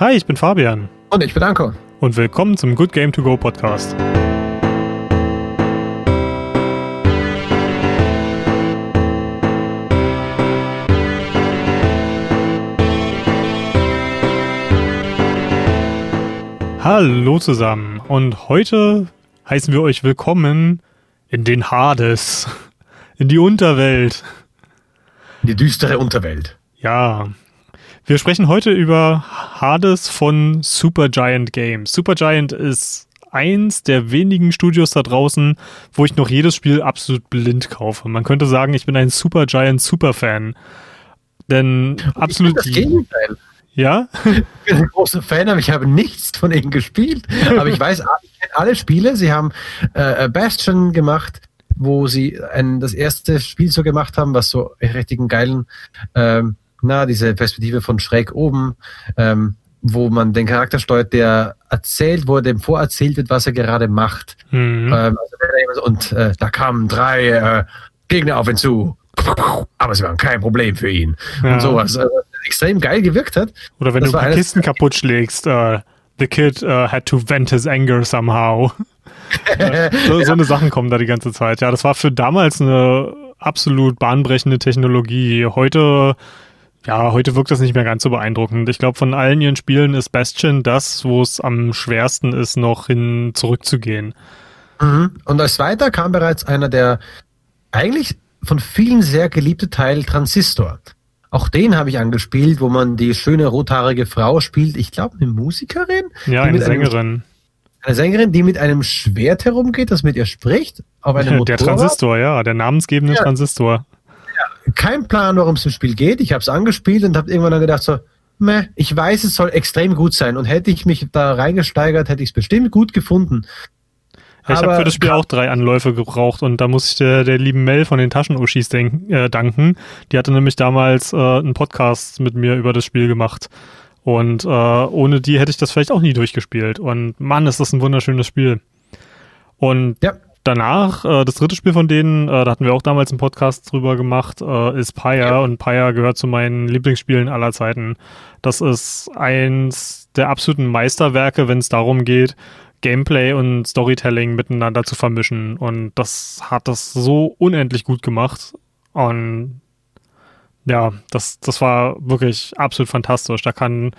Hi, ich bin Fabian. Und ich bin Anko. Und willkommen zum Good Game To Go Podcast. Hallo zusammen und heute heißen wir euch willkommen in den Hades, in die Unterwelt. Die düstere Unterwelt. Ja, wir sprechen heute über Hades von Supergiant Games. Supergiant ist eins der wenigen Studios da draußen, wo ich noch jedes Spiel absolut blind kaufe. Man könnte sagen, ich bin ein Supergiant Superfan. Denn absolut. Das Gegenteil. Ja? Ich bin ein großer Fan, aber ich habe nichts von ihnen gespielt. Aber ich weiß, ich kenne alle Spiele. Sie haben äh, Bastion gemacht, wo sie ein, das erste Spiel so gemacht haben, was so richtigen geilen ähm, na, diese Perspektive von schräg oben, ähm, wo man den Charakter steuert, der erzählt, wo dem vorerzählt wird, was er gerade macht. Mhm. Ähm, also, und äh, da kamen drei äh, Gegner auf ihn zu, aber sie waren kein Problem für ihn. Ja. Und sowas. Also, extrem geil gewirkt hat. Oder wenn das du ein paar Kisten kaputt schlägst, uh, the kid uh, had to vent his anger somehow. so, so eine Sachen kommen da die ganze Zeit. Ja, das war für damals eine absolut bahnbrechende Technologie. Heute ja, heute wirkt das nicht mehr ganz so beeindruckend. Ich glaube, von allen ihren Spielen ist Bastion das, wo es am schwersten ist, noch hin zurückzugehen. Mhm. Und als zweiter kam bereits einer der eigentlich von vielen sehr geliebte Teil Transistor. Auch den habe ich angespielt, wo man die schöne rothaarige Frau spielt. Ich glaube, eine Musikerin? Ja, eine Sängerin. Einem, eine Sängerin, die mit einem Schwert herumgeht, das mit ihr spricht. Auf einem der Transistor, ja, der namensgebende ja. Transistor kein Plan, worum es im Spiel geht. Ich habe es angespielt und habe irgendwann dann gedacht so, meh, ich weiß, es soll extrem gut sein. Und hätte ich mich da reingesteigert, hätte ich es bestimmt gut gefunden. Ja, ich habe für das Spiel auch drei Anläufe gebraucht und da muss ich der, der lieben Mel von den Taschenuschis denk, äh, danken. Die hatte nämlich damals äh, einen Podcast mit mir über das Spiel gemacht. Und äh, ohne die hätte ich das vielleicht auch nie durchgespielt. Und Mann, ist das ein wunderschönes Spiel. Und ja danach, äh, das dritte Spiel von denen, äh, da hatten wir auch damals einen Podcast drüber gemacht, äh, ist Pyre ja. und Pyre gehört zu meinen Lieblingsspielen aller Zeiten. Das ist eins der absoluten Meisterwerke, wenn es darum geht, Gameplay und Storytelling miteinander zu vermischen. Und das hat das so unendlich gut gemacht. Und ja, das, das war wirklich absolut fantastisch. Da kann,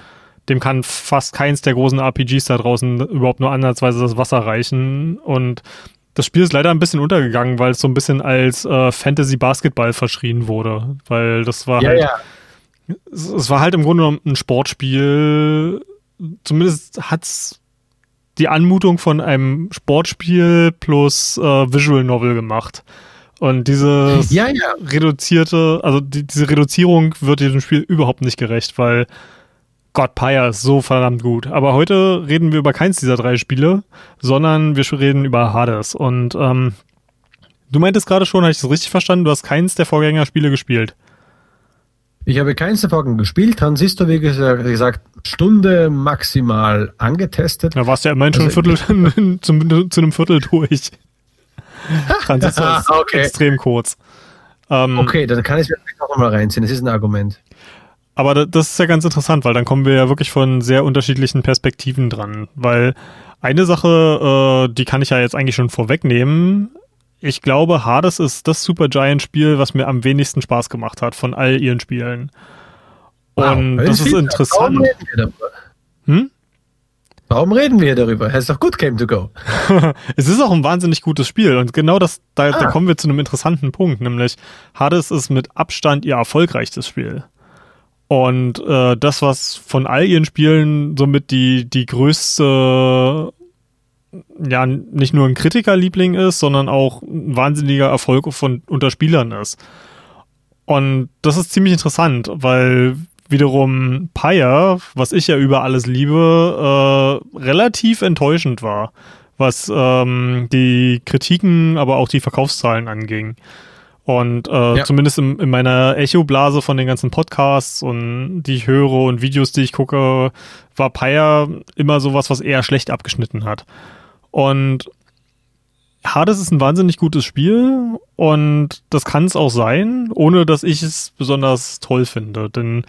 dem kann fast keins der großen RPGs da draußen überhaupt nur ansatzweise das Wasser reichen. Und das Spiel ist leider ein bisschen untergegangen, weil es so ein bisschen als äh, Fantasy-Basketball verschrien wurde. Weil das war ja, halt. Ja. Es, es, war halt im Grunde genommen ein Sportspiel. Zumindest hat es die Anmutung von einem Sportspiel plus äh, Visual Novel gemacht. Und diese ja. reduzierte, also die, diese Reduzierung wird diesem Spiel überhaupt nicht gerecht, weil Gott, Pyre ist so verdammt gut. Aber heute reden wir über keins dieser drei Spiele, sondern wir reden über Hades. Und ähm, du meintest gerade schon, habe ich das richtig verstanden, du hast keins der Vorgängerspiele gespielt. Ich habe keins der Vorgänger gespielt. Transistor, wie gesagt, Stunde maximal angetestet. Da warst du ja immerhin schon also, ein Viertel, zu, zu einem Viertel durch. Transistor ist okay. extrem kurz. Ähm, okay, dann kann ich mir noch mal reinziehen. Das ist ein Argument. Aber das ist ja ganz interessant, weil dann kommen wir ja wirklich von sehr unterschiedlichen Perspektiven dran. Weil eine Sache, äh, die kann ich ja jetzt eigentlich schon vorwegnehmen. Ich glaube, Hades ist das Supergiant-Spiel, was mir am wenigsten Spaß gemacht hat von all ihren Spielen. Und wow, das ist interessant. Warum reden wir darüber? Hm? Warum reden wir darüber? Es ist doch gut Game to Go. es ist auch ein wahnsinnig gutes Spiel und genau das, da, ah. da kommen wir zu einem interessanten Punkt, nämlich Hades ist mit Abstand ihr erfolgreichstes Spiel. Und äh, das, was von all ihren Spielen somit die, die größte, ja, nicht nur ein Kritikerliebling ist, sondern auch ein wahnsinniger Erfolg von unter Spielern ist. Und das ist ziemlich interessant, weil wiederum Pyre, was ich ja über alles liebe, äh, relativ enttäuschend war, was ähm, die Kritiken, aber auch die Verkaufszahlen anging. Und äh, ja. zumindest in, in meiner Echo-Blase von den ganzen Podcasts und die ich höre und Videos, die ich gucke, war Pyre immer sowas, was eher schlecht abgeschnitten hat. Und Hades ist ein wahnsinnig gutes Spiel und das kann es auch sein, ohne dass ich es besonders toll finde. Denn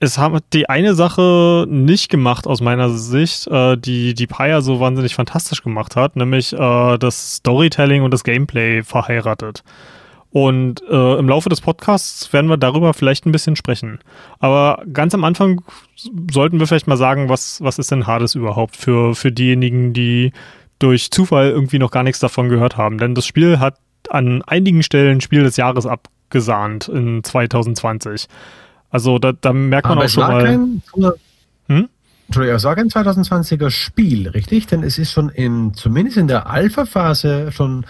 es hat die eine Sache nicht gemacht aus meiner Sicht, äh, die die Paya so wahnsinnig fantastisch gemacht hat, nämlich äh, das Storytelling und das Gameplay verheiratet. Und äh, im Laufe des Podcasts werden wir darüber vielleicht ein bisschen sprechen. Aber ganz am Anfang sollten wir vielleicht mal sagen, was, was ist denn Hades überhaupt für, für diejenigen, die durch Zufall irgendwie noch gar nichts davon gehört haben. Denn das Spiel hat an einigen Stellen Spiel des Jahres abgesahnt in 2020. Also da, da merkt man Aber auch schon mal. Kein, hm? Entschuldigung, es war kein 2020er Spiel, richtig? Denn es ist schon in, zumindest in der Alpha-Phase schon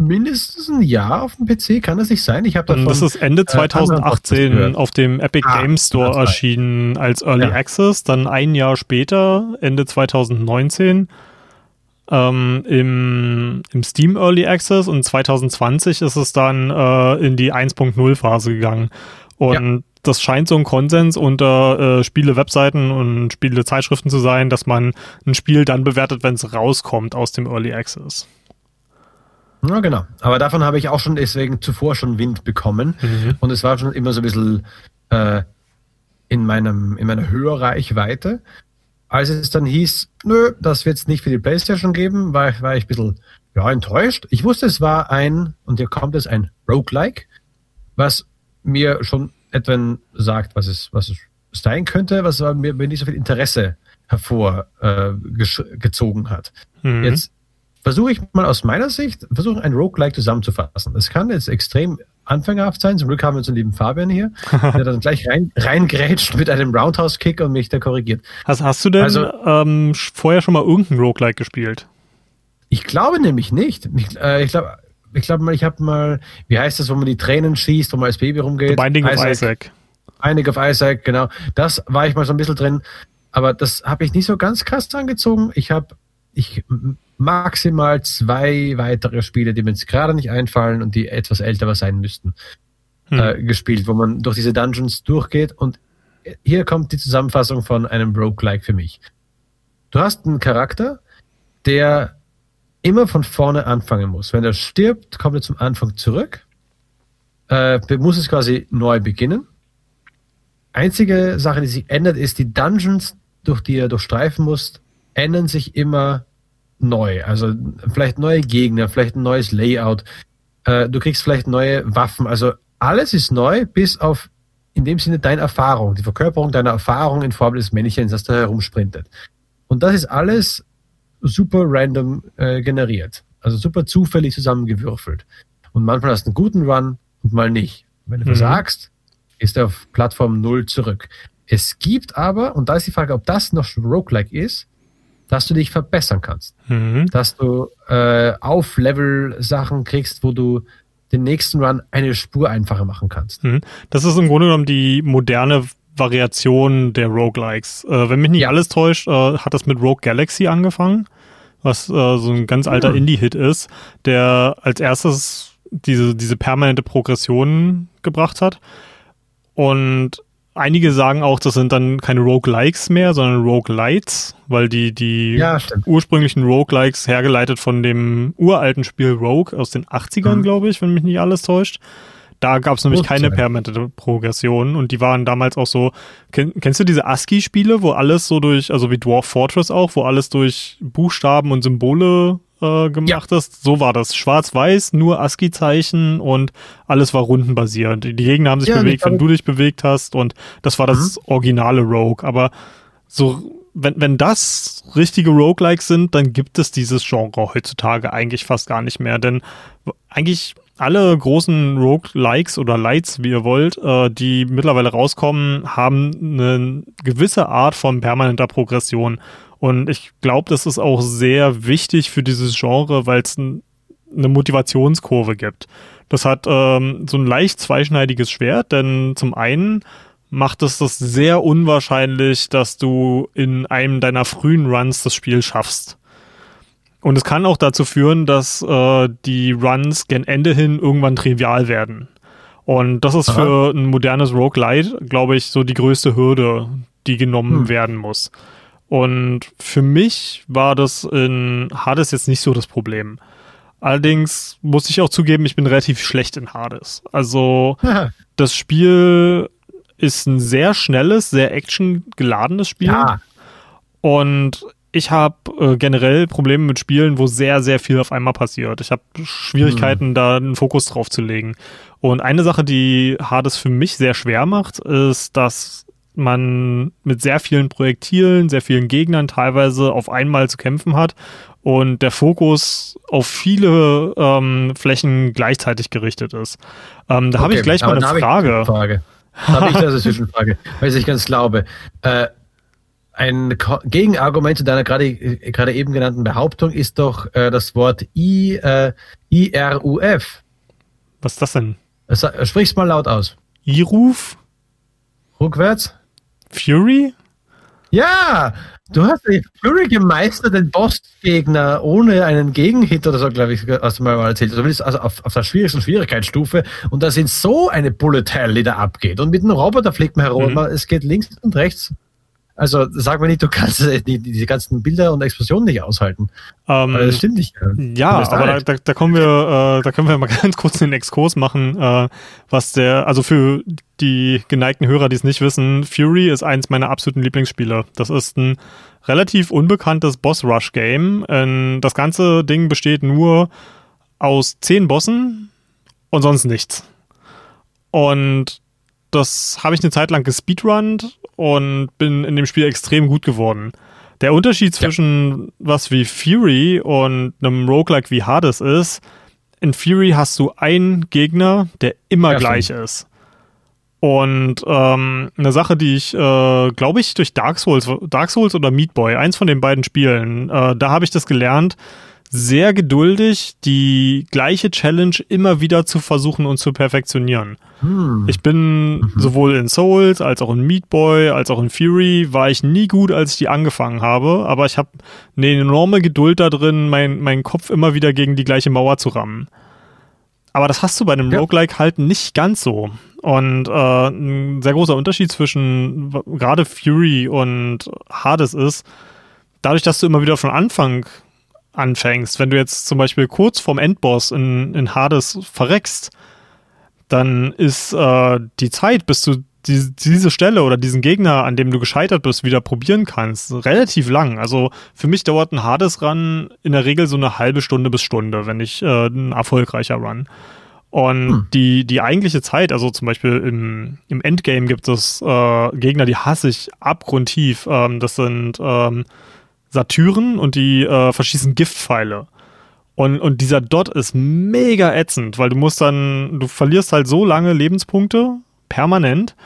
mindestens ein Jahr auf dem PC, kann das nicht sein? Ich habe davon, Das ist Ende 2018 äh, auf dem Epic ah, Games Store erschienen als Early ja. Access, dann ein Jahr später, Ende 2019, ähm, im, im Steam Early Access und 2020 ist es dann äh, in die 1.0 Phase gegangen. Und ja. das scheint so ein Konsens unter äh, Spiele-Webseiten und Spiele-Zeitschriften zu sein, dass man ein Spiel dann bewertet, wenn es rauskommt aus dem Early Access. Ja, genau. Aber davon habe ich auch schon deswegen zuvor schon Wind bekommen. Mhm. Und es war schon immer so ein bisschen äh, in, meinem, in meiner Hörreichweite. Als es dann hieß, nö, das wird es nicht für die Playstation geben, war, war ich ein bisschen ja, enttäuscht. Ich wusste, es war ein, und hier kommt es, ein Roguelike, was mir schon etwa sagt, was es, was es sein könnte, was mir, mir nicht so viel Interesse hervorgezogen äh, hat. Mhm. Jetzt versuche ich mal aus meiner Sicht, versuche ein Roguelike zusammenzufassen. Es kann jetzt extrem anfängerhaft sein. Zum Glück haben wir unseren lieben Fabian hier, der dann gleich rein, reingrätscht mit einem Roundhouse-Kick und mich da korrigiert. Hast, hast du denn also, ähm, vorher schon mal irgendein Roguelike gespielt? Ich glaube nämlich nicht. Ich, äh, ich glaube, ich glaube mal, ich habe mal, wie heißt das, wo man die Tränen schießt, wo man als Baby rumgeht? The Binding Isaac. of Isaac. Binding of Isaac, genau. Das war ich mal so ein bisschen drin. Aber das habe ich nicht so ganz krass angezogen. Ich habe ich maximal zwei weitere Spiele, die mir jetzt gerade nicht einfallen und die etwas älter sein müssten, hm. äh, gespielt, wo man durch diese Dungeons durchgeht. Und hier kommt die Zusammenfassung von einem Roguelike für mich. Du hast einen Charakter, der immer von vorne anfangen muss. Wenn er stirbt, kommt er zum Anfang zurück, äh, muss es quasi neu beginnen. Einzige Sache, die sich ändert, ist die Dungeons, durch die er durchstreifen muss, ändern sich immer neu. Also vielleicht neue Gegner, vielleicht ein neues Layout. Äh, du kriegst vielleicht neue Waffen. Also alles ist neu, bis auf in dem Sinne deine Erfahrung, die Verkörperung deiner Erfahrung in Form des Männchens, das da herumsprintet. Und das ist alles super random äh, generiert. Also super zufällig zusammengewürfelt. Und manchmal hast du einen guten Run und mal nicht. Wenn du mhm. versagst, ist er auf Plattform 0 zurück. Es gibt aber, und da ist die Frage, ob das noch Roguelike ist, dass du dich verbessern kannst. Mhm. Dass du äh, auf Level Sachen kriegst, wo du den nächsten Run eine Spur einfacher machen kannst. Mhm. Das ist im Grunde genommen die moderne Variation der Roguelikes. Äh, wenn mich nicht ja. alles täuscht, äh, hat das mit Rogue Galaxy angefangen, was äh, so ein ganz alter mhm. Indie-Hit ist, der als erstes diese, diese permanente Progression gebracht hat. Und Einige sagen auch, das sind dann keine Roguelikes mehr, sondern Roguelites, weil die, die ja, ursprünglichen Roguelikes hergeleitet von dem uralten Spiel Rogue aus den 80ern, mhm. glaube ich, wenn mich nicht alles täuscht. Da gab es nämlich keine permanente Progression und die waren damals auch so. Kenn, kennst du diese ASCII-Spiele, wo alles so durch, also wie Dwarf Fortress auch, wo alles durch Buchstaben und Symbole äh, gemacht ja. hast. So war das. Schwarz-Weiß, nur ASCII-Zeichen und alles war rundenbasierend. Die Gegner haben sich ja, bewegt, wenn du dich bewegt hast und das war das mhm. originale Rogue. Aber so, wenn, wenn das richtige Roguelikes sind, dann gibt es dieses Genre heutzutage eigentlich fast gar nicht mehr. Denn eigentlich alle großen Roguelikes oder Lights, wie ihr wollt, äh, die mittlerweile rauskommen, haben eine gewisse Art von permanenter Progression. Und ich glaube, das ist auch sehr wichtig für dieses Genre, weil es ein, eine Motivationskurve gibt. Das hat ähm, so ein leicht zweischneidiges Schwert, denn zum einen macht es das sehr unwahrscheinlich, dass du in einem deiner frühen Runs das Spiel schaffst. Und es kann auch dazu führen, dass äh, die Runs gen Ende hin irgendwann trivial werden. Und das ist Aha. für ein modernes Roguelite, glaube ich, so die größte Hürde, die genommen hm. werden muss. Und für mich war das in Hades jetzt nicht so das Problem. Allerdings muss ich auch zugeben, ich bin relativ schlecht in Hades. Also das Spiel ist ein sehr schnelles, sehr actiongeladenes Spiel. Ja. Und ich habe äh, generell Probleme mit Spielen, wo sehr, sehr viel auf einmal passiert. Ich habe Schwierigkeiten, hm. da einen Fokus drauf zu legen. Und eine Sache, die Hades für mich sehr schwer macht, ist, dass man mit sehr vielen Projektilen, sehr vielen Gegnern teilweise auf einmal zu kämpfen hat und der Fokus auf viele ähm, Flächen gleichzeitig gerichtet ist. Ähm, da okay, habe ich gleich mal eine Frage. Frage. Habe ich das eine Zwischenfrage, weil ich ganz glaube. Äh, ein Gegenargument zu deiner gerade, gerade eben genannten Behauptung ist doch äh, das Wort I, äh, IRUF. Was ist das denn? Sprich's mal laut aus. IRUF? Rückwärts? Fury? Ja, du hast die Fury gemeistert, den Bossgegner ohne einen Gegenhit oder so, glaube ich, hast du mal erzählt. Zumindest also auf, auf der schwierigsten Schwierigkeitsstufe. Und da sind so eine Bullet Hell, die da abgeht. Und mit einem Roboter fliegt man herum. Mhm. Es geht links und rechts also sag mir nicht, du kannst die, diese ganzen Bilder und Explosionen nicht aushalten. Ähm, das stimmt nicht. Ja, aber da, da, da, kommen wir, äh, da können wir mal ganz kurz den Exkurs machen, äh, was der, also für die geneigten Hörer, die es nicht wissen, Fury ist eins meiner absoluten Lieblingsspiele. Das ist ein relativ unbekanntes Boss-Rush-Game. Ähm, das ganze Ding besteht nur aus zehn Bossen und sonst nichts. Und das habe ich eine Zeit lang gespeedrunnt und bin in dem Spiel extrem gut geworden. Der Unterschied zwischen ja. was wie Fury und einem Roguelike wie Hades ist, in Fury hast du einen Gegner, der immer ja, gleich schon. ist. Und ähm, eine Sache, die ich, äh, glaube ich, durch Dark Souls, Dark Souls oder Meat Boy, eins von den beiden Spielen, äh, da habe ich das gelernt, sehr geduldig, die gleiche Challenge immer wieder zu versuchen und zu perfektionieren. Hm. Ich bin mhm. sowohl in Souls als auch in Meat Boy als auch in Fury war ich nie gut, als ich die angefangen habe, aber ich habe eine enorme Geduld da drin, mein, meinen Kopf immer wieder gegen die gleiche Mauer zu rammen. Aber das hast du bei einem ja. Roguelike halt nicht ganz so. Und äh, ein sehr großer Unterschied zwischen gerade Fury und Hades ist, dadurch, dass du immer wieder von Anfang anfängst, wenn du jetzt zum Beispiel kurz vorm Endboss in, in Hades verreckst, dann ist äh, die Zeit, bis du die, diese Stelle oder diesen Gegner, an dem du gescheitert bist, wieder probieren kannst, relativ lang. Also für mich dauert ein Hades-Run in der Regel so eine halbe Stunde bis Stunde, wenn ich äh, ein erfolgreicher Run. Und hm. die, die eigentliche Zeit, also zum Beispiel im, im Endgame gibt es äh, Gegner, die hasse ich abgrundtief. Ähm, das sind ähm, Satyren und die äh, verschießen Giftpfeile. Und, und dieser Dot ist mega ätzend, weil du musst dann, du verlierst halt so lange Lebenspunkte permanent,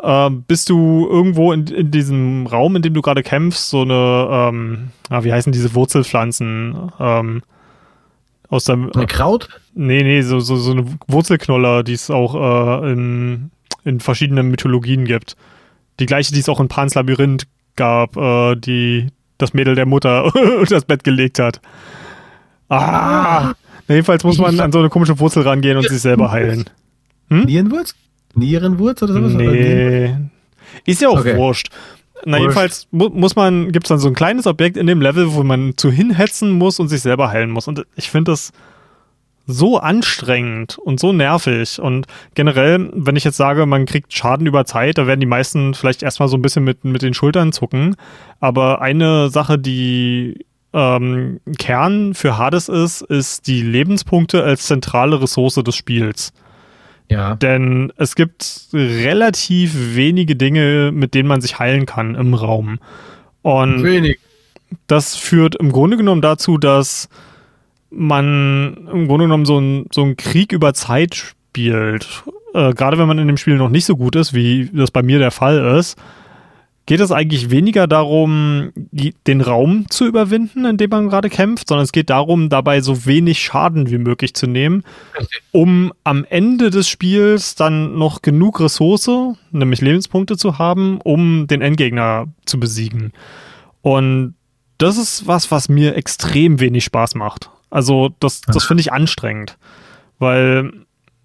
äh, bis du irgendwo in, in diesem Raum, in dem du gerade kämpfst, so eine, ähm, ah, wie heißen diese Wurzelpflanzen? Ähm, aus der, Eine Kraut? Nee, nee, so, so, so eine Wurzelknoller, die es auch äh, in, in verschiedenen Mythologien gibt. Die gleiche, die es auch in Pans Labyrinth gab, äh, die, das Mädel der Mutter unter das Bett gelegt hat. Ah! Jedenfalls muss man an so eine komische Wurzel rangehen und sich selber heilen. Hm? Nierenwurz? Nierenwurz oder sowas? Nee. Ist ja auch okay. wurscht. Na, wurscht. jedenfalls mu muss man, gibt es dann so ein kleines Objekt in dem Level, wo man zu hinhetzen muss und sich selber heilen muss. Und ich finde das so anstrengend und so nervig. Und generell, wenn ich jetzt sage, man kriegt Schaden über Zeit, da werden die meisten vielleicht erstmal so ein bisschen mit, mit den Schultern zucken. Aber eine Sache, die ähm, Kern für Hades ist, ist die Lebenspunkte als zentrale Ressource des Spiels. Ja. Denn es gibt relativ wenige Dinge, mit denen man sich heilen kann im Raum. Und Wenig. das führt im Grunde genommen dazu, dass man im Grunde genommen so, ein, so einen Krieg über Zeit spielt. Äh, gerade wenn man in dem Spiel noch nicht so gut ist, wie das bei mir der Fall ist, geht es eigentlich weniger darum, den Raum zu überwinden, in dem man gerade kämpft, sondern es geht darum, dabei so wenig Schaden wie möglich zu nehmen, um am Ende des Spiels dann noch genug Ressource, nämlich Lebenspunkte zu haben, um den Endgegner zu besiegen. Und das ist was, was mir extrem wenig Spaß macht. Also das, das finde ich anstrengend. Weil,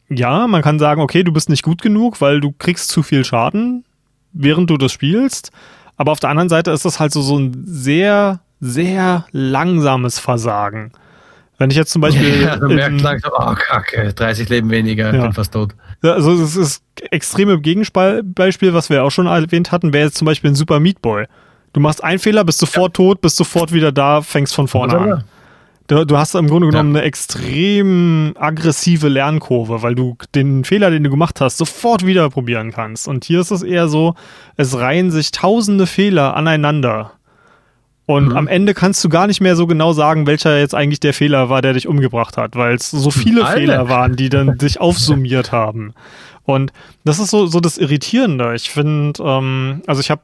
ja, man kann sagen, okay, du bist nicht gut genug, weil du kriegst zu viel Schaden, während du das spielst. Aber auf der anderen Seite ist das halt so, so ein sehr, sehr langsames Versagen. Wenn ich jetzt zum Beispiel. Ja, man merkt langsam, oh Kacke, 30 Leben weniger, ja. bin fast tot. Also, das ist extreme Gegenbeispiel, was wir auch schon erwähnt hatten, wäre jetzt zum Beispiel ein Super Meat Boy. Du machst einen Fehler, bist sofort ja. tot, bist sofort wieder da, fängst von vorne an. Du, du, hast im Grunde genommen ja. eine extrem aggressive Lernkurve, weil du den Fehler, den du gemacht hast, sofort wieder probieren kannst. Und hier ist es eher so, es reihen sich tausende Fehler aneinander. Und mhm. am Ende kannst du gar nicht mehr so genau sagen, welcher jetzt eigentlich der Fehler war, der dich umgebracht hat, weil es so viele Alter. Fehler waren, die dann sich aufsummiert haben. Und das ist so, so das Irritierende. Ich finde, ähm, also ich habe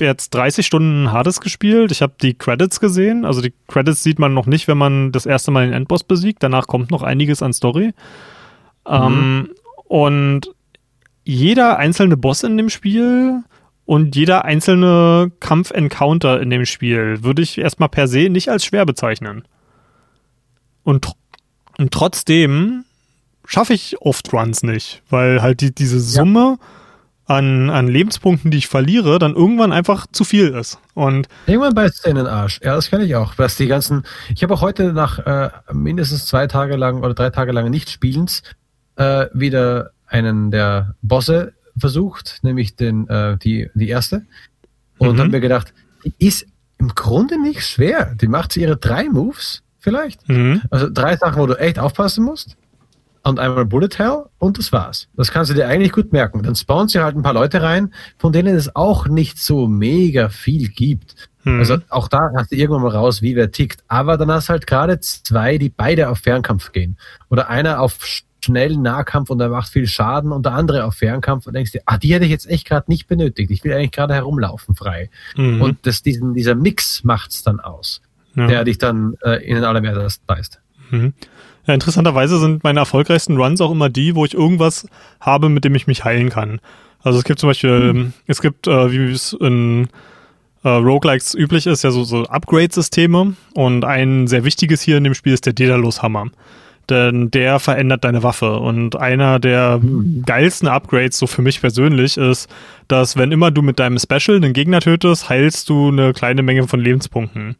jetzt 30 Stunden Hades gespielt. Ich habe die Credits gesehen. Also die Credits sieht man noch nicht, wenn man das erste Mal den Endboss besiegt. Danach kommt noch einiges an Story. Mhm. Ähm, und jeder einzelne Boss in dem Spiel und jeder einzelne Kampf-Encounter in dem Spiel würde ich erstmal per se nicht als schwer bezeichnen. Und, und trotzdem schaffe ich oft Runs nicht, weil halt die, diese Summe ja. An, an Lebenspunkten, die ich verliere, dann irgendwann einfach zu viel ist. Und irgendwann beißt es in den Arsch. Ja, das kann ich auch. Was die ganzen, ich habe auch heute nach äh, mindestens zwei Tage lang oder drei Tage lang Nicht-Spielens äh, wieder einen der Bosse versucht, nämlich den, äh, die, die erste. Und mhm. habe mir gedacht, die ist im Grunde nicht schwer. Die macht ihre drei Moves vielleicht. Mhm. Also drei Sachen, wo du echt aufpassen musst. Und einmal Bullet Hell und das war's. Das kannst du dir eigentlich gut merken. Dann spawnen sie halt ein paar Leute rein, von denen es auch nicht so mega viel gibt. Mhm. Also auch da hast du irgendwann mal raus, wie wer tickt. Aber dann hast du halt gerade zwei, die beide auf Fernkampf gehen. Oder einer auf schnellen Nahkampf und er macht viel Schaden und der andere auf Fernkampf und denkst dir, ah, die hätte ich jetzt echt gerade nicht benötigt. Ich will eigentlich gerade herumlaufen frei. Mhm. Und das, diesen, dieser Mix macht's dann aus, ja. der dich dann äh, in den allermehrsten beißt. Mhm. Ja, interessanterweise sind meine erfolgreichsten Runs auch immer die, wo ich irgendwas habe, mit dem ich mich heilen kann. Also es gibt zum Beispiel, mhm. es gibt, äh, wie es in äh, Roguelikes üblich ist, ja so, so Upgrade-Systeme und ein sehr wichtiges hier in dem Spiel ist der Daedalus-Hammer denn der verändert deine Waffe. Und einer der geilsten Upgrades, so für mich persönlich, ist, dass wenn immer du mit deinem Special einen Gegner tötest, heilst du eine kleine Menge von Lebenspunkten.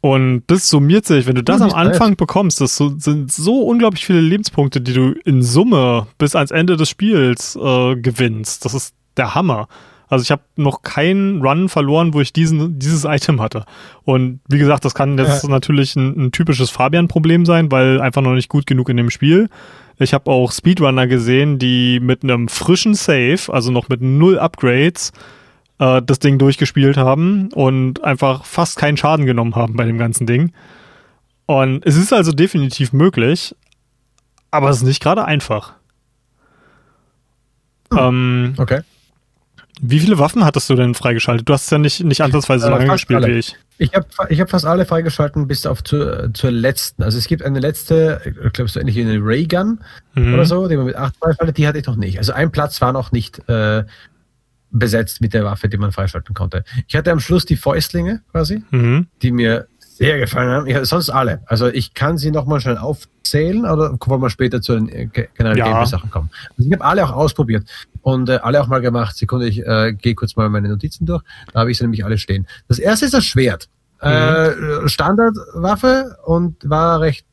Und das summiert sich, wenn du das am Anfang bekommst, das sind so unglaublich viele Lebenspunkte, die du in Summe bis ans Ende des Spiels äh, gewinnst. Das ist der Hammer. Also ich habe noch keinen Run verloren, wo ich diesen, dieses Item hatte. Und wie gesagt, das kann jetzt ja. natürlich ein, ein typisches Fabian-Problem sein, weil einfach noch nicht gut genug in dem Spiel. Ich habe auch Speedrunner gesehen, die mit einem frischen Save, also noch mit null Upgrades, äh, das Ding durchgespielt haben und einfach fast keinen Schaden genommen haben bei dem ganzen Ding. Und es ist also definitiv möglich, aber es ist nicht gerade einfach. Hm. Ähm, okay. Wie viele Waffen hattest du denn freigeschaltet? Du hast ja nicht, nicht ansatzweise so äh, lange gespielt alle. wie ich. Ich habe ich hab fast alle freigeschalten bis auf zur, zur letzten. Also es gibt eine letzte, ich glaube so ähnlich wie eine Raygun mhm. oder so, die man mit acht freischaltet, die hatte ich noch nicht. Also ein Platz war noch nicht äh, besetzt mit der Waffe, die man freischalten konnte. Ich hatte am Schluss die Fäustlinge quasi, mhm. die mir sehr gefallen haben. Ja, sonst alle. Also ich kann sie nochmal schnell aufzählen oder wollen wir später zu den äh, generellen ja. Gameplay-Sachen kommen. Also ich habe alle auch ausprobiert und äh, alle auch mal gemacht. Sekunde, ich äh, gehe kurz mal meine Notizen durch. Da habe ich sie nämlich alle stehen. Das erste ist das Schwert. Mhm. Äh, Standardwaffe und war recht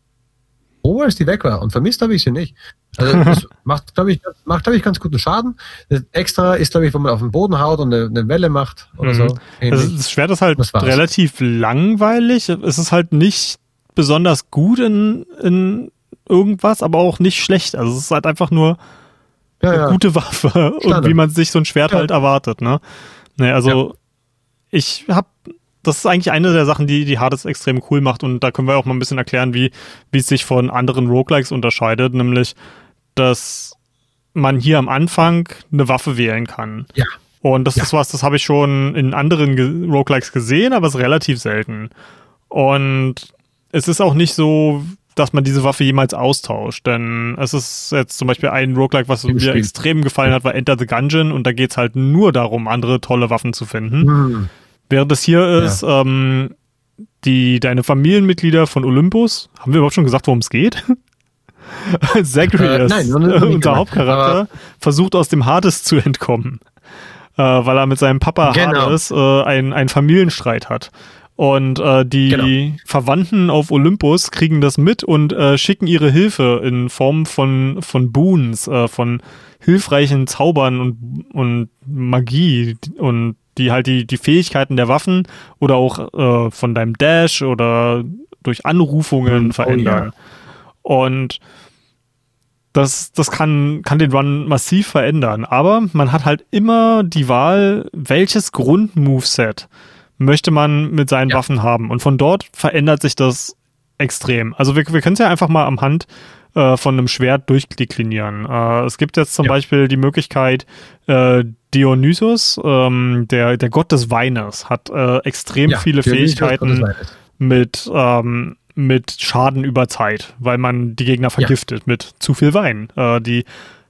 froh, als die weg war. Und vermisst habe ich sie nicht. Also das macht, glaube ich, macht, glaube ich, ganz guten Schaden. Das extra ist, glaube ich, wenn man auf den Boden haut und eine, eine Welle macht oder mhm. so. Also das Schwert ist halt relativ langweilig. Es ist halt nicht besonders gut in, in irgendwas, aber auch nicht schlecht. Also es ist halt einfach nur ja, eine ja. gute Waffe Standard. und wie man sich so ein Schwert ja. halt erwartet. Ne? Nee, also ich habe das ist eigentlich eine der Sachen, die die Hades extrem cool macht und da können wir auch mal ein bisschen erklären, wie, wie es sich von anderen Roguelikes unterscheidet, nämlich dass man hier am Anfang eine Waffe wählen kann. Ja. Und das ja. ist was, das habe ich schon in anderen Ge Roguelikes gesehen, aber es ist relativ selten. Und es ist auch nicht so, dass man diese Waffe jemals austauscht. Denn es ist jetzt zum Beispiel ein Roguelike, was Im mir Spiel. extrem gefallen hat, war Enter the Gungeon und da geht es halt nur darum, andere tolle Waffen zu finden. Hm. Während es hier ist, ja. ähm, die, deine Familienmitglieder von Olympus, haben wir überhaupt schon gesagt, worum es geht? Zagreus, äh, unser Hauptcharakter, versucht aus dem Hades zu entkommen, äh, weil er mit seinem Papa genau. Hades äh, einen, einen Familienstreit hat. Und äh, die genau. Verwandten auf Olympus kriegen das mit und äh, schicken ihre Hilfe in Form von, von Boons, äh, von hilfreichen Zaubern und, und Magie und die halt die, die Fähigkeiten der Waffen oder auch äh, von deinem Dash oder durch Anrufungen oh, verändern. Ja. Und das, das kann, kann den Run massiv verändern. Aber man hat halt immer die Wahl, welches Grundmoveset möchte man mit seinen ja. Waffen haben. Und von dort verändert sich das extrem. Also wir, wir können es ja einfach mal am Hand äh, von einem Schwert durchdeklinieren. Äh, es gibt jetzt zum ja. Beispiel die Möglichkeit, äh, Dionysus, ähm, der, der Gott des Weines, hat äh, extrem ja, viele Fähigkeiten mit, ähm, mit Schaden über Zeit, weil man die Gegner vergiftet ja. mit zu viel Wein. Äh, die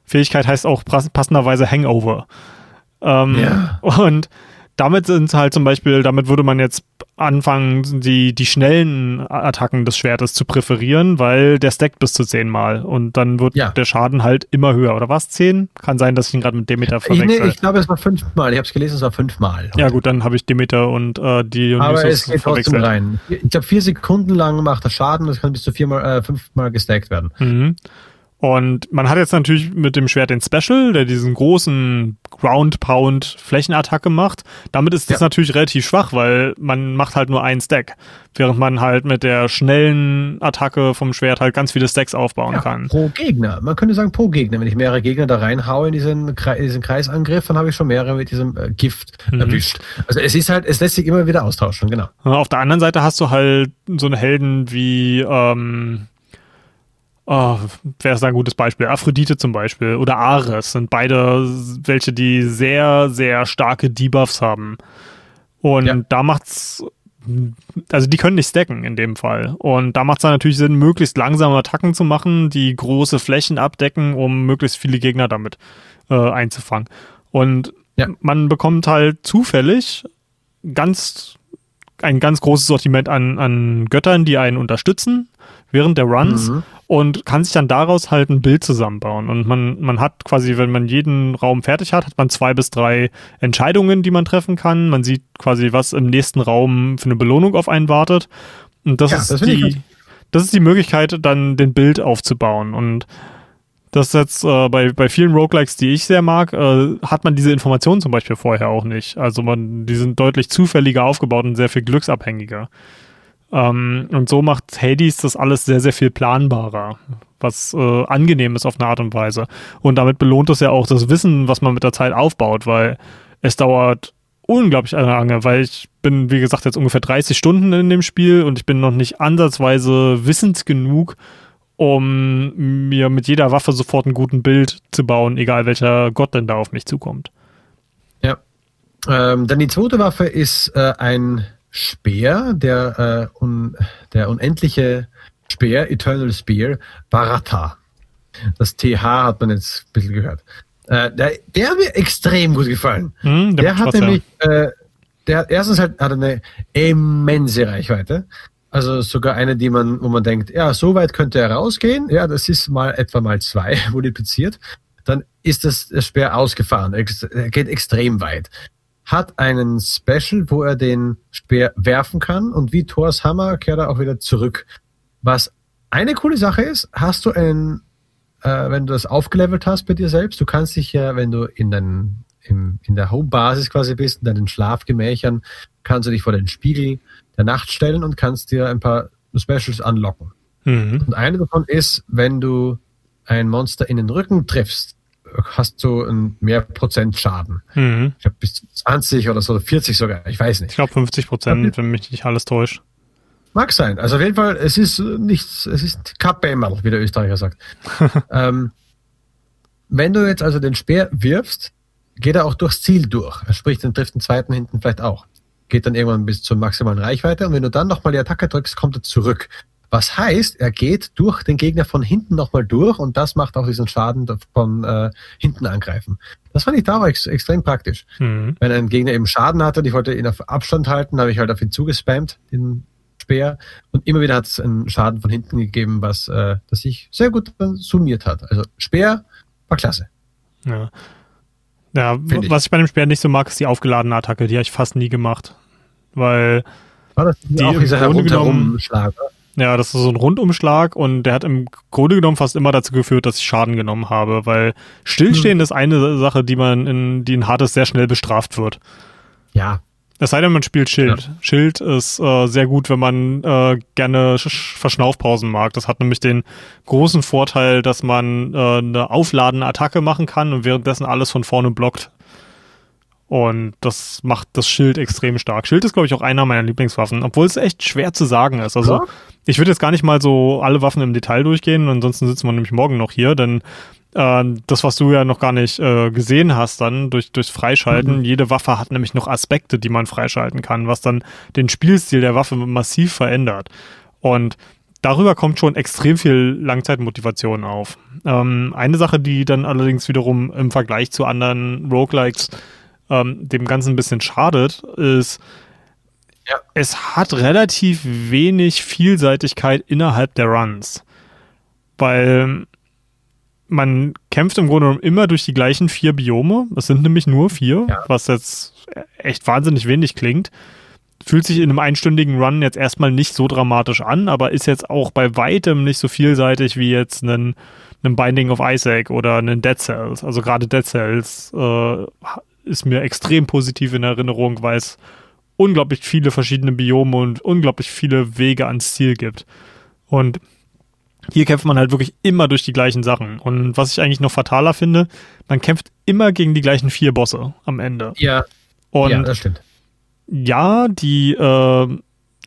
Fähigkeit heißt auch passenderweise Hangover. Ähm, ja. Und damit sind halt zum Beispiel, damit würde man jetzt anfangen, die, die schnellen Attacken des Schwertes zu präferieren, weil der stackt bis zu zehnmal und dann wird ja. der Schaden halt immer höher. Oder was? Zehn? Kann sein, dass ich ihn gerade mit Demeter verwechsel. Ich, nee, ich glaube, es war fünfmal. Ich habe es gelesen, es war fünfmal. Ja gut, dann habe ich Demeter und äh, die Aber es geht trotzdem rein. Ich glaube, vier Sekunden lang macht er Schaden, das kann bis zu viermal, äh, fünfmal gestackt werden. Mhm. Und man hat jetzt natürlich mit dem Schwert den Special, der diesen großen Ground Pound Flächenattacke macht. Damit ist das ja. natürlich relativ schwach, weil man macht halt nur einen Stack. Während man halt mit der schnellen Attacke vom Schwert halt ganz viele Stacks aufbauen ja, kann. Pro Gegner. Man könnte sagen pro Gegner. Wenn ich mehrere Gegner da reinhaue in diesen, Kre diesen Kreisangriff, dann habe ich schon mehrere mit diesem äh, Gift mhm. erwischt. Also es ist halt, es lässt sich immer wieder austauschen, genau. Auf der anderen Seite hast du halt so eine Helden wie, ähm, oh, wäre es ein gutes Beispiel. Aphrodite zum Beispiel oder Ares sind beide welche, die sehr, sehr starke Debuffs haben. Und ja. da macht's, also die können nicht stacken in dem Fall. Und da macht es dann natürlich Sinn, möglichst langsame Attacken zu machen, die große Flächen abdecken, um möglichst viele Gegner damit äh, einzufangen. Und ja. man bekommt halt zufällig ganz ein ganz großes Sortiment an, an Göttern, die einen unterstützen während der Runs mhm. Und kann sich dann daraus halt ein Bild zusammenbauen. Und man, man hat quasi, wenn man jeden Raum fertig hat, hat man zwei bis drei Entscheidungen, die man treffen kann. Man sieht quasi, was im nächsten Raum für eine Belohnung auf einen wartet. Und das ja, ist das die, das ist die Möglichkeit, dann den Bild aufzubauen. Und das ist jetzt äh, bei, bei vielen Roguelikes, die ich sehr mag, äh, hat man diese Informationen zum Beispiel vorher auch nicht. Also man, die sind deutlich zufälliger aufgebaut und sehr viel glücksabhängiger. Ähm, und so macht Hades das alles sehr, sehr viel planbarer, was äh, angenehm ist auf eine Art und Weise. Und damit belohnt es ja auch das Wissen, was man mit der Zeit aufbaut, weil es dauert unglaublich lange, weil ich bin, wie gesagt, jetzt ungefähr 30 Stunden in dem Spiel und ich bin noch nicht ansatzweise wissend genug, um mir mit jeder Waffe sofort ein guten Bild zu bauen, egal welcher Gott denn da auf mich zukommt. Ja. Ähm, dann die zweite Waffe ist äh, ein Speer, der, äh, un, der unendliche Speer, Eternal Spear, Barata. Das TH hat man jetzt ein bisschen gehört. Äh, der, der hat mir extrem gut gefallen. Hm, der, der hat nämlich, äh, der erstens halt hat eine immense Reichweite. Also sogar eine, die man, wo man denkt, ja, so weit könnte er rausgehen. Ja, das ist mal etwa mal zwei multipliziert. Dann ist das, das Speer ausgefahren. Er geht extrem weit. Hat einen Special, wo er den Speer werfen kann und wie Thors Hammer kehrt er auch wieder zurück. Was eine coole Sache ist, hast du einen, äh, wenn du das aufgelevelt hast bei dir selbst, du kannst dich ja, wenn du in deinen im, in der Home-Basis quasi bist, in deinen Schlafgemächern, kannst du dich vor den Spiegel der Nacht stellen und kannst dir ein paar Specials anlocken. Mhm. Und eine davon ist, wenn du ein Monster in den Rücken triffst, hast du ein mehr Prozent Schaden. Mhm. Ich glaube bis 20 oder so, 40 sogar, ich weiß nicht. Ich glaube 50 Prozent, wenn mich nicht alles täuscht. Mag sein. Also auf jeden Fall, es ist nichts, es ist Kappemmerl, wie der Österreicher sagt. ähm, wenn du jetzt also den Speer wirfst, geht er auch durchs Ziel durch. Sprich, den trifft den zweiten hinten vielleicht auch geht dann irgendwann bis zur maximalen Reichweite und wenn du dann nochmal die Attacke drückst, kommt er zurück. Was heißt, er geht durch den Gegner von hinten nochmal durch und das macht auch diesen Schaden von äh, hinten angreifen. Das fand ich da auch ex extrem praktisch. Mhm. Wenn ein Gegner eben Schaden hatte und ich wollte ihn auf Abstand halten, habe ich halt auf ihn zugespammt, den Speer. Und immer wieder hat es einen Schaden von hinten gegeben, was äh, das sich sehr gut summiert hat. Also Speer war klasse. Ja. Ja, was ich. ich bei dem Speer nicht so mag, ist die aufgeladene Attacke. Die habe ich fast nie gemacht. Weil War das die auch dieser Herumschlag? Ja, das ist so ein Rundumschlag und der hat im Grunde genommen fast immer dazu geführt, dass ich Schaden genommen habe, weil Stillstehen hm. ist eine Sache, die man in, die in Hades sehr schnell bestraft wird. Ja. Es sei denn, man spielt Schild. Ja. Schild ist äh, sehr gut, wenn man äh, gerne Verschnaufpausen mag. Das hat nämlich den großen Vorteil, dass man äh, eine aufladende Attacke machen kann und währenddessen alles von vorne blockt. Und das macht das Schild extrem stark. Schild ist, glaube ich, auch einer meiner Lieblingswaffen, obwohl es echt schwer zu sagen ist. Also, ja. Ich würde jetzt gar nicht mal so alle Waffen im Detail durchgehen, ansonsten sitzen wir nämlich morgen noch hier, denn äh, das, was du ja noch gar nicht äh, gesehen hast, dann durch, durchs Freischalten, mhm. jede Waffe hat nämlich noch Aspekte, die man freischalten kann, was dann den Spielstil der Waffe massiv verändert. Und darüber kommt schon extrem viel Langzeitmotivation auf. Ähm, eine Sache, die dann allerdings wiederum im Vergleich zu anderen Roguelikes ähm, dem Ganzen ein bisschen schadet, ist, ja. es hat relativ wenig Vielseitigkeit innerhalb der Runs. Weil man kämpft im Grunde genommen immer durch die gleichen vier Biome. Es sind nämlich nur vier, ja. was jetzt echt wahnsinnig wenig klingt. Fühlt sich in einem einstündigen Run jetzt erstmal nicht so dramatisch an, aber ist jetzt auch bei weitem nicht so vielseitig wie jetzt ein, Binding of Isaac oder ein Dead Cells. Also gerade Dead Cells äh, ist mir extrem positiv in Erinnerung, weil es unglaublich viele verschiedene Biome und unglaublich viele Wege ans Ziel gibt. Und hier kämpft man halt wirklich immer durch die gleichen Sachen. Und was ich eigentlich noch fataler finde, man kämpft immer gegen die gleichen vier Bosse am Ende. Ja. Und ja, das stimmt. Ja, die äh,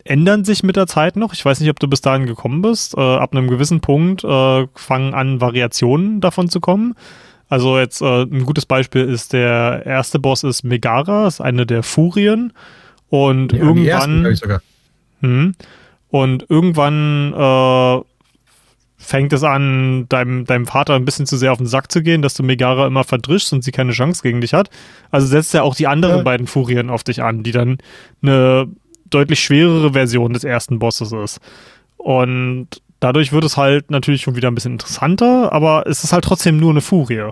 ändern sich mit der Zeit noch. Ich weiß nicht, ob du bis dahin gekommen bist. Äh, ab einem gewissen Punkt äh, fangen an, Variationen davon zu kommen. Also jetzt äh, ein gutes Beispiel ist der erste Boss ist Megara, ist eine der Furien und ja, irgendwann ersten, hm, und irgendwann äh, fängt es an, deinem, deinem Vater ein bisschen zu sehr auf den Sack zu gehen, dass du Megara immer verdrischst und sie keine Chance gegen dich hat. Also setzt er auch die anderen ja. beiden Furien auf dich an, die dann eine deutlich schwerere Version des ersten Bosses ist. Und Dadurch wird es halt natürlich schon wieder ein bisschen interessanter, aber es ist halt trotzdem nur eine Furie.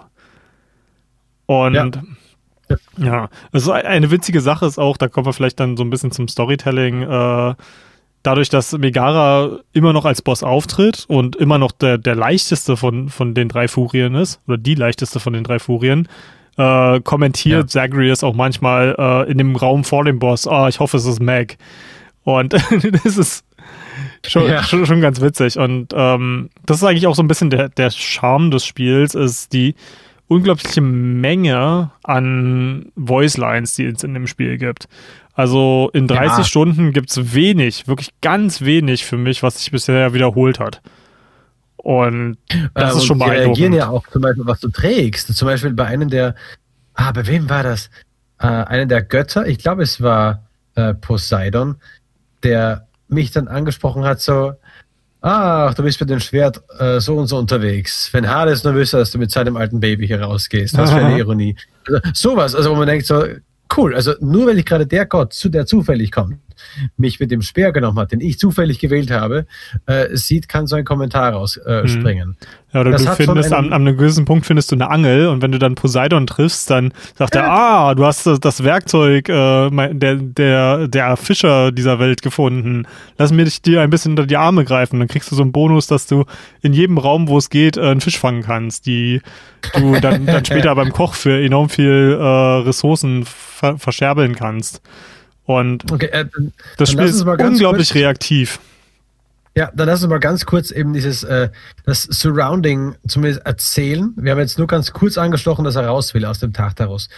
Und ja. Ja, also eine witzige Sache ist auch, da kommen wir vielleicht dann so ein bisschen zum Storytelling, äh, dadurch, dass Megara immer noch als Boss auftritt und immer noch der, der leichteste von, von den drei Furien ist, oder die leichteste von den drei Furien, äh, kommentiert ja. Zagreus auch manchmal äh, in dem Raum vor dem Boss, ah, oh, ich hoffe, es ist Meg. Und das ist Schon, ja. schon, schon, ganz witzig. Und ähm, das ist eigentlich auch so ein bisschen der, der Charme des Spiels, ist die unglaubliche Menge an Voice Lines, die es in dem Spiel gibt. Also in 30 ja. Stunden gibt es wenig, wirklich ganz wenig für mich, was sich bisher wiederholt hat. Und das äh, ist schon beeindruckend. Die reagieren ja auch zum Beispiel, was du trägst. Zum Beispiel bei einem der, ah, bei wem war das? Äh, einer der Götter, ich glaube, es war äh, Poseidon, der mich dann angesprochen hat, so, ach, du bist mit dem Schwert äh, so und so unterwegs. Wenn Hades nur wüsste, dass du mit seinem alten Baby hier rausgehst. Was für eine Ironie. Also, sowas, also wo man denkt so, cool, also nur weil ich gerade der Gott, zu der zufällig kommt, mich mit dem Speer genommen hat, den ich zufällig gewählt habe, äh, sieht, kann so ein Kommentar rausspringen. Äh, mhm. Ja, oder das du findest, an, an, einem gewissen Punkt findest du eine Angel und wenn du dann Poseidon triffst, dann sagt er, ah, du hast das Werkzeug äh, der, der, der Fischer dieser Welt gefunden. Lass mir dich dir ein bisschen unter die Arme greifen. Dann kriegst du so einen Bonus, dass du in jedem Raum, wo es geht, äh, einen Fisch fangen kannst, die du dann, dann später beim Koch für enorm viel äh, Ressourcen ver verscherbeln kannst. Und okay, äh, das Spiel ist unglaublich reaktiv. Ja, dann lass uns mal ganz kurz eben dieses äh, das Surrounding zumindest erzählen. Wir haben jetzt nur ganz kurz angestochen, dass er raus will aus dem Tartarus.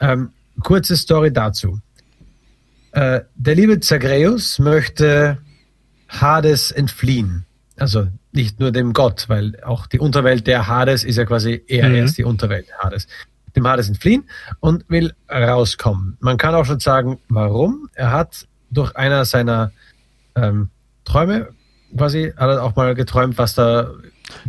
Ähm, kurze Story dazu. Äh, der liebe Zagreus möchte Hades entfliehen. Also nicht nur dem Gott, weil auch die Unterwelt der Hades ist ja quasi eher mhm. erst die Unterwelt Hades dem Hades entfliehen und will rauskommen. Man kann auch schon sagen, warum. Er hat durch einer seiner ähm, Träume quasi, hat er auch mal geträumt, was da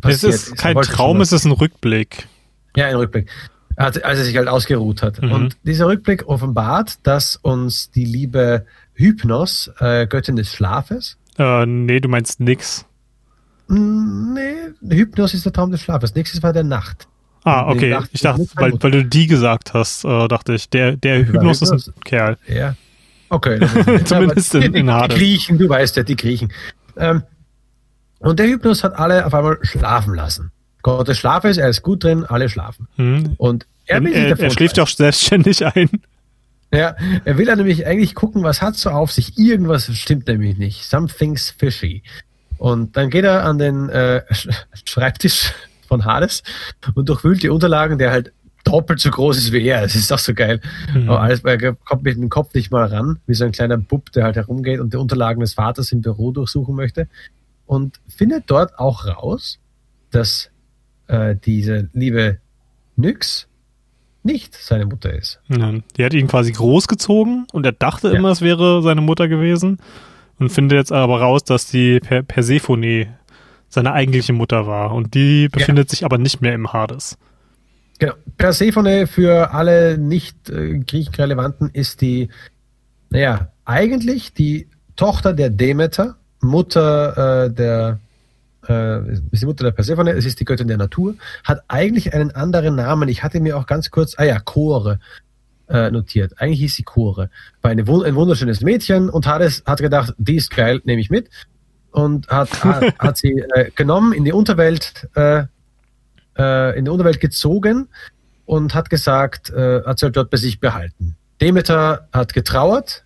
passiert ist. Es ist kein Traum, es ist ein Rückblick. Ja, ein Rückblick. Als er sich halt ausgeruht hat. Mhm. Und dieser Rückblick offenbart, dass uns die liebe Hypnos, äh, Göttin des Schlafes. Äh, nee, du meinst nix. Nee, Hypnos ist der Traum des Schlafes. Nix ist bei der Nacht. Ah, okay. Ich dachte, weil, weil du die gesagt hast, äh, dachte ich, der, der Hypnos ist ein Kerl. Ja. Okay. Zumindest in, in Die Griechen, du weißt ja, die Griechen. Ähm, und der Hypnos hat alle auf einmal schlafen lassen. Gott des Schlafes, er ist gut drin, alle schlafen. Hm. Und er, will er, er schläft auch selbstständig ein. Ja, er will ja nämlich eigentlich gucken, was hat so auf sich. Irgendwas stimmt nämlich nicht. Something's fishy. Und dann geht er an den äh, Schreibtisch von Hades und durchwühlt die Unterlagen, der halt doppelt so groß ist wie er. Das ist doch so geil. Mhm. Aber alles, er kommt mit dem Kopf nicht mal ran, wie so ein kleiner Bub, der halt herumgeht und die Unterlagen des Vaters im Büro durchsuchen möchte. Und findet dort auch raus, dass äh, diese liebe Nyx nicht seine Mutter ist. Ja, die hat ihn quasi großgezogen und er dachte ja. immer, es wäre seine Mutter gewesen und findet jetzt aber raus, dass die per Persephone seine eigentliche Mutter war und die befindet ja. sich aber nicht mehr im Hades. Genau. Persephone für alle nicht äh, Griechen-Relevanten ist die, naja, eigentlich die Tochter der Demeter, Mutter äh, der äh, ist die Mutter der Persephone, es ist die Göttin der Natur, hat eigentlich einen anderen Namen. Ich hatte mir auch ganz kurz, ah ja, Chore äh, notiert. Eigentlich hieß sie Chore. War eine, ein wunderschönes Mädchen und Hades hat gedacht, die ist geil, nehme ich mit. Und hat, hat, sie äh, genommen, in die Unterwelt, äh, äh, in die Unterwelt gezogen und hat gesagt, äh, hat sie halt dort bei sich behalten. Demeter hat getrauert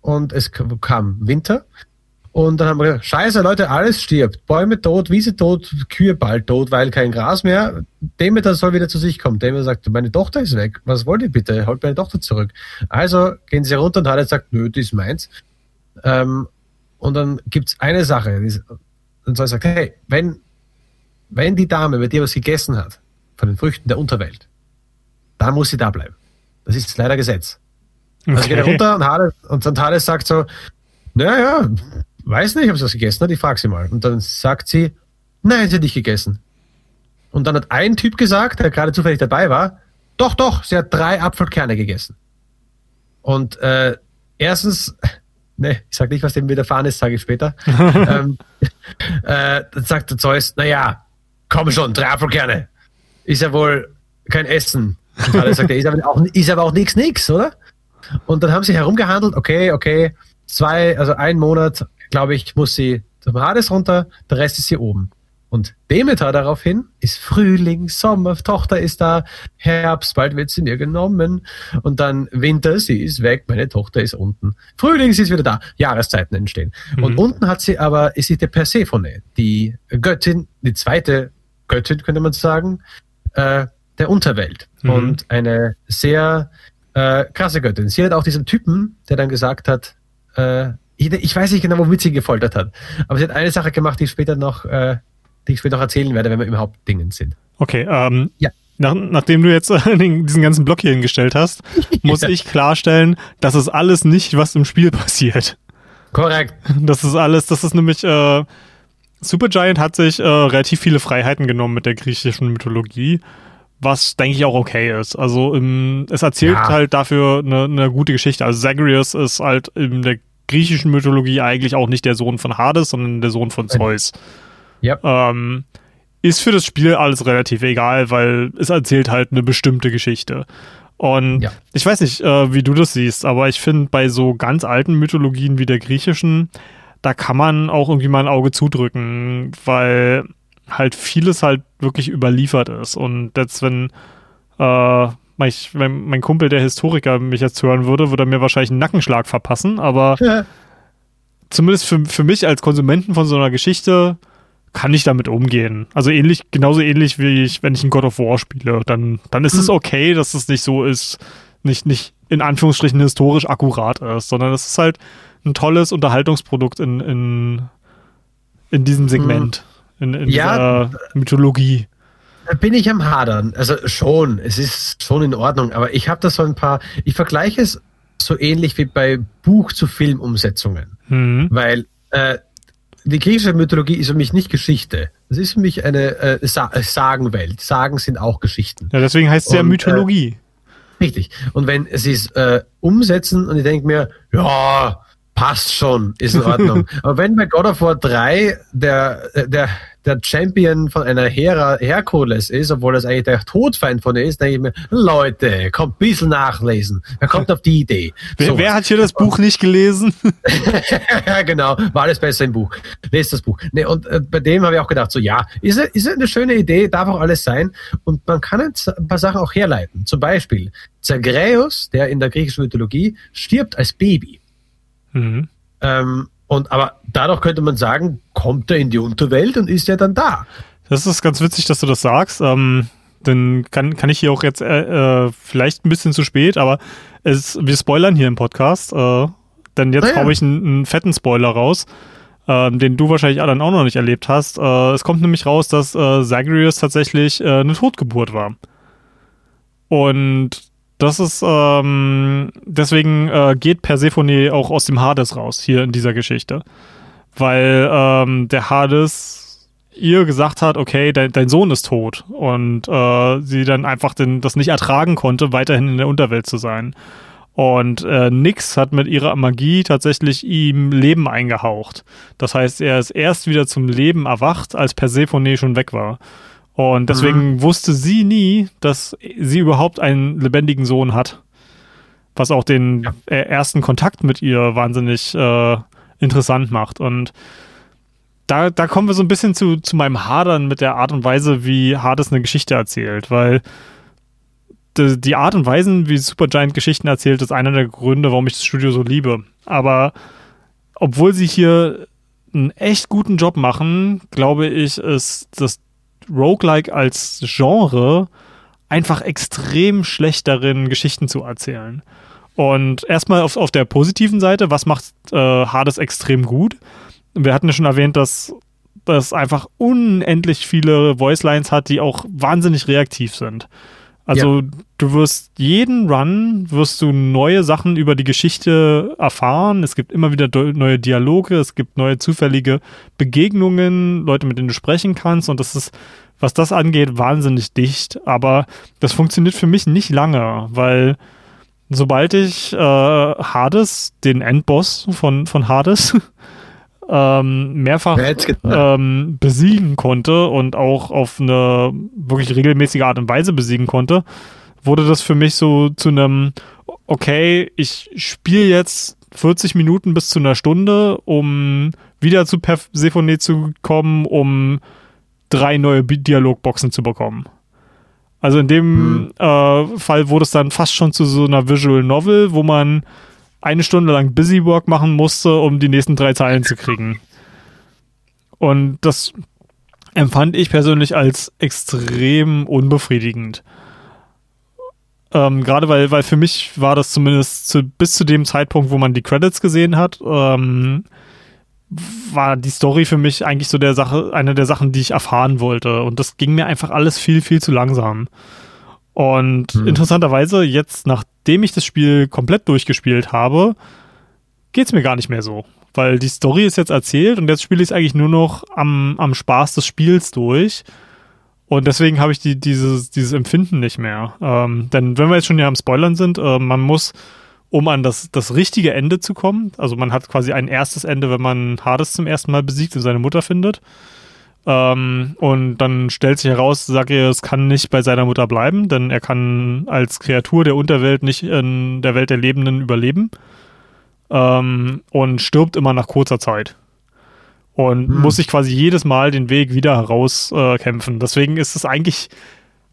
und es kam Winter und dann haben wir gesagt, scheiße, Leute, alles stirbt. Bäume tot, Wiese tot, Kühe bald tot, weil kein Gras mehr. Demeter soll wieder zu sich kommen. Demeter sagt, meine Tochter ist weg. Was wollt ihr bitte? Holt meine Tochter zurück. Also gehen sie runter und Hades sagt, nö, die ist meins. Ähm, und dann gibt's eine Sache. Und so sagt, hey, wenn, wenn die Dame bei dir was gegessen hat, von den Früchten der Unterwelt, dann muss sie da bleiben. Das ist leider Gesetz. Okay. Also geht er runter und Hades, und Hades sagt so, naja, weiß nicht, ob sie das gegessen hat, ich frage sie mal. Und dann sagt sie, nein, sie hat nicht gegessen. Und dann hat ein Typ gesagt, der gerade zufällig dabei war, doch, doch, sie hat drei Apfelkerne gegessen. Und äh, erstens, ne, ich sage nicht, was dem widerfahren ist, sage ich später. ähm, äh, dann sagt der Zeus, naja, komm schon, drei Apfelkerne. Ist ja wohl kein Essen. Und alle sagt, ist aber auch, ist aber auch nichts, nix, oder? Und dann haben sie herumgehandelt, okay, okay, zwei, also ein Monat glaube ich, muss sie zum Hades runter, der Rest ist hier oben. Und Demeter daraufhin ist Frühling, Sommer, Tochter ist da, Herbst, bald wird sie mir genommen. Und dann Winter, sie ist weg, meine Tochter ist unten. Frühling, sie ist wieder da, Jahreszeiten entstehen. Mhm. Und unten hat sie aber, ist sie der Persephone, die Göttin, die zweite Göttin, könnte man sagen, äh, der Unterwelt. Mhm. Und eine sehr äh, krasse Göttin. Sie hat auch diesen Typen, der dann gesagt hat, äh, ich, ich, weiß nicht genau, womit sie gefoltert hat. Aber sie hat eine Sache gemacht, die ich später noch, äh, die ich später noch erzählen werde, wenn wir im Hauptdingen sind. Okay, ähm, ja. Nach, nachdem du jetzt diesen ganzen Block hier hingestellt hast, muss ich klarstellen, das ist alles nicht, was im Spiel passiert. Korrekt. Das ist alles, das ist nämlich, äh, Supergiant hat sich äh, relativ viele Freiheiten genommen mit der griechischen Mythologie, was denke ich auch okay ist. Also im, es erzählt ja. halt dafür eine, eine, gute Geschichte. Also Zagreus ist halt in der griechischen Mythologie eigentlich auch nicht der Sohn von Hades, sondern der Sohn von Zeus. Ja. Ähm, ist für das Spiel alles relativ egal, weil es erzählt halt eine bestimmte Geschichte. Und ja. ich weiß nicht, äh, wie du das siehst, aber ich finde, bei so ganz alten Mythologien wie der griechischen, da kann man auch irgendwie mal ein Auge zudrücken, weil halt vieles halt wirklich überliefert ist. Und jetzt, wenn äh, ich, wenn mein Kumpel, der Historiker, mich jetzt hören würde, würde er mir wahrscheinlich einen Nackenschlag verpassen, aber ja. zumindest für, für mich als Konsumenten von so einer Geschichte kann ich damit umgehen. Also ähnlich, genauso ähnlich wie ich, wenn ich ein God of War spiele, dann, dann ist mhm. es okay, dass es nicht so ist, nicht, nicht in Anführungsstrichen historisch akkurat ist, sondern es ist halt ein tolles Unterhaltungsprodukt in, in, in diesem Segment, mhm. in, in ja, dieser Mythologie. Da bin ich am Hadern. Also schon, es ist schon in Ordnung, aber ich habe da so ein paar, ich vergleiche es so ähnlich wie bei Buch zu Filmumsetzungen. Mhm. Weil äh, die griechische Mythologie ist für mich nicht Geschichte. Das ist für mich eine äh, Sa äh, Sagenwelt. Sagen sind auch Geschichten. Ja, deswegen heißt es ja Mythologie. Äh, richtig. Und wenn sie es äh, umsetzen und ich denke mir, ja, passt schon, ist in Ordnung. Aber wenn bei God of War 3 der, der, der Champion von einer Hera Herkules ist, obwohl das eigentlich der Todfeind von ihr ist, denke ich mir, Leute, kommt ein bisschen nachlesen. Wer kommt auf die Idee? Wer, wer hat hier das Buch nicht gelesen? ja, genau. War alles besser im Buch. Lest das Buch. Nee, und äh, bei dem habe ich auch gedacht, so ja, ist, ist eine schöne Idee, darf auch alles sein. Und man kann ein paar Sachen auch herleiten. Zum Beispiel, Zagreus, der in der griechischen Mythologie, stirbt als Baby. Mhm. Ähm, und aber dadurch könnte man sagen, kommt er in die Unterwelt und ist ja dann da. Das ist ganz witzig, dass du das sagst. Ähm, dann kann, kann ich hier auch jetzt äh, äh, vielleicht ein bisschen zu spät, aber es, wir spoilern hier im Podcast. Äh, denn jetzt naja. haue ich einen, einen, fetten Spoiler raus, äh, den du wahrscheinlich dann auch noch nicht erlebt hast. Äh, es kommt nämlich raus, dass äh, Zagreus tatsächlich äh, eine Totgeburt war. Und das ist, ähm, deswegen äh, geht Persephone auch aus dem Hades raus, hier in dieser Geschichte. Weil ähm, der Hades ihr gesagt hat, okay, dein, dein Sohn ist tot. Und äh, sie dann einfach den, das nicht ertragen konnte, weiterhin in der Unterwelt zu sein. Und äh, Nix hat mit ihrer Magie tatsächlich ihm Leben eingehaucht. Das heißt, er ist erst wieder zum Leben erwacht, als Persephone schon weg war. Und deswegen mhm. wusste sie nie, dass sie überhaupt einen lebendigen Sohn hat. Was auch den ja. Äh, ersten Kontakt mit ihr wahnsinnig äh, interessant macht. Und da, da kommen wir so ein bisschen zu, zu meinem Hadern mit der Art und Weise, wie Hades eine Geschichte erzählt. Weil die, die Art und Weise, wie Supergiant Geschichten erzählt, ist einer der Gründe, warum ich das Studio so liebe. Aber obwohl sie hier einen echt guten Job machen, glaube ich, ist das Roguelike als Genre einfach extrem schlecht darin, Geschichten zu erzählen. Und erstmal auf, auf der positiven Seite, was macht äh, Hades extrem gut? Wir hatten ja schon erwähnt, dass das einfach unendlich viele Voicelines hat, die auch wahnsinnig reaktiv sind. Also ja. du wirst jeden Run, wirst du neue Sachen über die Geschichte erfahren. Es gibt immer wieder neue Dialoge, es gibt neue zufällige Begegnungen, Leute, mit denen du sprechen kannst. Und das ist, was das angeht, wahnsinnig dicht. Aber das funktioniert für mich nicht lange, weil sobald ich äh, Hades, den Endboss von, von Hades, ähm, mehrfach ähm, besiegen konnte und auch auf eine wirklich regelmäßige Art und Weise besiegen konnte, wurde das für mich so zu einem, okay, ich spiele jetzt 40 Minuten bis zu einer Stunde, um wieder zu Persephone zu kommen, um drei neue Dialogboxen zu bekommen. Also in dem hm. äh, Fall wurde es dann fast schon zu so einer Visual Novel, wo man eine Stunde lang Busywork machen musste, um die nächsten drei Zeilen zu kriegen. Und das empfand ich persönlich als extrem unbefriedigend. Ähm, Gerade weil, weil für mich war das zumindest zu, bis zu dem Zeitpunkt, wo man die Credits gesehen hat, ähm, war die Story für mich eigentlich so der Sache, eine der Sachen, die ich erfahren wollte. Und das ging mir einfach alles viel, viel zu langsam. Und hm. interessanterweise, jetzt, nachdem ich das Spiel komplett durchgespielt habe, geht es mir gar nicht mehr so. Weil die Story ist jetzt erzählt und jetzt spiele ich es eigentlich nur noch am, am Spaß des Spiels durch. Und deswegen habe ich die, dieses, dieses Empfinden nicht mehr. Ähm, denn wenn wir jetzt schon ja am Spoilern sind, äh, man muss, um an das, das richtige Ende zu kommen, also man hat quasi ein erstes Ende, wenn man Hades zum ersten Mal besiegt und seine Mutter findet. Ähm, und dann stellt sich heraus, sagt er, es kann nicht bei seiner Mutter bleiben, denn er kann als Kreatur der Unterwelt nicht in der Welt der Lebenden überleben. Ähm, und stirbt immer nach kurzer Zeit. Und hm. muss sich quasi jedes Mal den Weg wieder herauskämpfen. Äh, Deswegen ist es eigentlich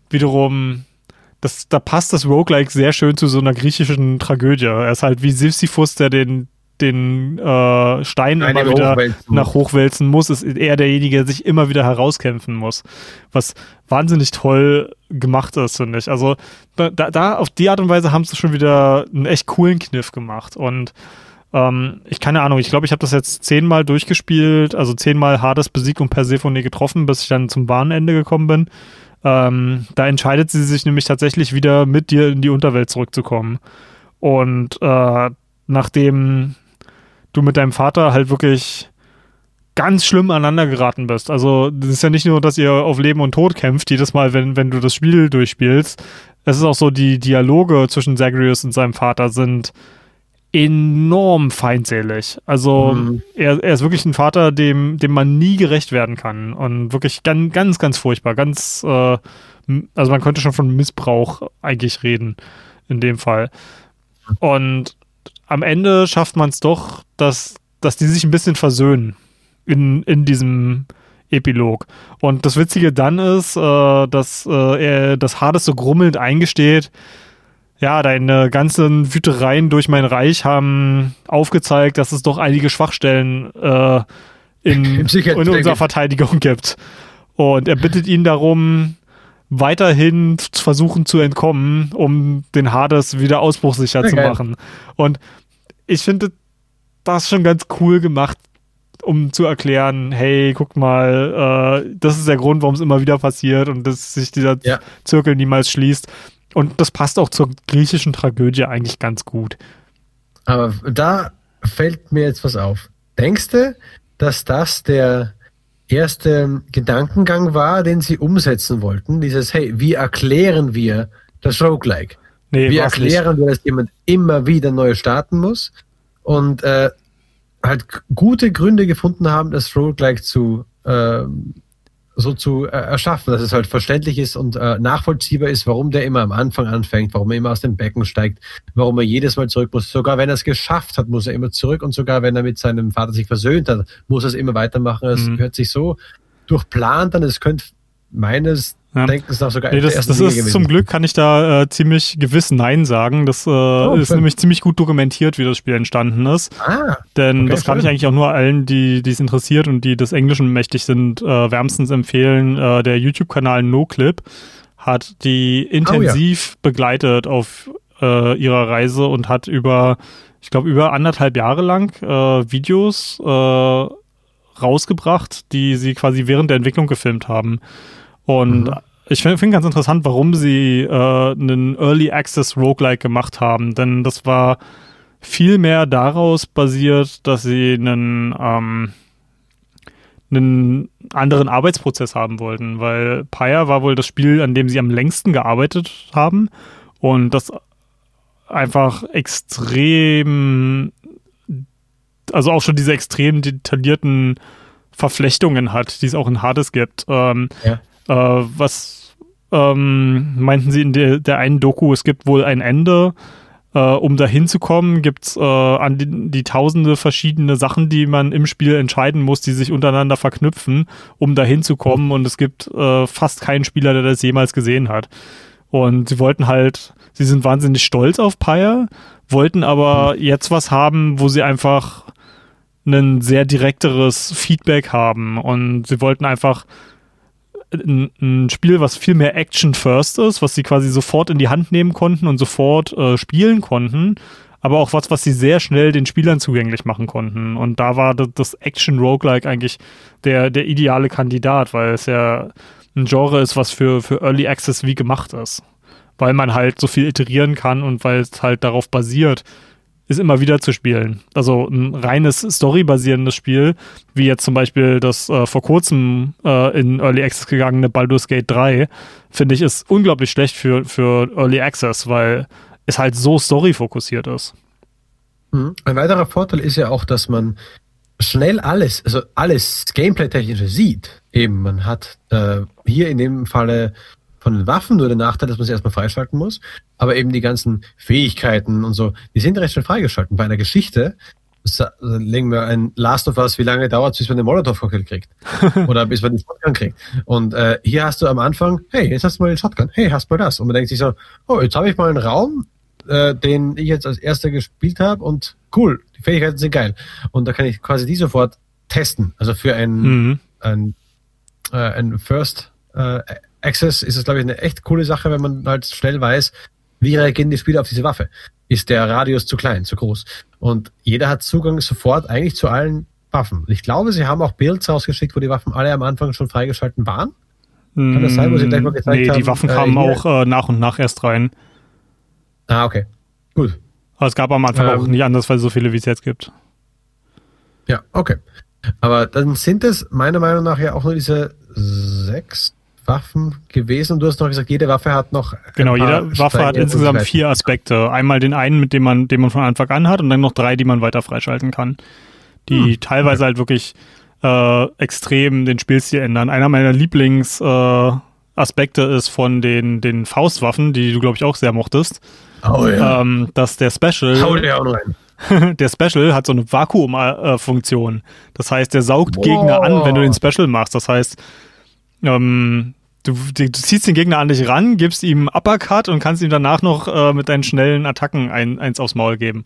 wiederum das, da passt das Roguelike sehr schön zu so einer griechischen Tragödie. Er ist halt wie Sisyphus, der den, den äh, Stein Nein, immer wieder hochwälzen nach hochwälzen muss, ist er derjenige, der sich immer wieder herauskämpfen muss. Was wahnsinnig toll gemacht ist, finde ich. Also da, da auf die Art und Weise haben sie schon wieder einen echt coolen Kniff gemacht. Und ähm, ich keine Ahnung, ich glaube, ich habe das jetzt zehnmal durchgespielt, also zehnmal Hades besiegt und Persephone getroffen, bis ich dann zum Bahnende gekommen bin. Ähm, da entscheidet sie sich nämlich tatsächlich wieder mit dir in die Unterwelt zurückzukommen. Und äh, nachdem du mit deinem Vater halt wirklich ganz schlimm aneinander geraten bist. Also, es ist ja nicht nur, dass ihr auf Leben und Tod kämpft, jedes Mal, wenn, wenn du das Spiel durchspielst. Es ist auch so, die Dialoge zwischen Zagreus und seinem Vater sind enorm feinselig. Also mhm. er, er ist wirklich ein Vater, dem, dem man nie gerecht werden kann. Und wirklich ganz, ganz, ganz furchtbar. Ganz, äh, also man könnte schon von Missbrauch eigentlich reden in dem Fall. Und am Ende schafft man es doch, dass, dass die sich ein bisschen versöhnen in, in diesem Epilog. Und das Witzige dann ist, äh, dass äh, er das Hades so grummelnd eingesteht, ja, deine ganzen Wütereien durch mein Reich haben aufgezeigt, dass es doch einige Schwachstellen äh, in, in unserer Verteidigung gibt. Und er bittet ihn darum, weiterhin versuchen zu entkommen, um den Hades wieder ausbruchsicher okay. zu machen. Und ich finde das schon ganz cool gemacht, um zu erklären, hey, guck mal, äh, das ist der Grund, warum es immer wieder passiert und dass sich dieser ja. Zirkel niemals schließt. Und das passt auch zur griechischen Tragödie eigentlich ganz gut. Aber da fällt mir jetzt was auf. Denkst du, dass das der erste Gedankengang war, den sie umsetzen wollten? Dieses, hey, wie erklären wir das Roguelike? Nee, wie erklären nicht. wir, dass jemand immer wieder neu starten muss? Und äh, halt gute Gründe gefunden haben, das Roguelike zu ähm, so zu äh, erschaffen, dass es halt verständlich ist und äh, nachvollziehbar ist, warum der immer am Anfang anfängt, warum er immer aus dem Becken steigt, warum er jedes Mal zurück muss. Sogar wenn er es geschafft hat, muss er immer zurück und sogar wenn er mit seinem Vater sich versöhnt hat, muss er es immer weitermachen. Es mhm. hört sich so durchplant an, es könnte meines ja. denken, es sogar nee, das, das ist gewesen. zum Glück kann ich da äh, ziemlich gewiss Nein sagen. Das äh, oh, ist nämlich ziemlich gut dokumentiert, wie das Spiel entstanden ist. Ah, Denn okay, das kann schön. ich eigentlich auch nur allen, die es interessiert und die des Englischen mächtig sind, äh, wärmstens empfehlen. Äh, der YouTube-Kanal NoClip hat die intensiv oh, ja. begleitet auf äh, ihrer Reise und hat über, ich glaube, über anderthalb Jahre lang äh, Videos rausgebracht, die sie quasi während der Entwicklung gefilmt haben. Und mhm. ich finde find ganz interessant, warum sie äh, einen Early Access Roguelike gemacht haben, denn das war viel mehr daraus basiert, dass sie einen, ähm, einen anderen Arbeitsprozess haben wollten, weil Pyre war wohl das Spiel, an dem sie am längsten gearbeitet haben und das einfach extrem, also auch schon diese extrem detaillierten Verflechtungen hat, die es auch in Hades gibt. Ähm, ja. Äh, was ähm, meinten Sie in der, der einen Doku, es gibt wohl ein Ende. Äh, um da hinzukommen, gibt es äh, an die, die, tausende verschiedene Sachen, die man im Spiel entscheiden muss, die sich untereinander verknüpfen, um da hinzukommen. Und es gibt äh, fast keinen Spieler, der das jemals gesehen hat. Und sie wollten halt, sie sind wahnsinnig stolz auf Pyre, wollten aber jetzt was haben, wo sie einfach ein sehr direkteres Feedback haben. Und sie wollten einfach ein, ein, Spiel, was viel mehr Action First ist, was sie quasi sofort in die Hand nehmen konnten und sofort äh, spielen konnten, aber auch was, was sie sehr schnell den Spielern zugänglich machen konnten. Und da war das Action Roguelike eigentlich der, der ideale Kandidat, weil es ja ein Genre ist, was für, für Early Access wie gemacht ist. Weil man halt so viel iterieren kann und weil es halt darauf basiert, ist immer wieder zu spielen. Also ein reines storybasierendes Spiel, wie jetzt zum Beispiel das äh, vor kurzem äh, in Early Access gegangene Baldur's Gate 3, finde ich, ist unglaublich schlecht für, für Early Access, weil es halt so story-fokussiert ist. Mhm. Ein weiterer Vorteil ist ja auch, dass man schnell alles, also alles Gameplay-technische sieht. Eben, man hat äh, hier in dem Falle von den Waffen nur der Nachteil, dass man sie erstmal freischalten muss. Aber eben die ganzen Fähigkeiten und so, die sind recht schnell freigeschalten. Bei einer Geschichte also legen wir ein Last of Us, wie lange dauert es, bis man den Molotov-Cocktail kriegt? Oder bis man den Shotgun kriegt. Und äh, hier hast du am Anfang, hey, jetzt hast du mal den Shotgun, hey, hast du mal das. Und man denkt sich so, oh, jetzt habe ich mal einen Raum, äh, den ich jetzt als erster gespielt habe und cool, die Fähigkeiten sind geil. Und da kann ich quasi die sofort testen. Also für ein, mhm. ein, äh, ein First äh, Access ist es, glaube ich, eine echt coole Sache, wenn man halt schnell weiß, wie reagieren die Spieler auf diese Waffe. Ist der Radius zu klein, zu groß? Und jeder hat Zugang sofort eigentlich zu allen Waffen. Ich glaube, sie haben auch Builds rausgeschickt, wo die Waffen alle am Anfang schon freigeschalten waren. Kann das sein, wo sie gleich mal gezeigt nee, haben? Nee, die Waffen kamen äh, auch äh, nach und nach erst rein. Ah, okay. Gut. Aber es gab am Anfang ähm, auch nicht anders, weil es so viele wie es jetzt gibt. Ja, okay. Aber dann sind es meiner Meinung nach ja auch nur diese sechs Waffen gewesen und du hast noch gesagt, jede Waffe hat noch. Genau, jede Waffe hat insgesamt vier Aspekte. Einmal den einen, mit dem man, den man von Anfang an hat und dann noch drei, die man weiter freischalten kann. Die hm. teilweise halt wirklich äh, extrem den Spielstil ändern. Einer meiner Lieblingsaspekte äh, ist von den, den Faustwaffen, die du, glaube ich, auch sehr mochtest. Oh ja. Ähm, dass der Special. Hau dir auch rein. der Special hat so eine Vakuum-Funktion. Das heißt, der saugt wow. Gegner an, wenn du den Special machst. Das heißt, ähm, du, du, ziehst den Gegner an dich ran, gibst ihm Uppercut und kannst ihm danach noch äh, mit deinen schnellen Attacken ein, eins aufs Maul geben.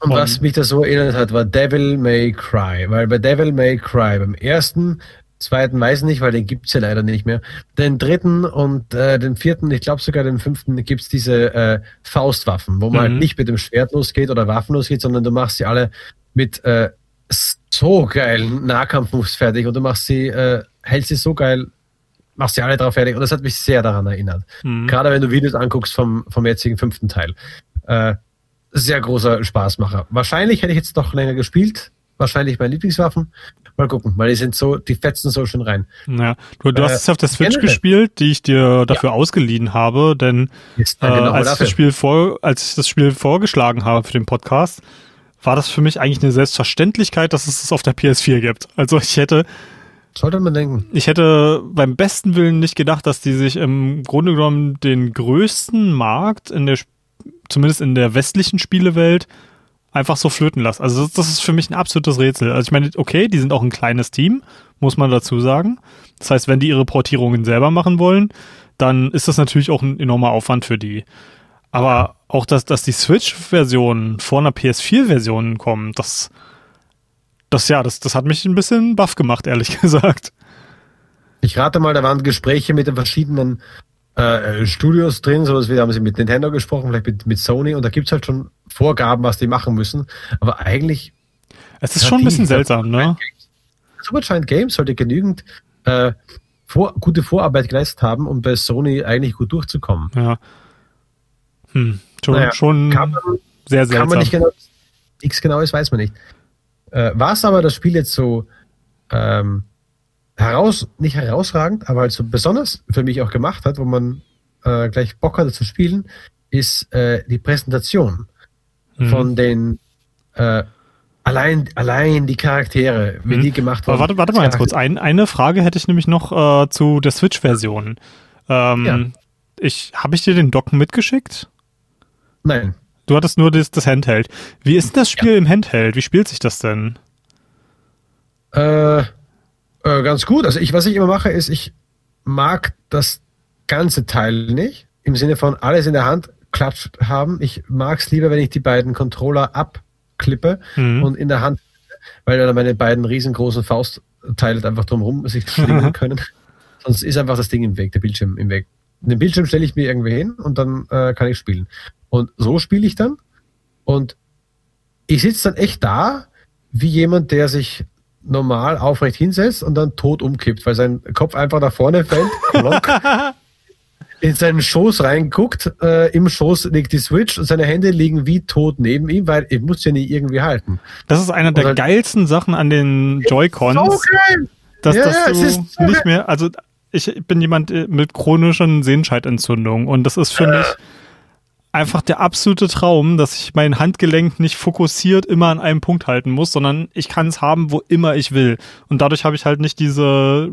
Und, und was mich da so erinnert hat, war Devil May Cry. Weil bei Devil May Cry, beim ersten, zweiten weiß nicht, weil den gibt's ja leider nicht mehr. Den dritten und äh, den vierten, ich glaube sogar den fünften, gibt's diese äh, Faustwaffen, wo man halt mhm. halt nicht mit dem Schwert losgeht oder Waffen losgeht, sondern du machst sie alle mit äh, so geilen Nahkampfmoves fertig und du machst sie, äh, hältst sie so geil machst sie alle drauf fertig. Und das hat mich sehr daran erinnert. Mhm. Gerade wenn du Videos anguckst vom, vom jetzigen fünften Teil. Äh, sehr großer Spaßmacher. Wahrscheinlich hätte ich jetzt noch länger gespielt. Wahrscheinlich meine Lieblingswaffen. Mal gucken, weil die sind so, die fetzen so schön rein. Ja, du, du äh, hast es auf der Switch generell. gespielt, die ich dir dafür ja. ausgeliehen habe, denn Ist, äh, genau als, ich das Spiel vor, als ich das Spiel vorgeschlagen habe für den Podcast, war das für mich eigentlich eine Selbstverständlichkeit, dass es es auf der PS4 gibt. Also ich hätte sollte man denken. Ich hätte beim besten Willen nicht gedacht, dass die sich im Grunde genommen den größten Markt in der zumindest in der westlichen Spielewelt, einfach so flöten lassen. Also das ist für mich ein absolutes Rätsel. Also ich meine, okay, die sind auch ein kleines Team, muss man dazu sagen. Das heißt, wenn die ihre Portierungen selber machen wollen, dann ist das natürlich auch ein enormer Aufwand für die. Aber auch, dass, dass die Switch-Version vor einer PS4-Version kommen, das, das ja, das, das hat mich ein bisschen baff gemacht, ehrlich gesagt. Ich rate mal, da waren Gespräche mit den verschiedenen äh, Studios drin, sowas wie haben sie mit Nintendo gesprochen, vielleicht mit, mit Sony und da gibt's halt schon Vorgaben, was die machen müssen. Aber eigentlich. Es ist schon ein bisschen seltsam, ne? Supergiant Games sollte genügend äh, vor, gute Vorarbeit geleistet haben, um bei Sony eigentlich gut durchzukommen. Ja. Hm, schon, naja, schon kann man, sehr seltsam. Kann man nicht genau, nichts genau ist, weiß man nicht. Äh, was aber das Spiel jetzt so ähm, heraus, nicht herausragend, aber halt so besonders für mich auch gemacht hat, wo man äh, gleich Bock hatte zu spielen, ist äh, die Präsentation mhm. von den äh, allein, allein die Charaktere, wie mhm. die gemacht wurden. warte, warte mal ganz kurz. Ein, eine Frage hätte ich nämlich noch äh, zu der Switch-Version. Ähm, ja. Ich, habe ich dir den Dock mitgeschickt? Nein. Du hattest nur das, das Handheld. Wie ist denn das Spiel ja. im Handheld? Wie spielt sich das denn? Äh, äh, ganz gut. Also ich, was ich immer mache, ist, ich mag das ganze Teil nicht. Im Sinne von alles in der Hand klatscht haben. Ich mag es lieber, wenn ich die beiden Controller abklippe mhm. und in der Hand, weil dann meine beiden riesengroßen Faustteile einfach drumherum sich schlingen können. Sonst ist einfach das Ding im Weg, der Bildschirm im Weg. Den Bildschirm stelle ich mir irgendwie hin und dann äh, kann ich spielen. Und so spiele ich dann. Und ich sitze dann echt da, wie jemand, der sich normal aufrecht hinsetzt und dann tot umkippt, weil sein Kopf einfach nach vorne fällt, klonk, in seinen Schoß reinguckt, äh, im Schoß liegt die Switch und seine Hände liegen wie tot neben ihm, weil ich muss ja nie irgendwie halten. Das ist einer der dann, geilsten Sachen an den Joy-Cons. So geil! Dass, ja, dass du so nicht mehr, also ich bin jemand äh, mit chronischen Sehenscheidentzündung und das ist für äh. mich einfach der absolute Traum, dass ich mein Handgelenk nicht fokussiert immer an einem Punkt halten muss, sondern ich kann es haben, wo immer ich will. Und dadurch habe ich halt nicht diese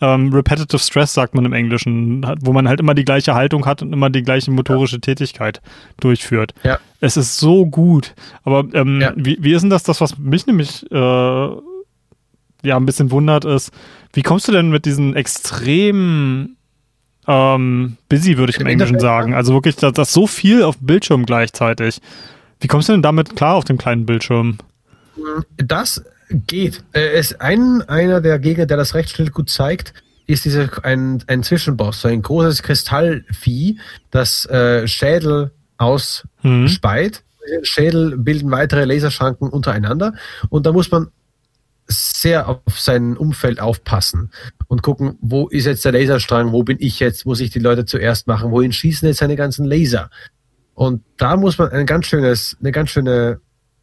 ähm, Repetitive Stress, sagt man im Englischen, wo man halt immer die gleiche Haltung hat und immer die gleiche motorische ja. Tätigkeit durchführt. Ja. Es ist so gut. Aber ähm, ja. wie, wie ist denn das, das, was mich nämlich äh, ja ein bisschen wundert, ist, wie kommst du denn mit diesen extremen ähm, busy, würde ich im Englischen sagen. Also wirklich, das, das so viel auf dem Bildschirm gleichzeitig. Wie kommst du denn damit klar auf dem kleinen Bildschirm? Das geht. Äh, ist ein, einer der Gegner, der das recht schnell gut zeigt, ist diese, ein, ein Zwischenboss, so ein großes Kristallvieh, das äh, Schädel ausspeit. Mhm. Schädel bilden weitere Laserschranken untereinander und da muss man sehr auf sein Umfeld aufpassen und gucken, wo ist jetzt der Laserstrang, wo bin ich jetzt, muss ich die Leute zuerst machen, wohin schießen jetzt seine ganzen Laser. Und da muss man ein ganz schönes, eine ganz schöne,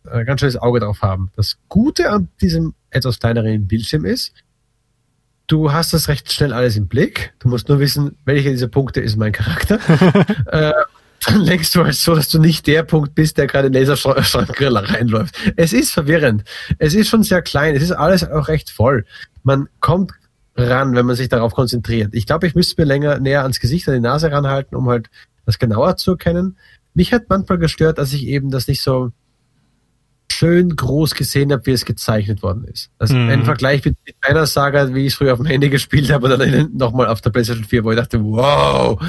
ein ganz schönes Auge drauf haben. Das Gute an diesem etwas kleineren Bildschirm ist, du hast das recht schnell alles im Blick. Du musst nur wissen, welcher dieser Punkte ist mein Charakter. äh, dann lenkst du halt so, dass du nicht der Punkt bist, der gerade in Laserschrankgriller reinläuft. Es ist verwirrend. Es ist schon sehr klein. Es ist alles auch recht voll. Man kommt ran, wenn man sich darauf konzentriert. Ich glaube, ich müsste mir länger näher ans Gesicht, an die Nase ranhalten, um halt das genauer zu erkennen. Mich hat manchmal gestört, dass ich eben das nicht so schön groß gesehen habe, wie es gezeichnet worden ist. Also mhm. ein Vergleich mit, mit einer Saga, wie ich es früher auf dem Handy gespielt habe und dann nochmal auf der PlayStation 4, wo ich dachte, wow.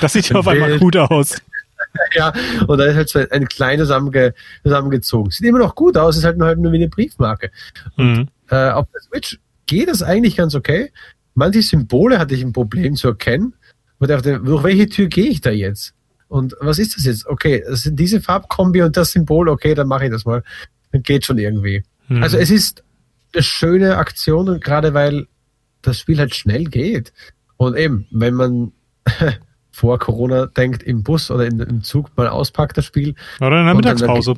Das sieht ja auf einmal gut aus. ja, und dann ist halt so ein, ein klein zusammenge, zusammengezogen. Sieht immer noch gut aus, ist halt nur halt nur wie eine Briefmarke. Und, mhm. äh, auf der Switch geht das eigentlich ganz okay. Manche Symbole hatte ich ein Problem zu erkennen. Und dachte, durch welche Tür gehe ich da jetzt? Und was ist das jetzt? Okay, das sind diese Farbkombi und das Symbol, okay, dann mache ich das mal. Dann geht schon irgendwie. Mhm. Also es ist eine schöne Aktion und gerade weil das Spiel halt schnell geht. Und eben, wenn man vor Corona denkt, im Bus oder in, im Zug mal auspackt das Spiel. Oder in der Mittagspause.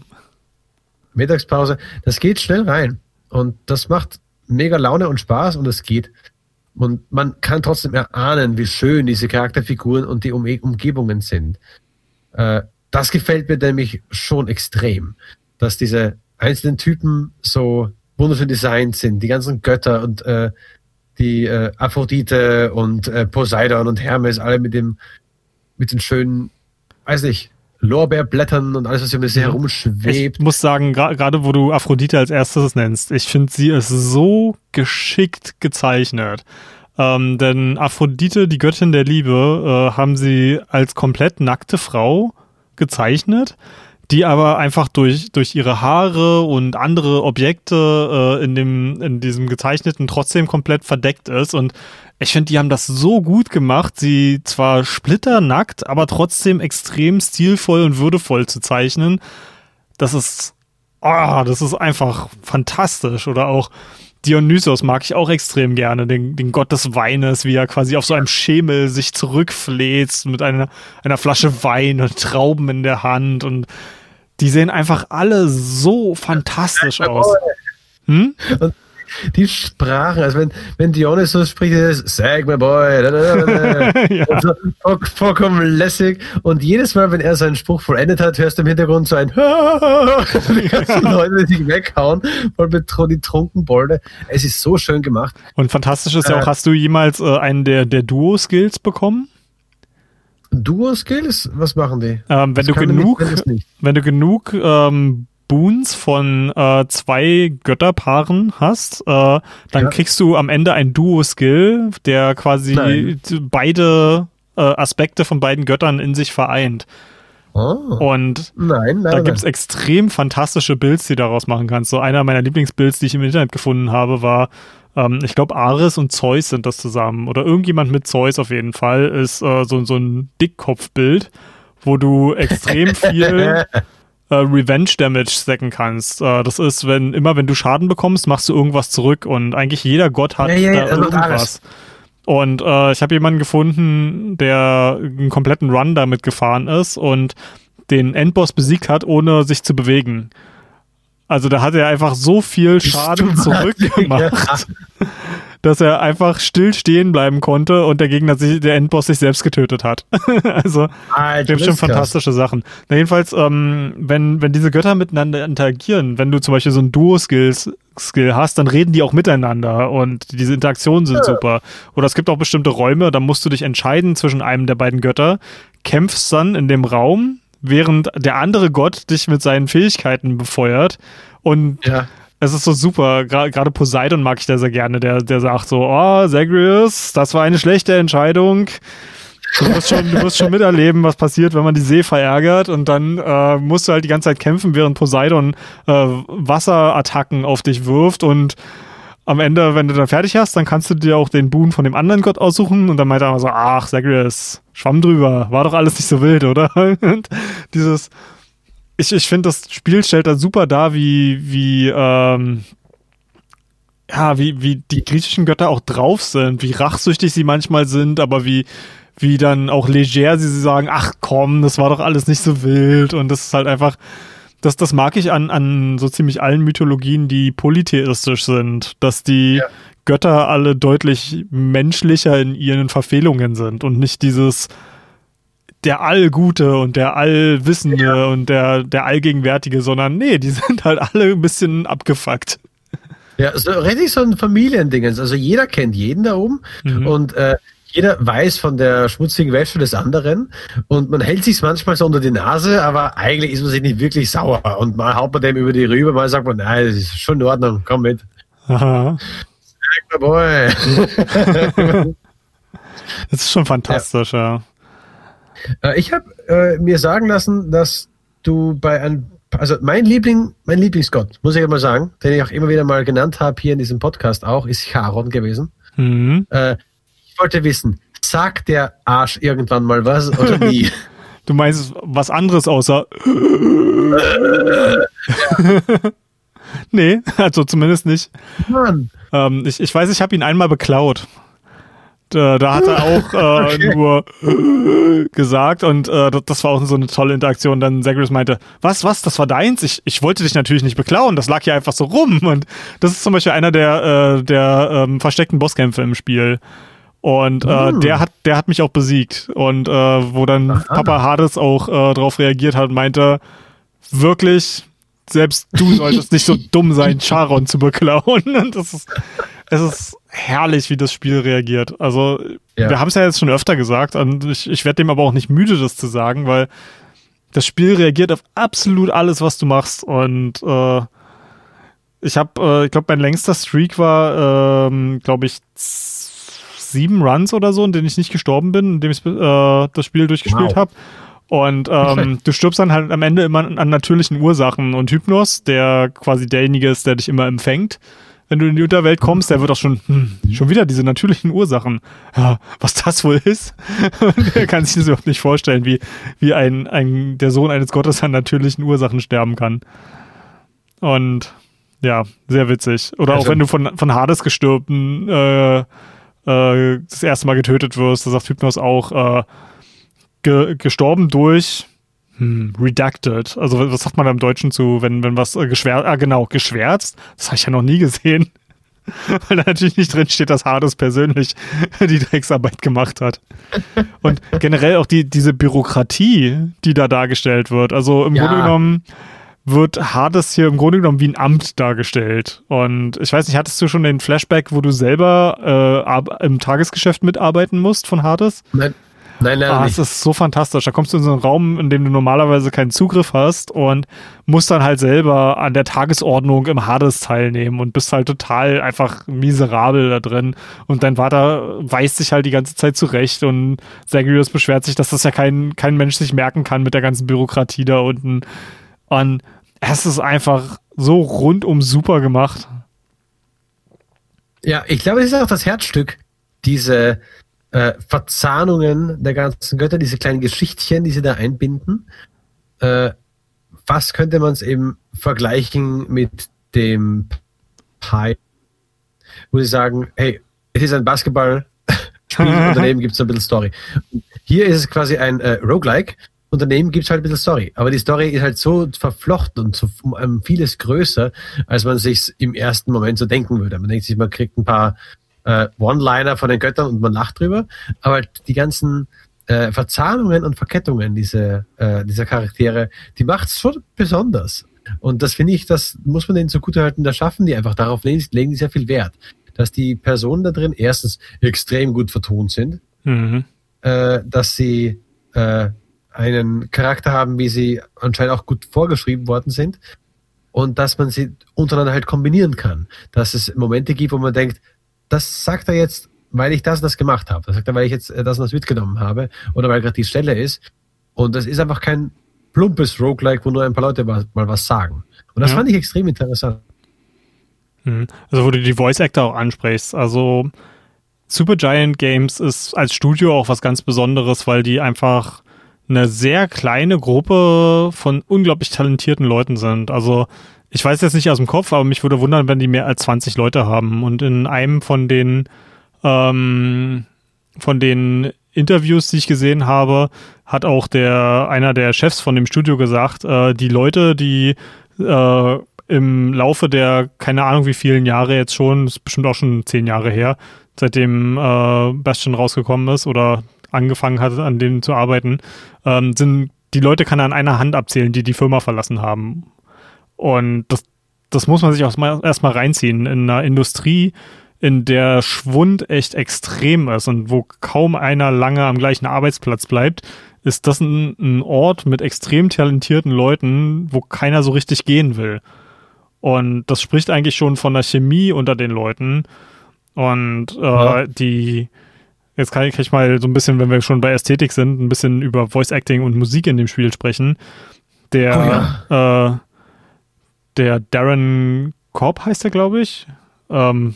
Mittagspause, das geht schnell rein. Und das macht mega Laune und Spaß und es geht. Und man kann trotzdem erahnen, wie schön diese Charakterfiguren und die um Umgebungen sind. Äh, das gefällt mir nämlich schon extrem, dass diese einzelnen Typen so wunderschön designt sind, die ganzen Götter und äh, die äh, Aphrodite und äh, Poseidon und Hermes, alle mit dem, mit den schönen, weiß nicht, Lorbeerblättern und alles, was hier ein bisschen herumschwebt. Ich muss sagen, gerade wo du Aphrodite als erstes nennst, ich finde, sie ist so geschickt gezeichnet. Ähm, denn Aphrodite, die Göttin der Liebe, äh, haben sie als komplett nackte Frau gezeichnet, die aber einfach durch, durch ihre Haare und andere Objekte äh, in, dem, in diesem gezeichneten trotzdem komplett verdeckt ist. Und ich finde, die haben das so gut gemacht, sie zwar splitternackt, aber trotzdem extrem stilvoll und würdevoll zu zeichnen. Das ist, oh, das ist einfach fantastisch. Oder auch Dionysos mag ich auch extrem gerne, den, den Gott des Weines, wie er quasi auf so einem Schemel sich zurückfläzt mit einer, einer Flasche Wein und Trauben in der Hand und die sehen einfach alle so fantastisch aus. Hm? Und die Sprachen, also wenn, wenn Dionysus spricht, ist Sag my boy, da, da, da, ja. so, vollkommen lässig. Und jedes Mal, wenn er seinen Spruch vollendet hat, hörst du im Hintergrund so ein die ganzen Leute sich weghauen, voll die Trunkenbolde. Es ist so schön gemacht. Und fantastisch ist ja auch, äh, hast du jemals äh, einen der, der Duo-Skills bekommen? Duo-Skills? Was machen die? Ähm, wenn, du genug, wenn du genug ähm, Boons von äh, zwei Götterpaaren hast, äh, dann ja. kriegst du am Ende ein Duo-Skill, der quasi nein. beide äh, Aspekte von beiden Göttern in sich vereint. Oh. Und nein, nein, da gibt es extrem fantastische Builds, die du daraus machen kannst. So einer meiner Lieblingsbuilds, die ich im Internet gefunden habe, war, ähm, ich glaube, Ares und Zeus sind das zusammen. Oder irgendjemand mit Zeus auf jeden Fall, ist äh, so, so ein Dickkopfbild, wo du extrem viel äh, Revenge Damage stacken kannst. Äh, das ist, wenn immer wenn du Schaden bekommst, machst du irgendwas zurück und eigentlich jeder Gott hat ja, ja, da irgendwas. Und äh, ich habe jemanden gefunden, der einen kompletten Run damit gefahren ist und den Endboss besiegt hat, ohne sich zu bewegen. Also da hat er einfach so viel Schaden zurückgemacht. Dass er einfach still stehen bleiben konnte und der Gegner sich, der Endboss sich selbst getötet hat. also, Alter, gibt schon fantastische Sachen. Na, jedenfalls, ähm, wenn, wenn diese Götter miteinander interagieren, wenn du zum Beispiel so ein Duo-Skills Skill hast, dann reden die auch miteinander und diese Interaktionen sind ja. super. Oder es gibt auch bestimmte Räume, da musst du dich entscheiden zwischen einem der beiden Götter, kämpfst dann in dem Raum, während der andere Gott dich mit seinen Fähigkeiten befeuert und ja. Es ist so super. Gerade Poseidon mag ich da sehr gerne. Der, der sagt so: Oh, Zagreus, das war eine schlechte Entscheidung. Du wirst, schon, du wirst schon miterleben, was passiert, wenn man die See verärgert. Und dann äh, musst du halt die ganze Zeit kämpfen, während Poseidon äh, Wasserattacken auf dich wirft. Und am Ende, wenn du dann fertig hast, dann kannst du dir auch den Boon von dem anderen Gott aussuchen. Und dann meint er immer so: Ach, Zagreus, schwamm drüber. War doch alles nicht so wild, oder? Und dieses ich, ich finde, das Spiel stellt da super dar, wie, wie, ähm, ja, wie, wie die griechischen Götter auch drauf sind, wie rachsüchtig sie manchmal sind, aber wie, wie dann auch leger sie sagen, ach komm, das war doch alles nicht so wild und das ist halt einfach, das, das mag ich an, an so ziemlich allen Mythologien, die polytheistisch sind, dass die ja. Götter alle deutlich menschlicher in ihren Verfehlungen sind und nicht dieses der Allgute und der Allwissende ja. und der, der Allgegenwärtige, sondern nee, die sind halt alle ein bisschen abgefuckt. Ja, so richtig so ein Familiendingens. Also jeder kennt jeden da oben mhm. und äh, jeder weiß von der schmutzigen Wäsche des anderen und man hält sich manchmal so unter die Nase, aber eigentlich ist man sich nicht wirklich sauer und mal haut man dem über die rüber, mal sagt man, nein, das ist schon in Ordnung, komm mit. Aha. Boy. das ist schon fantastisch, ja. ja. Äh, ich habe äh, mir sagen lassen, dass du bei einem also mein Liebling, mein Lieblingsgott, muss ich mal sagen, den ich auch immer wieder mal genannt habe hier in diesem Podcast auch, ist Charon gewesen. Mhm. Äh, wollte wissen, sagt der Arsch irgendwann mal was oder nie? Du meinst was anderes außer. nee, also zumindest nicht. Mann. Ähm, ich, ich weiß, ich habe ihn einmal beklaut. Da, da hat er auch äh, okay. nur gesagt und äh, das war auch so eine tolle Interaktion. Dann Zagreus meinte, was, was, das war deins? Ich, ich wollte dich natürlich nicht beklauen, das lag hier einfach so rum. Und das ist zum Beispiel einer der, äh, der ähm, versteckten Bosskämpfe im Spiel. Und äh, mm. der hat, der hat mich auch besiegt. Und äh, wo dann Aha. Papa Hades auch äh, darauf reagiert hat, meinte, wirklich, selbst du solltest nicht so dumm sein, Charon zu beklauen. Und das ist, es ist herrlich, wie das Spiel reagiert. Also, ja. wir haben es ja jetzt schon öfter gesagt, und ich, ich werde dem aber auch nicht müde, das zu sagen, weil das Spiel reagiert auf absolut alles, was du machst. Und äh, ich habe, äh, ich glaube, mein längster Streak war, ähm, glaube ich, sieben Runs oder so, in denen ich nicht gestorben bin, indem ich äh, das Spiel durchgespielt wow. habe. Und ähm, du stirbst dann halt am Ende immer an natürlichen Ursachen. Und Hypnos, der quasi derjenige ist, der dich immer empfängt, wenn du in die Unterwelt kommst, der wird auch schon, hm, schon wieder diese natürlichen Ursachen. Ja, was das wohl ist, der kann sich das überhaupt nicht vorstellen, wie, wie ein, ein, der Sohn eines Gottes an natürlichen Ursachen sterben kann. Und ja, sehr witzig. Oder also, auch wenn du von, von Hades gestürben äh, äh, das erste Mal getötet wirst, da sagt Hypnos auch, äh, ge gestorben durch hm, redacted. Also was sagt man da im Deutschen zu, wenn, wenn was äh, geschwärzt, ah genau, geschwärzt? Das habe ich ja noch nie gesehen. Weil da natürlich nicht drin steht, dass Hades persönlich die Drecksarbeit gemacht hat. Und generell auch die, diese Bürokratie, die da dargestellt wird. Also im ja. Grunde genommen wird Hades hier im Grunde genommen wie ein Amt dargestellt. Und ich weiß nicht, hattest du schon den Flashback, wo du selber äh, im Tagesgeschäft mitarbeiten musst von Hades? Nein. Nein, nein. Ah, es ist so fantastisch. Da kommst du in so einen Raum, in dem du normalerweise keinen Zugriff hast und musst dann halt selber an der Tagesordnung im Hades teilnehmen und bist halt total einfach miserabel da drin. Und dein Vater weist sich halt die ganze Zeit zurecht und Zagreus beschwert sich, dass das ja kein, kein Mensch sich merken kann mit der ganzen Bürokratie da unten. Und es ist einfach so rundum super gemacht. Ja, ich glaube, es ist auch das Herzstück, diese äh, Verzahnungen der ganzen Götter, diese kleinen Geschichtchen, die sie da einbinden. Äh, was könnte man es eben vergleichen mit dem Pi, wo sie sagen, hey, es ist ein Basketball, Spiel daneben gibt es ein bisschen Story. Hier ist es quasi ein äh, Roguelike, und daneben gibt's halt ein bisschen Story. Aber die Story ist halt so verflochten und so um, um vieles größer, als man sich im ersten Moment so denken würde. Man denkt sich, man kriegt ein paar äh, One-Liner von den Göttern und man lacht drüber. Aber die ganzen äh, Verzahnungen und Verkettungen diese, äh, dieser Charaktere, die macht's schon besonders. Und das finde ich, das muss man denen zugutehalten, da schaffen die einfach, darauf legen, legen die sehr viel Wert. Dass die Personen da drin erstens extrem gut vertont sind, mhm. äh, dass sie äh, einen Charakter haben, wie sie anscheinend auch gut vorgeschrieben worden sind und dass man sie untereinander halt kombinieren kann. Dass es Momente gibt, wo man denkt, das sagt er jetzt, weil ich das und das gemacht habe. Das sagt er, weil ich jetzt das und das mitgenommen habe oder weil gerade die Stelle ist. Und das ist einfach kein plumpes Roguelike, wo nur ein paar Leute mal, mal was sagen. Und das ja. fand ich extrem interessant. Mhm. Also wo du die Voice Actor auch ansprichst. Also Supergiant Games ist als Studio auch was ganz Besonderes, weil die einfach eine sehr kleine Gruppe von unglaublich talentierten Leuten sind. Also ich weiß jetzt nicht aus dem Kopf, aber mich würde wundern, wenn die mehr als 20 Leute haben. Und in einem von den ähm, von den Interviews, die ich gesehen habe, hat auch der einer der Chefs von dem Studio gesagt, äh, die Leute, die äh, im Laufe der, keine Ahnung wie vielen Jahre jetzt schon, ist bestimmt auch schon zehn Jahre her, seitdem äh, Bastion rausgekommen ist oder angefangen hat, an dem zu arbeiten, ähm, sind die Leute kann er an einer Hand abzählen, die die Firma verlassen haben. Und das, das muss man sich auch erstmal reinziehen. In einer Industrie, in der Schwund echt extrem ist und wo kaum einer lange am gleichen Arbeitsplatz bleibt, ist das ein, ein Ort mit extrem talentierten Leuten, wo keiner so richtig gehen will. Und das spricht eigentlich schon von der Chemie unter den Leuten. Und äh, ja. die, jetzt kann ich, mal so ein bisschen, wenn wir schon bei Ästhetik sind, ein bisschen über Voice Acting und Musik in dem Spiel sprechen. Der, oh ja. äh, der Darren Korb heißt er, glaube ich. Ähm,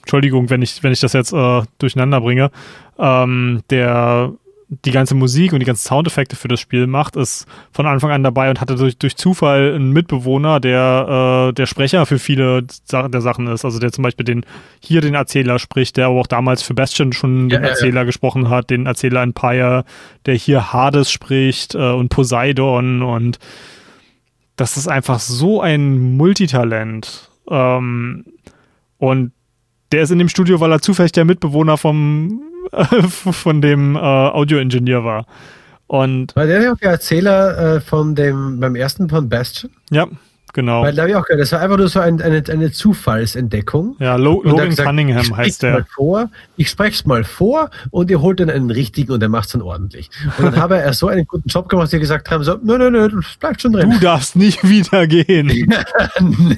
Entschuldigung, wenn ich, wenn ich das jetzt äh, durcheinander bringe. Ähm, der die ganze Musik und die ganzen Soundeffekte für das Spiel macht, ist von Anfang an dabei und hatte durch, durch Zufall einen Mitbewohner, der äh, der Sprecher für viele der Sachen ist. Also der zum Beispiel den hier den Erzähler spricht, der aber auch damals für Bastion schon ja, den Erzähler ja. gesprochen hat, den Erzähler Empire, der hier Hades spricht äh, und Poseidon und das ist einfach so ein Multitalent. Ähm, und der ist in dem Studio, weil er zufällig der Mitbewohner vom von dem äh, Audio-Ingenieur war. Und war der ja auch der Erzähler äh, von dem, beim ersten von Bastion? Ja, Genau. Weil da habe ich auch gehört, das war einfach nur so ein, eine, eine Zufallsentdeckung. Ja, Lo Logan gesagt, Cunningham heißt der. Mal vor, ich spreche es mal vor und ihr holt dann einen richtigen und der macht es dann ordentlich. Und dann habe er so einen guten Job gemacht, dass sie gesagt haben, so, nö, nö, nö, du bleibst schon drin. Du darfst nicht wieder gehen.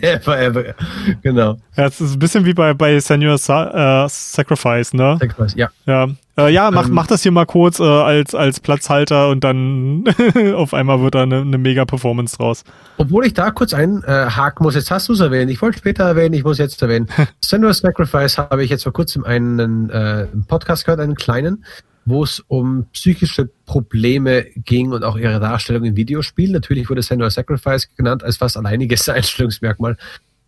Never ever. Genau. Ja, es ist ein bisschen wie bei, bei Senior Sa äh, Sacrifice, ne? Sacrifice, ja. Ja, äh, ja, mach, ähm, mach das hier mal kurz äh, als, als Platzhalter und dann auf einmal wird da eine, eine mega Performance draus. Obwohl ich da kurz einhaken muss, jetzt hast du es erwähnt, ich wollte später erwähnen, ich muss jetzt erwähnen. Senua's Sacrifice habe ich jetzt vor kurzem einen äh, Podcast gehört, einen kleinen, wo es um psychische Probleme ging und auch ihre Darstellung in Videospielen. Natürlich wurde Senua's Sacrifice genannt als fast alleiniges Einstellungsmerkmal.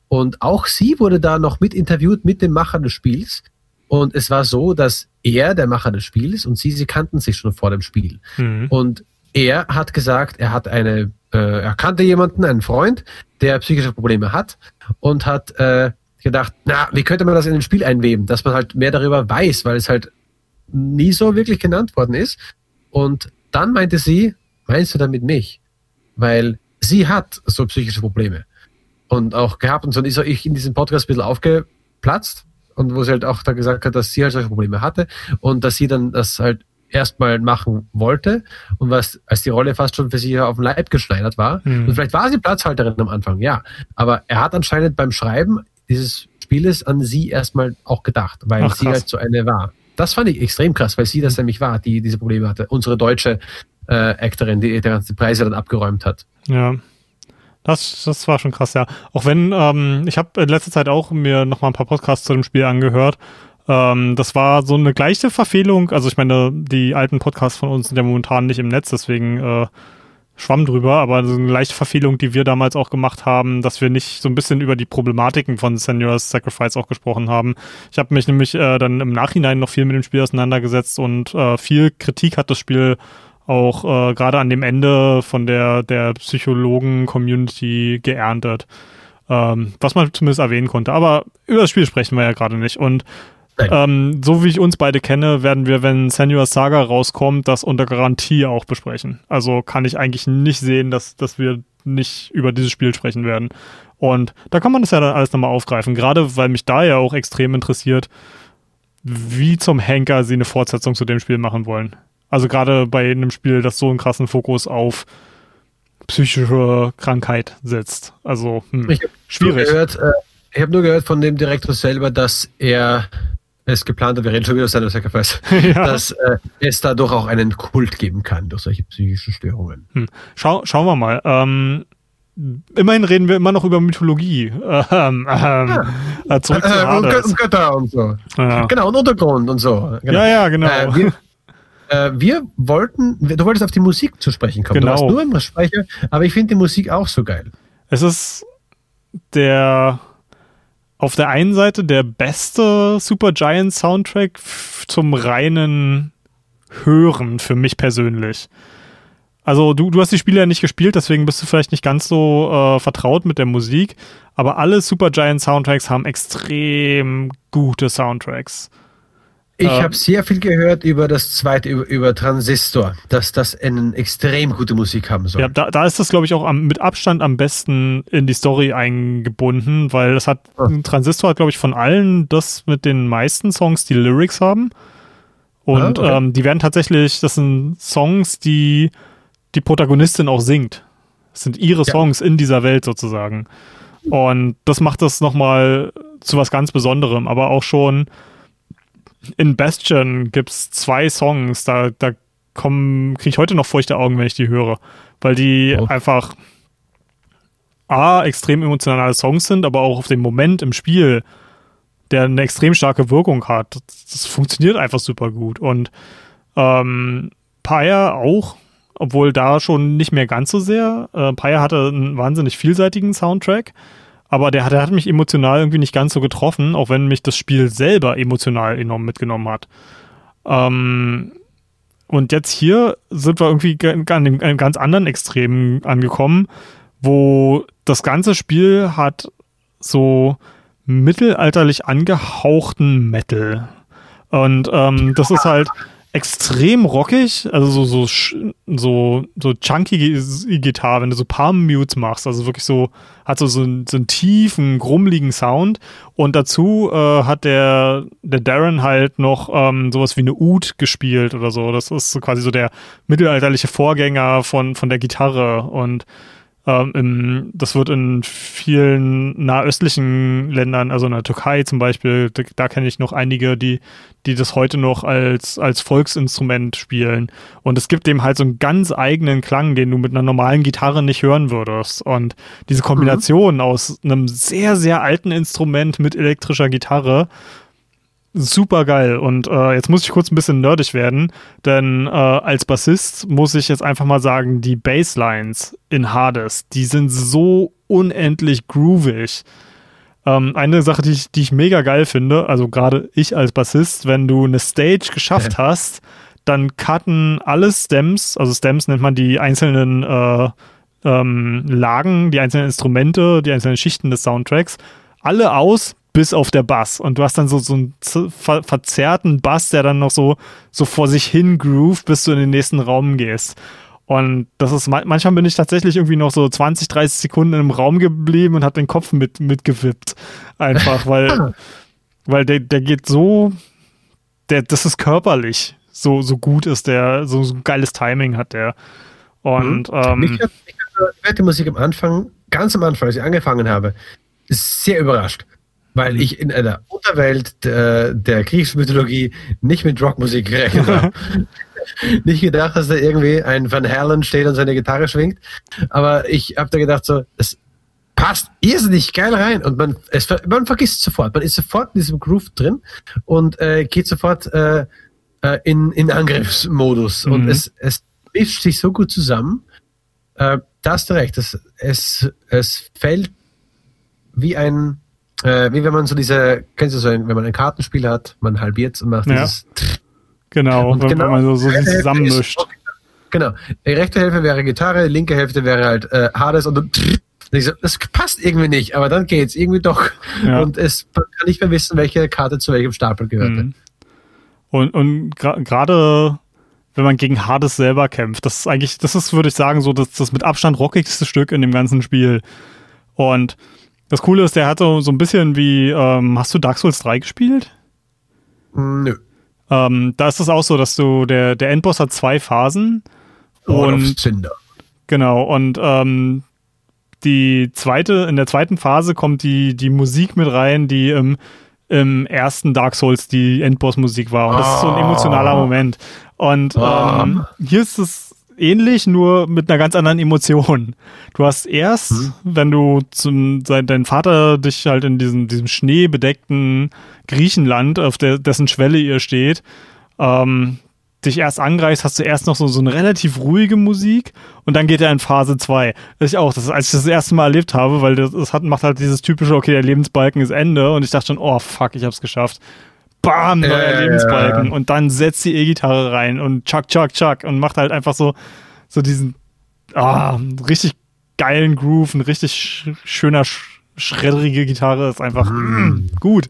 Und auch sie wurde da noch mit interviewt mit dem Macher des Spiels. Und es war so, dass er der Macher des Spiels und sie, sie kannten sich schon vor dem Spiel. Mhm. Und er hat gesagt, er hat eine, äh, er kannte jemanden, einen Freund, der psychische Probleme hat und hat äh, gedacht, na, wie könnte man das in ein Spiel einweben, dass man halt mehr darüber weiß, weil es halt nie so wirklich genannt worden ist. Und dann meinte sie, meinst du damit mich? Weil sie hat so psychische Probleme und auch gehabt und so ist ich in diesem Podcast ein bisschen aufgeplatzt und wo sie halt auch da gesagt hat, dass sie halt solche Probleme hatte und dass sie dann das halt erstmal machen wollte und was als die Rolle fast schon für sie auf den Leib geschneidert war. Mhm. Und vielleicht war sie Platzhalterin am Anfang, ja. Aber er hat anscheinend beim Schreiben dieses Spieles an sie erstmal auch gedacht, weil Ach, sie halt so eine war. Das fand ich extrem krass, weil sie das nämlich war, die diese Probleme hatte. Unsere deutsche äh, Actorin, die die ganzen Preise dann abgeräumt hat. Ja. Das, das war schon krass, ja. Auch wenn, ähm, ich habe in letzter Zeit auch mir noch mal ein paar Podcasts zu dem Spiel angehört. Ähm, das war so eine gleiche Verfehlung. Also ich meine, die alten Podcasts von uns sind ja momentan nicht im Netz, deswegen äh, schwamm drüber, aber so eine leichte Verfehlung, die wir damals auch gemacht haben, dass wir nicht so ein bisschen über die Problematiken von Senua's Sacrifice auch gesprochen haben. Ich habe mich nämlich äh, dann im Nachhinein noch viel mit dem Spiel auseinandergesetzt und äh, viel Kritik hat das Spiel auch äh, gerade an dem Ende von der, der Psychologen-Community geerntet. Ähm, was man zumindest erwähnen konnte. Aber über das Spiel sprechen wir ja gerade nicht. Und ähm, so wie ich uns beide kenne, werden wir, wenn Senua's Saga rauskommt, das unter Garantie auch besprechen. Also kann ich eigentlich nicht sehen, dass, dass wir nicht über dieses Spiel sprechen werden. Und da kann man das ja dann alles nochmal aufgreifen. Gerade weil mich da ja auch extrem interessiert, wie zum Henker sie eine Fortsetzung zu dem Spiel machen wollen. Also gerade bei einem Spiel, das so einen krassen Fokus auf psychische Krankheit setzt. Also hm, ich schwierig. Gehört, äh, ich habe nur gehört von dem Direktor selber, dass er es geplant hat, wir reden schon wieder aus seiner Sacrifice, ja. dass äh, es dadurch auch einen Kult geben kann durch solche psychischen Störungen. Hm. Schau, schauen wir mal. Ähm, immerhin reden wir immer noch über Mythologie. Ähm, ähm, ja. Äh, zurück zu äh, und Götter und so. Ja. Genau, und Untergrund und so. Genau. Ja, ja, genau. Äh, wir, äh, wir wollten, du wolltest auf die Musik zu sprechen kommen. Genau. Du warst nur im Sprecher, aber ich finde die Musik auch so geil. Es ist der auf der einen Seite der beste Super Giant Soundtrack zum reinen Hören für mich persönlich. also du, du hast die Spiele ja nicht gespielt, deswegen bist du vielleicht nicht ganz so äh, vertraut mit der Musik, aber alle Supergiant Soundtracks haben extrem gute Soundtracks. Ich ähm, habe sehr viel gehört über das zweite, über, über, Transistor, dass das eine extrem gute Musik haben soll. Ja, da, da ist das, glaube ich, auch am, mit Abstand am besten in die Story eingebunden, weil es hat, oh. Transistor hat, glaube ich, von allen das mit den meisten Songs, die Lyrics haben. Und ah, okay. ähm, die werden tatsächlich, das sind Songs, die die Protagonistin auch singt. Das sind ihre Songs ja. in dieser Welt sozusagen. Und das macht das nochmal zu was ganz Besonderem, aber auch schon in Bastion gibt es zwei Songs, da, da kriege ich heute noch feuchte Augen, wenn ich die höre, weil die oh. einfach A, extrem emotionale Songs sind, aber auch auf den Moment im Spiel, der eine extrem starke Wirkung hat. Das, das funktioniert einfach super gut. Und ähm, Pyre auch, obwohl da schon nicht mehr ganz so sehr. Äh, Pyre hatte einen wahnsinnig vielseitigen Soundtrack aber der, der hat mich emotional irgendwie nicht ganz so getroffen, auch wenn mich das Spiel selber emotional enorm mitgenommen hat. Ähm, und jetzt hier sind wir irgendwie an einem ganz anderen Extrem angekommen, wo das ganze Spiel hat so mittelalterlich angehauchten Metal. Und ähm, das ist halt extrem rockig, also so, so, so, so chunky Gitarre, wenn du so Palm Mutes machst, also wirklich so, hat so, so, einen, so einen tiefen, grummeligen Sound. Und dazu äh, hat der, der Darren halt noch ähm, sowas wie eine Oud gespielt oder so, das ist so quasi so der mittelalterliche Vorgänger von, von der Gitarre. Und ähm, im, das wird in vielen nahöstlichen Ländern, also in der Türkei zum Beispiel, da, da kenne ich noch einige, die, die das heute noch als, als Volksinstrument spielen. Und es gibt dem halt so einen ganz eigenen Klang, den du mit einer normalen Gitarre nicht hören würdest. Und diese Kombination mhm. aus einem sehr, sehr alten Instrument mit elektrischer Gitarre super geil. Und äh, jetzt muss ich kurz ein bisschen nerdig werden, denn äh, als Bassist muss ich jetzt einfach mal sagen, die Basslines in Hades, die sind so unendlich groovig. Ähm, eine Sache, die ich, die ich mega geil finde, also gerade ich als Bassist, wenn du eine Stage geschafft ja. hast, dann cutten alle Stems, also Stems nennt man die einzelnen äh, ähm, Lagen, die einzelnen Instrumente, die einzelnen Schichten des Soundtracks, alle aus, bis auf der Bass. Und du hast dann so, so einen ver verzerrten Bass, der dann noch so, so vor sich hin groovt, bis du in den nächsten Raum gehst. Und das ist, manchmal bin ich tatsächlich irgendwie noch so 20, 30 Sekunden im Raum geblieben und habe den Kopf mit, mitgewippt. Einfach, weil, weil der, der geht so, der, das ist körperlich. So, so gut ist der, so, so geiles Timing hat der. Und, mhm. ähm, mich hat, mich hat die Musik am Anfang, ganz am Anfang, als ich angefangen habe, sehr überrascht weil mhm. ich in einer Unterwelt der, der griechischen Mythologie nicht mit Rockmusik gerechnet habe. nicht gedacht, dass da irgendwie ein Van Halen steht und seine Gitarre schwingt. Aber ich habe da gedacht, so, es passt irrsinnig geil rein und man, es, man vergisst sofort. Man ist sofort in diesem Groove drin und äh, geht sofort äh, äh in, in Angriffsmodus. Mhm. Und es, es mischt sich so gut zusammen. Äh, da hast du recht. Es, es, es fällt wie ein äh, wie wenn man so diese, kennst du so, ein, wenn man ein Kartenspiel hat, man halbiert und macht ja. dieses. Genau, und wenn, genau, man so, so zusammenmischt. Genau. Die rechte Hälfte wäre Gitarre, linke Hälfte wäre halt äh, Hades und dann, das passt irgendwie nicht, aber dann geht's irgendwie doch. Ja. Und es kann nicht mehr wissen, welche Karte zu welchem Stapel gehörte. Mhm. Und, und gerade wenn man gegen Hades selber kämpft, das ist eigentlich, das ist, würde ich sagen, so das, das mit Abstand rockigste Stück in dem ganzen Spiel. Und das Coole ist, der hat so, ein bisschen wie, ähm, hast du Dark Souls 3 gespielt? Nö. Ähm, da ist es auch so, dass du, der, der Endboss hat zwei Phasen. Lord und, of Cinder. Genau, und ähm, die zweite, in der zweiten Phase kommt die, die Musik mit rein, die im, im ersten Dark Souls die Endboss-Musik war. Und das ist so ein ah. emotionaler Moment. Und ah. ähm, hier ist es ähnlich, nur mit einer ganz anderen Emotion. Du hast erst, mhm. wenn du zum, dein Vater dich halt in diesem, diesem schneebedeckten Griechenland, auf der, dessen Schwelle ihr steht, ähm, dich erst angreifst, hast du erst noch so, so eine relativ ruhige Musik und dann geht er in Phase 2. Das ich auch, das als ich das, das erste Mal erlebt habe, weil das, das hat, macht halt dieses typische, okay, der Lebensbalken ist Ende und ich dachte schon, oh fuck, ich hab's geschafft. Bam, neuer äh, Lebensbalken. Und dann setzt die E-Gitarre rein und chuck, chuck, chuck und macht halt einfach so so diesen ah, richtig geilen Groove, ein richtig schöner, schredderige Gitarre ist einfach mm, gut.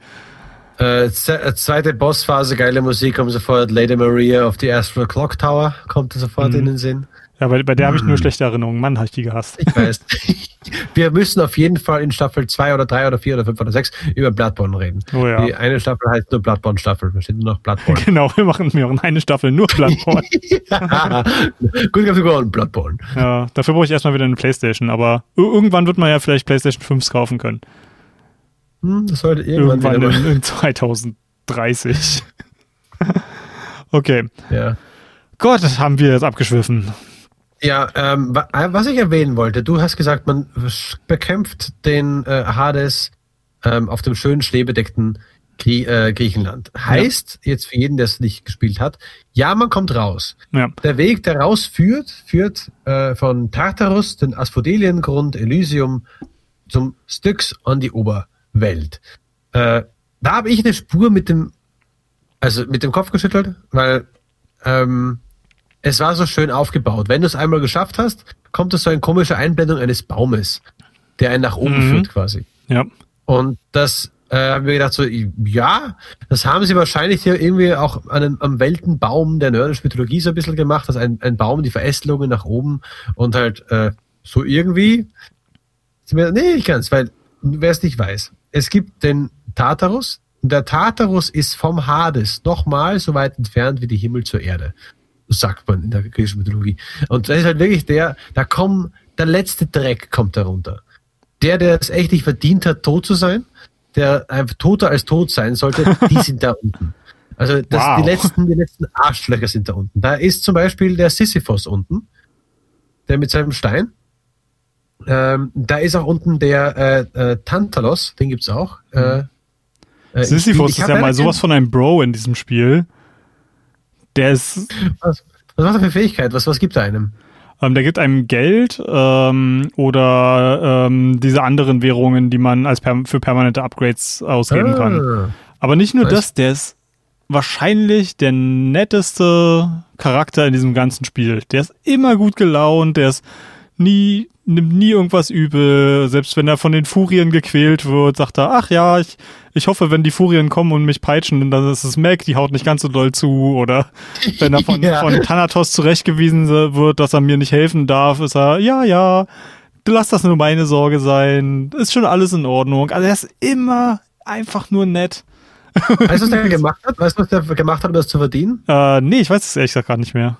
Äh, äh, zweite Bossphase, geile Musik, kommt sofort Lady Maria auf die Astral Clock Tower, kommt sofort mhm. in den Sinn. Ja, bei, bei der habe ich nur hm. schlechte Erinnerungen. Mann, habe ich die gehasst. Ich weiß. Wir müssen auf jeden Fall in Staffel 2 oder 3 oder 4 oder 5 oder 6 über Bloodborne reden. Oh ja. Die eine Staffel heißt nur Bloodborne-Staffel. Da steht nur noch Bloodborne. Genau, wir machen, wir machen eine Staffel nur Bloodborne. Gut, ich habe Bloodborne. Ja, dafür brauche ich erstmal wieder eine Playstation, aber irgendwann wird man ja vielleicht Playstation 5 kaufen können. Hm, das sollte irgendwann, irgendwann in, in 2030. okay. Ja. Gott, haben wir jetzt abgeschwiffen. Ja, ähm, äh, was ich erwähnen wollte, du hast gesagt, man bekämpft den äh, Hades ähm, auf dem schönen schneebedeckten Grie äh, Griechenland. Heißt, ja. jetzt für jeden, der es nicht gespielt hat, ja, man kommt raus. Ja. Der Weg, der rausführt, führt äh, von Tartarus, den Asphodeliengrund, Elysium, zum Styx an die Oberwelt. Äh, da habe ich eine Spur mit dem, also mit dem Kopf geschüttelt, weil ähm, es war so schön aufgebaut. Wenn du es einmal geschafft hast, kommt es so eine komische Einblendung eines Baumes, der einen nach oben mhm. führt quasi. Ja. Und das äh, haben wir gedacht so, ja, das haben sie wahrscheinlich hier irgendwie auch an einem, am Weltenbaum der nordischen Mythologie so ein bisschen gemacht, dass ein, ein Baum, die Verästelungen nach oben und halt äh, so irgendwie, nee, nicht ganz, weil wer es nicht weiß, es gibt den Tartarus, und der Tartarus ist vom Hades nochmal so weit entfernt wie die Himmel zur Erde sagt man in der griechischen Mythologie. Und das ist halt wirklich der, da kommt, der letzte Dreck kommt darunter. Der, der es echt nicht verdient hat, tot zu sein, der einfach toter als tot sein sollte, die sind da unten. Also das, wow. die, letzten, die letzten Arschlöcher sind da unten. Da ist zum Beispiel der Sisyphos unten, der mit seinem Stein. Ähm, da ist auch unten der äh, äh, Tantalos, den gibt's auch. Äh, äh, Sisyphos ist ja mal sowas von einem Bro in diesem Spiel. Der ist. Was, was hat er für Fähigkeit? Was, was gibt er einem? Ähm, der gibt einem Geld ähm, oder ähm, diese anderen Währungen, die man als per für permanente Upgrades ausgeben ah, kann. Aber nicht nur das, der ist wahrscheinlich der netteste Charakter in diesem ganzen Spiel. Der ist immer gut gelaunt, der ist nie nimmt nie irgendwas übel. Selbst wenn er von den Furien gequält wird, sagt er, ach ja, ich, ich hoffe, wenn die Furien kommen und mich peitschen, dann ist es Mac, die haut nicht ganz so doll zu. Oder wenn er von, ja. von Thanatos zurechtgewiesen wird, dass er mir nicht helfen darf, ist er, ja, ja, lass das nur meine Sorge sein. Ist schon alles in Ordnung. Also er ist immer einfach nur nett. Weißt du, was der gemacht hat? Weißt du, was der gemacht hat, um das zu verdienen? Äh, nee, ich weiß es ehrlich gesagt gar nicht mehr.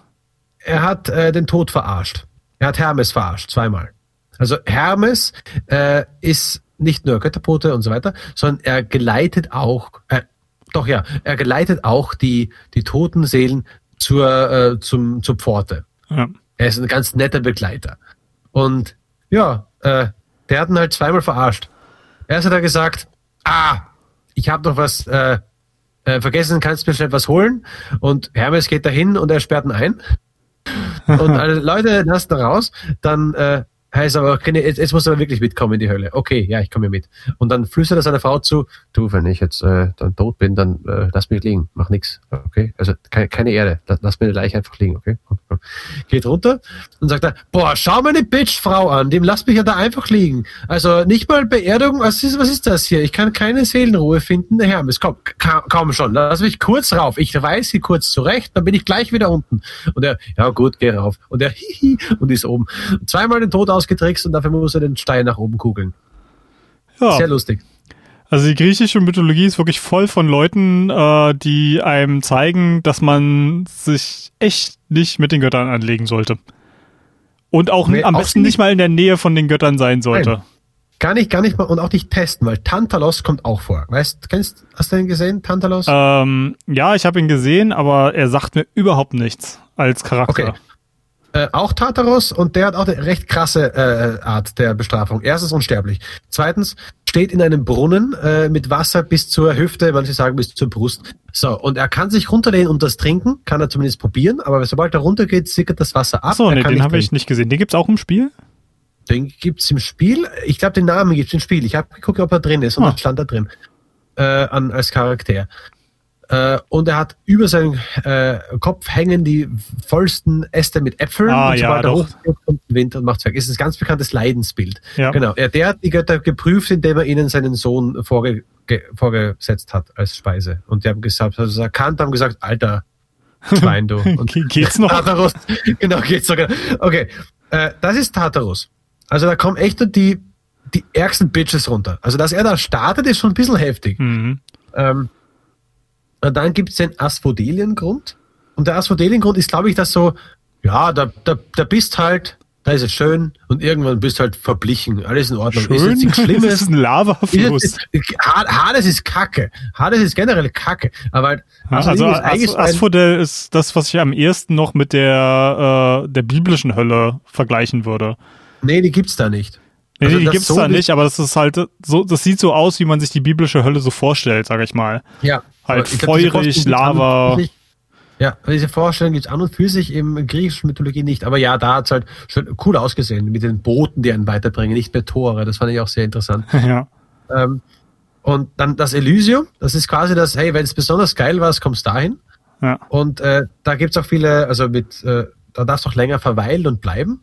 Er hat äh, den Tod verarscht. Er hat Hermes verarscht, zweimal. Also Hermes äh, ist nicht nur Götterbote und so weiter, sondern er geleitet auch, äh, doch ja, er geleitet auch die, die toten Seelen zur, äh, zum, zur Pforte. Ja. Er ist ein ganz netter Begleiter. Und ja, äh, der hat ihn halt zweimal verarscht. Erst hat er gesagt, ah, ich habe noch was äh, äh, vergessen, kannst du mir schnell was holen? Und Hermes geht dahin und er sperrt ihn ein. Und alle Leute lassen raus, dann äh, heißt aber, keine, jetzt, jetzt musst aber wirklich mitkommen in die Hölle. Okay, ja, ich komme mit. Und dann flüstert er seiner Frau zu, du, wenn ich jetzt äh, dann tot bin, dann äh, lass mich liegen, mach nix. Okay? Also keine, keine Erde, lass mir gleich einfach liegen, okay? Geht runter und sagt er, boah, schau meine Bitch-Frau an, dem lass mich ja da einfach liegen. Also nicht mal Beerdigung, was ist, was ist das hier? Ich kann keine Seelenruhe finden. Hermes, komm, komm schon, lass mich kurz rauf. Ich weiß sie kurz zurecht, dann bin ich gleich wieder unten. Und er, ja gut, geh rauf. Und er, hihi, und ist oben. Zweimal den Tod aus ausgetrickst und dafür muss er den Stein nach oben kugeln. Ja. Sehr lustig. Also die griechische Mythologie ist wirklich voll von Leuten, äh, die einem zeigen, dass man sich echt nicht mit den Göttern anlegen sollte. Und auch nee, am auch besten nicht mal in der Nähe von den Göttern sein sollte. Nein. Gar nicht, gar nicht mal und auch nicht testen, weil Tantalos kommt auch vor. Weißt, kennst, hast du den gesehen, Tantalos? Ähm, ja, ich habe ihn gesehen, aber er sagt mir überhaupt nichts als Charakter. Okay. Äh, auch Tartarus und der hat auch eine recht krasse äh, Art der Bestrafung. Erstens unsterblich. Zweitens steht in einem Brunnen äh, mit Wasser bis zur Hüfte, manche sagen bis zur Brust. So, und er kann sich runterlehnen und das trinken, kann er zumindest probieren, aber sobald er runtergeht, sickert das Wasser ab. Achso, nee, den habe ich nicht gesehen. Den gibt's auch im Spiel? Den gibt's im Spiel. Ich glaube, den Namen gibt's im Spiel. Ich habe geguckt, ob er drin ist und oh. dann stand da drin. Äh, an, als Charakter. Äh, und er hat über seinen äh, Kopf hängen die vollsten Äste mit Äpfeln. Ah, und ja, sobald er doch. hochgeht, kommt der Wind und macht weg. Ist ein ganz bekanntes Leidensbild. Ja. Genau. Er, der hat die Götter geprüft, indem er ihnen seinen Sohn vorge ge vorgesetzt hat als Speise. Und die haben gesagt, also erkannt, haben gesagt, Alter, Schwein, du. Und Ge- Geht's noch? Tartarus. Genau, geht's sogar. Okay, äh, das ist Tartarus. Also da kommen echt nur die, die ärgsten Bitches runter. Also dass er da startet, ist schon ein bisschen heftig. Mhm. Ähm, und dann gibt es den Asphodeliengrund. Und der Asphodeliengrund ist, glaube ich, das so, ja, da, da, da bist halt, da ist es schön und irgendwann bist halt verblichen. Alles in Ordnung. Ist Schön. jetzt nichts Das Schlimmes. ist ein Lavafluss. Ist Hades ist Kacke. Hades ist generell Kacke. Aber halt, Ja, also Asphodel ist As Asphodel ist das, was ich am ehesten noch mit der, äh, der biblischen Hölle vergleichen würde. Nee, die gibt's da nicht. Nee, Also die das gibt's so da nicht, aber das ist halt so, das sieht so aus, wie man sich die biblische Hölle so vorstellt, sag ich mal. Ja. Halt feurig, Lava. sich- Ja, diese Vorstellung gibt's an und für sich im griechischen Mythologie nicht. Aber ja, da hat's halt schon cool ausgesehen mit den Booten, die einen weiterbringen, nicht mehr Tore. Das fand ich auch sehr interessant. ja. Ähm, und dann das Elysium, das ist quasi das, hey, wenn es besonders geil war, kommst dahin. Ja. Und äh, da gibt's auch viele, also mit, äh, da darfst du auch länger verweilen und bleiben.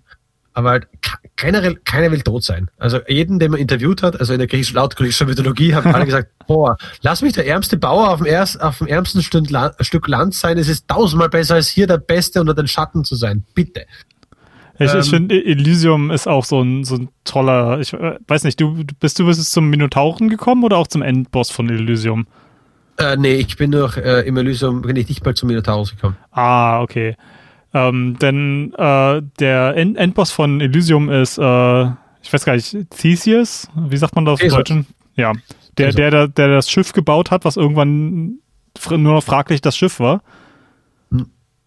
Aber halt, ke- generell, keiner will tot sein. Also jeden, den man interviewt hat, also in der griechischen, laut griechischer Mythologie, haben alle gesagt, boah, lass mich der ärmste Bauer auf dem, erst, auf dem ärmsten Stück, La Stück Land sein. Es ist tausendmal besser, als hier der Beste unter den Schatten zu sein. Bitte. Ich, Ähm, ich finde, Elysium ist auch so ein, so ein toller, ich äh, weiß nicht, du bist du bist zum Minotauren gekommen oder auch zum Endboss von Elysium? Äh, nee, ich bin durch äh, im Elysium, bin ich nicht mal zum Minotaurus gekommen. Ah, okay. Ähm, denn äh, der End Endboss von Elysium ist, äh, ich weiß gar nicht, Theseus? Wie sagt man das auf. Deutschen? Ja. Der, der, der, der das Schiff gebaut hat, was irgendwann nur noch fraglich das Schiff war.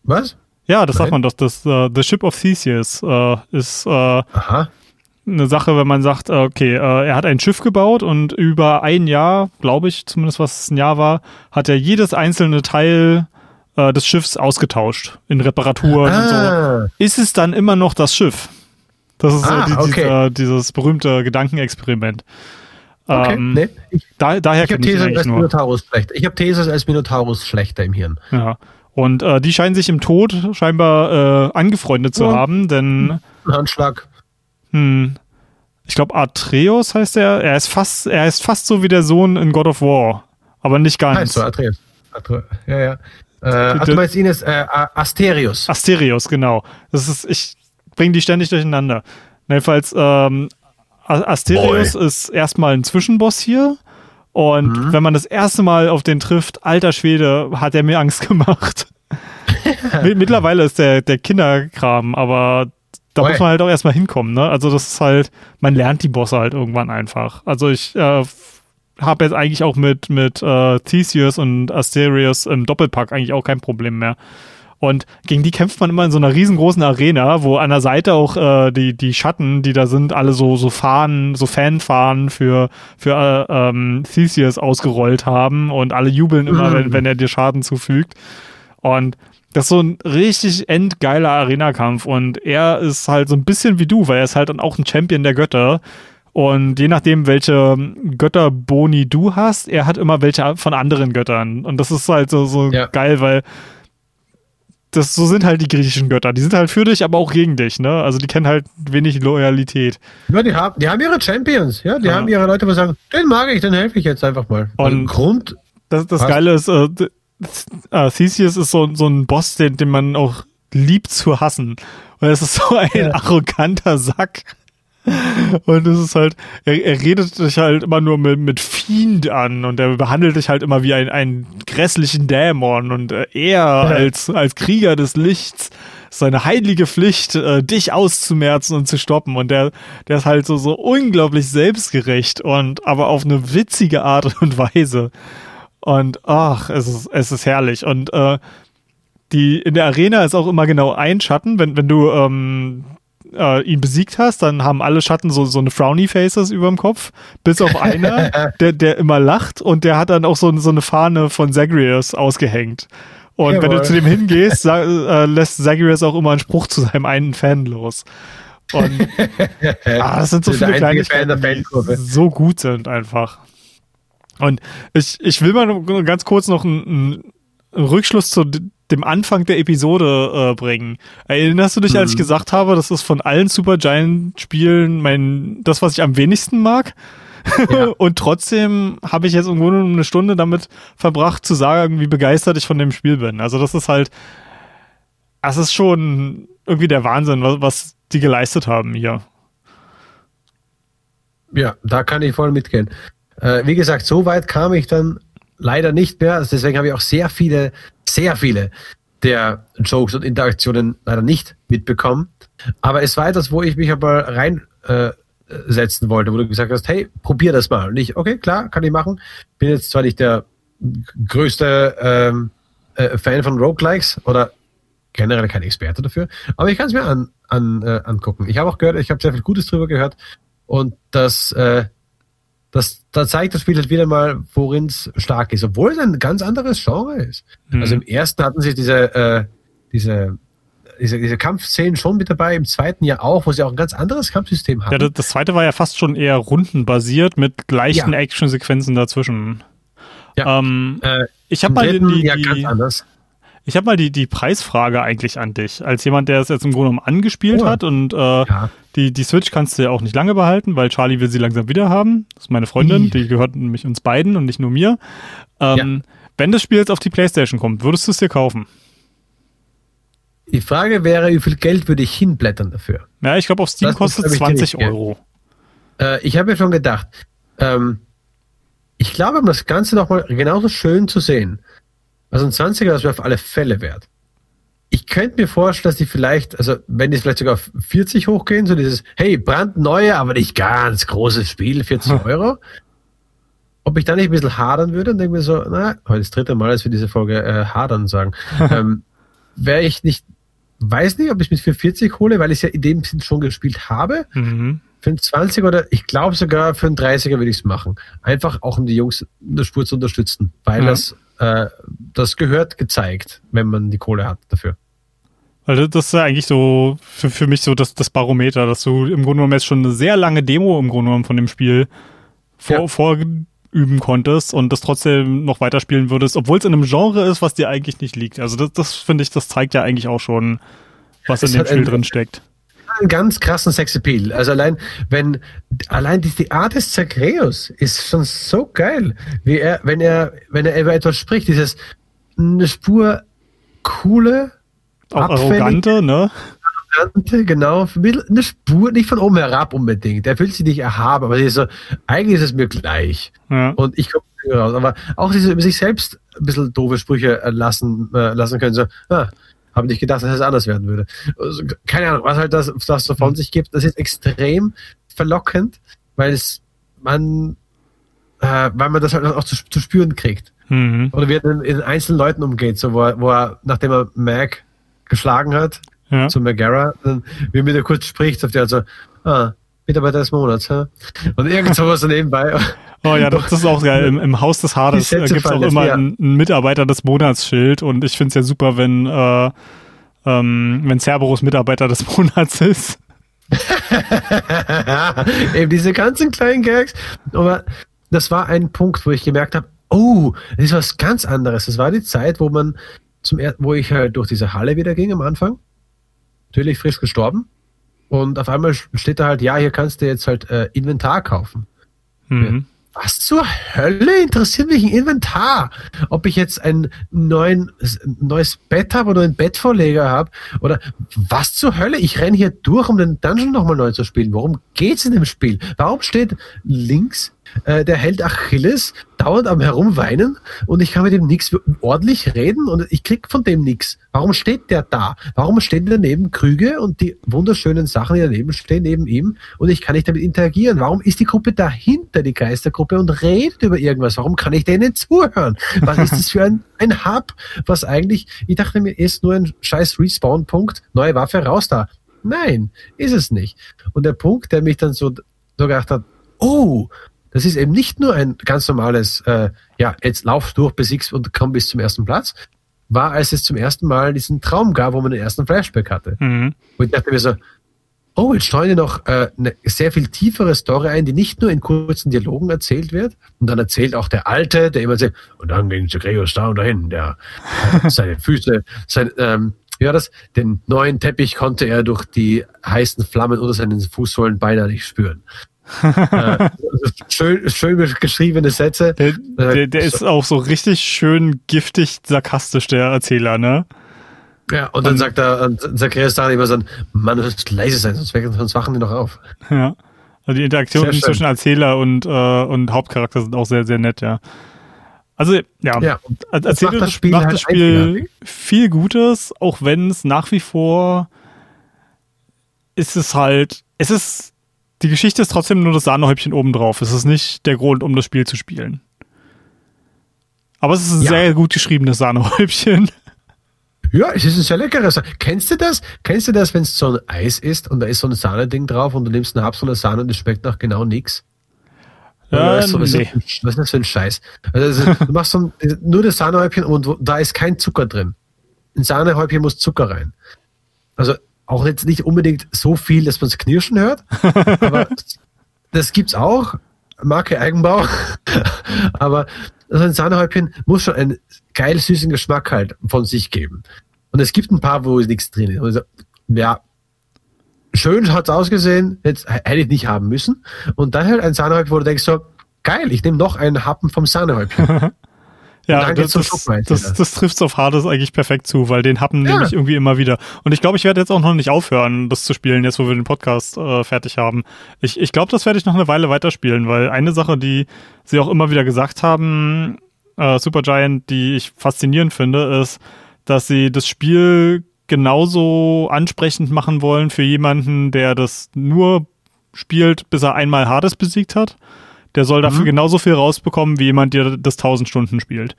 Was? Ja, das sagt Nein. man doch. Das äh, The Ship of Theseus äh, ist Aha. eine Sache, wenn man sagt, okay, er hat ein Schiff gebaut und über ein Jahr, glaube ich, zumindest was es ein Jahr war, hat er jedes einzelne Teil äh, des Schiffs ausgetauscht in Reparaturen und so. Ah, Ist es dann immer noch das Schiff? Das ist Ah, so die, okay. dieser, dieses berühmte Gedankenexperiment. okay. Ähm, nee, ich, da, daher ich habe Theseus als nur. Minotaurus schlechter. Ich habe Theseus als Minotaurus schlechter im Hirn. Ja. Und äh, die scheinen sich im Tod scheinbar äh, angefreundet zu Ja. haben, denn Ein Handschlag. hm, ich glaube Atreus heißt er. Er ist fast, er ist fast so wie der Sohn in God of War, aber nicht ganz. Heißt so, Atreus. Atre ja, ja. Äh, ach, du meinst ihn ist äh, Asterius. Asterios, genau. Das ist, ich bringe die ständig durcheinander. Jedenfalls, ähm, A- Asterios ist erstmal ein Zwischenboss hier. Und Mhm. wenn man das erste Mal auf den trifft, alter Schwede, hat er mir Angst gemacht. Mi- Mittlerweile ist der, der Kinderkram, aber da Oi. muss man halt auch erstmal hinkommen, ne? Also das ist halt, man lernt die Bosse halt irgendwann einfach. Also ich äh, habe jetzt eigentlich auch mit, mit äh, Theseus und Asterius im Doppelpack eigentlich auch kein Problem mehr. Und gegen die kämpft man immer in so einer riesengroßen Arena, wo an der Seite auch äh, die, die Schatten, die da sind, alle so, so Fahnen, so Fanfahnen für, für äh, ähm, Theseus ausgerollt haben und alle jubeln immer, Mhm. wenn, wenn er dir Schaden zufügt. Und das ist so ein richtig endgeiler Arena-Kampf und er ist halt so ein bisschen wie du, weil er ist halt dann auch ein Champion der Götter. Und je nachdem, welche Götterboni du hast, er hat immer welche von anderen Göttern. Und das ist halt so, so Ja. geil, weil das so sind halt die griechischen Götter. Die sind halt für dich, aber auch gegen dich, ne? Also die kennen halt wenig Loyalität. Ja, die haben, die haben ihre Champions. Ja, die Ja. haben ihre Leute, die sagen, den mag ich, den helfe ich jetzt einfach mal. Und- Grund, Das, das? Geile ist, äh, äh, Theseus ist so, so ein Boss, den, den man auch liebt zu hassen. Weil es ist so ein Ja. arroganter Sack. Und es ist halt, er, er redet dich halt immer nur mit, mit Fiend an und er behandelt dich halt immer wie ein, einen grässlichen Dämon und äh, er als, als Krieger des Lichts ist seine heilige Pflicht, äh, dich auszumerzen und zu stoppen und der, der ist halt so, so unglaublich selbstgerecht und aber auf eine witzige Art und Weise. Und ach, es ist, es ist herrlich. Und äh, die in der Arena ist auch immer genau ein Schatten. Wenn, wenn du ähm, äh, ihn besiegt hast, dann haben alle Schatten so, so eine Frowny Faces über dem Kopf. Bis auf einer, der, der immer lacht und der hat dann auch so, so eine Fahne von Zagreus ausgehängt. Und wenn du Jawohl. zu dem hingehst, äh, lässt Zagreus auch immer einen Spruch zu seinem einen Fan los. Und ah, das sind so viele Kleinigkeiten, die so gut sind einfach. Und ich, ich will mal ganz kurz noch ein, ein Rückschluss zu dem Anfang der Episode äh, bringen. Erinnerst du dich, als ich mhm. gesagt habe, das ist von allen Supergiant-Spielen mein das, was ich am wenigsten mag? Ja. Und trotzdem habe ich jetzt irgendwo nur eine Stunde damit verbracht, zu sagen, wie begeistert ich von dem Spiel bin. Also das ist halt, das ist schon irgendwie der Wahnsinn, was, was die geleistet haben hier. Ja, da kann ich voll mitgehen. Äh, wie gesagt, so weit kam ich dann leider nicht mehr. Also deswegen habe ich auch sehr viele, sehr viele der Jokes und Interaktionen leider nicht mitbekommen. Aber es war etwas, wo ich mich aber reinsetzen äh, wollte, wo du gesagt hast, hey, probier das mal. Und ich, okay, klar, kann ich machen. Bin jetzt zwar nicht der größte ähm, äh, Fan von Roguelikes oder generell kein Experte dafür, aber ich kann es mir an, an, äh, angucken. Ich habe auch gehört, ich habe sehr viel Gutes drüber gehört und das äh, das, da zeigt das Spiel halt wieder mal, worin es stark ist, obwohl es ein ganz anderes Genre ist. Mhm. Also im ersten hatten sie diese, äh, diese, diese, diese Kampfszenen schon mit dabei, im zweiten ja auch, wo sie auch ein ganz anderes Kampfsystem haben. Ja, das, das zweite war ja fast schon eher rundenbasiert mit gleichen ja. Actionsequenzen dazwischen. Ja. Ähm, äh, ich habe mal die, ja, ganz anders. Ich habe mal die, die Preisfrage eigentlich an dich. Als jemand, der es jetzt im Grunde genommen angespielt oh. hat und äh, ja. Die, die Switch kannst du ja auch nicht lange behalten, weil Charlie will sie langsam wieder haben. Das ist meine Freundin, die gehört nämlich uns beiden und nicht nur mir. Ähm, ja. Wenn das Spiel jetzt auf die Playstation kommt, würdest du es dir kaufen? Die Frage wäre, wie viel Geld würde ich hinblättern dafür? Ja, ich glaube, auf Steam das kostet es 20 Euro. Äh, ich habe mir schon gedacht, ähm, ich glaube, um das Ganze nochmal genauso schön zu sehen, also ein 20er, das wäre auf alle Fälle wert. Ich könnte mir vorstellen, dass die vielleicht, also wenn die vielleicht sogar auf 40 hochgehen, so dieses, hey, brandneue, aber nicht ganz großes Spiel, 40 Euro. Ob ich da nicht ein bisschen hadern würde und denke mir so, na, heute das dritte Mal, dass wir diese Folge äh, hadern sagen. ähm, wäre ich nicht, weiß nicht, ob ich mit 440 hole, weil ich es ja in dem Sinn schon gespielt habe. Mhm. Für einen 20 oder ich glaube sogar für einen 30er würde ich es machen. Einfach auch um die Jungs in der Spur zu unterstützen, weil ja. das äh, das gehört gezeigt, wenn man die Kohle hat dafür. Weil das ist ja eigentlich so für, für mich so das, das Barometer, dass du im Grunde genommen jetzt schon eine sehr lange Demo im Grunde genommen von dem Spiel vor, ja. vorüben konntest und das trotzdem noch weiterspielen würdest, obwohl es in einem Genre ist, was dir eigentlich nicht liegt. Also das, das finde ich, das zeigt ja eigentlich auch schon, was in dem Spiel drin steckt einen ganz krassen Sexappeal. Also allein, wenn, allein die, die Art des Zagreus ist schon so geil. Wie er, wenn er, wenn er über etwas spricht, dieses, eine Spur coole, auch arrogante, ne? Arrogante, genau. Eine Spur, nicht von oben herab unbedingt. Er fühlt sich nicht erhaben, aber ist so, eigentlich ist es mir gleich. Ja. Und ich komme raus. Aber auch diese über sich selbst ein bisschen doofe Sprüche lassen, äh, lassen können. So, ah, habe nicht gedacht, dass es anders werden würde. Also, keine Ahnung, was halt das, das so von mhm. sich gibt. Das ist extrem verlockend, weil es man, äh, weil man das halt auch zu, zu spüren kriegt. Mhm. Oder wie er in, in einzelnen Leuten umgeht, so wo er, wo er nachdem er Mac geschlagen hat, ja. zu Megara, dann, wie mit er kurz spricht, auf der also, ah, Mitarbeiter des Monats, hä? Und irgend sowas nebenbei. Oh ja, das ist auch geil. Im, im Haus des Hades äh, gibt es auch immer ja. ein, ein, Mitarbeiter des Monatsschild und ich finde es ja super, wenn, äh, ähm, wenn Cerberus Mitarbeiter des Monats ist. Eben diese ganzen kleinen Gags. Aber das war ein Punkt, wo ich gemerkt habe, oh, das ist was ganz anderes. Das war die Zeit, wo man zum er wo ich halt durch diese Halle wieder ging am Anfang. Natürlich frisch gestorben. Und auf einmal steht da halt, ja, hier kannst du jetzt halt äh, Inventar kaufen. Mhm was zur Hölle interessiert mich ein Inventar? Ob ich jetzt ein, neuen, ein neues Bett habe oder einen Bettvorleger habe oder was zur Hölle? Ich renne hier durch, um den Dungeon nochmal neu zu spielen. Worum geht's in dem Spiel? Warum steht links äh, der Held Achilles dauernd am Herumweinen und ich kann mit ihm nichts ordentlich reden und ich krieg von dem nichts. Warum steht der da? Warum stehen daneben Krüge und die wunderschönen Sachen, die daneben stehen, neben ihm und ich kann nicht damit interagieren? Warum ist die Gruppe dahinter, die Geistergruppe, und redet über irgendwas? Warum kann ich denen zuhören? Was ist das für ein, ein Hub, was eigentlich, ich dachte mir, ist nur ein scheiß Respawn-Punkt, neue Waffe raus da. Nein, ist es nicht. Und der Punkt, der mich dann so, so gedacht hat, oh, das ist eben nicht nur ein ganz normales, äh, ja, jetzt lauf durch, besiegst und komm bis zum ersten Platz, war, als es zum ersten Mal diesen Traum gab, wo man den ersten Flashback hatte. Mhm. Und ich dachte mir so, oh, jetzt streuen die noch äh, eine sehr viel tiefere Story ein, die nicht nur in kurzen Dialogen erzählt wird. Und dann erzählt auch der Alte, der immer sagt, und dann ging Gregor da und dahin, der äh, seine Füße, sein, ähm, ja, das, den neuen Teppich konnte er durch die heißen Flammen unter seinen Fußsohlen beinahe nicht spüren. Äh, schön, schön geschriebene Sätze. Der, der, der ist auch so richtig schön giftig sarkastisch, der Erzähler, ne? Ja, und dann sagt er, Zacharias dann immer so, Mann, du musst leise sein, sonst, sonst wachen die noch auf. Ja. Also die Interaktionen zwischen Erzähler und, äh, und Hauptcharakter sind auch sehr, sehr nett, ja. Also, ja, ja Erzähler macht das Spiel, macht halt das Spiel viel Gutes, auch wenn es nach wie vor ist es halt, es ist, die Geschichte ist trotzdem nur das Sahnehäubchen obendrauf. Es ist nicht der Grund, um das Spiel zu spielen. Aber es ist ein ja. sehr gut geschriebenes Sahnehäubchen. Ja, es ist ein sehr leckeres. Kennst du das? Kennst du das, wenn es so ein Eis ist und da ist so ein Sahneding drauf und du nimmst einen Hapsel Sahne und es schmeckt nach genau nichts? Ja, weißt du, was, nee. ist, was ist das für ein Scheiß? Also, also du machst so ein, nur das Sahnehäubchen und da ist kein Zucker drin. Ein Sahnehäubchen muss Zucker rein. Also auch jetzt nicht unbedingt so viel, dass man es knirschen hört, aber das gibt's auch. Marke Eigenbau. aber also ein Sahnehäubchen muss schon einen geil süßen Geschmack halt von sich geben. Und es gibt ein paar, wo nichts drin ist. Also, ja, schön hat's ausgesehen, jetzt hätte ich nicht haben müssen. Und dann halt ein Sahnehäubchen, wo du denkst so, geil, ich nehme noch einen Happen vom Sahnehäubchen. ja, das, das, das, das trifft auf Hades eigentlich perfekt zu, weil den Happen ja. nehme ich irgendwie immer wieder. Und ich glaube, ich werde jetzt auch noch nicht aufhören, das zu spielen, jetzt wo wir den Podcast äh, fertig haben. Ich, ich glaube, das werde ich noch eine Weile weiterspielen, weil eine Sache, die sie auch immer wieder gesagt haben, äh, Supergiant, die ich faszinierend finde, ist, dass sie das Spiel genauso ansprechend machen wollen für jemanden, der das nur spielt, bis er einmal Hades besiegt hat. Der soll dafür mhm. genauso viel rausbekommen, wie jemand, der das 1000 Stunden spielt.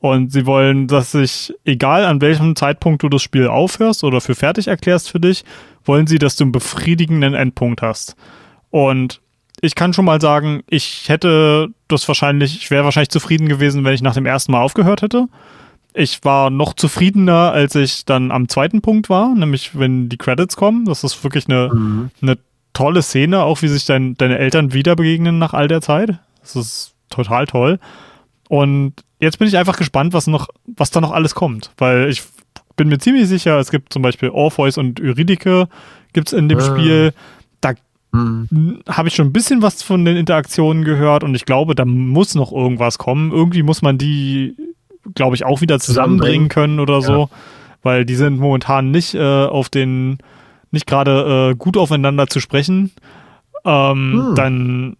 Und sie wollen, dass sich, egal an welchem Zeitpunkt du das Spiel aufhörst oder für fertig erklärst für dich, wollen sie, dass du einen befriedigenden Endpunkt hast. Und ich kann schon mal sagen, ich hätte das wahrscheinlich, ich wäre wahrscheinlich zufrieden gewesen, wenn ich nach dem ersten Mal aufgehört hätte. Ich war noch zufriedener, als ich dann am zweiten Punkt war, nämlich wenn die Credits kommen. Das ist wirklich eine, mhm. eine tolle Szene, auch wie sich dein, deine Eltern wieder begegnen nach all der Zeit. Das ist total toll. Und jetzt bin ich einfach gespannt, was noch, was da noch alles kommt, weil ich bin mir ziemlich sicher, es gibt zum Beispiel Orpheus und Eurydike gibt's in dem mhm. Spiel. Da mhm. habe ich schon ein bisschen was von den Interaktionen gehört und ich glaube, da muss noch irgendwas kommen. Irgendwie muss man die glaube ich, auch wieder zusammenbringen können oder so, ja. weil die sind momentan nicht äh, auf den, nicht gerade äh, gut aufeinander zu sprechen. Ähm, hm. Dann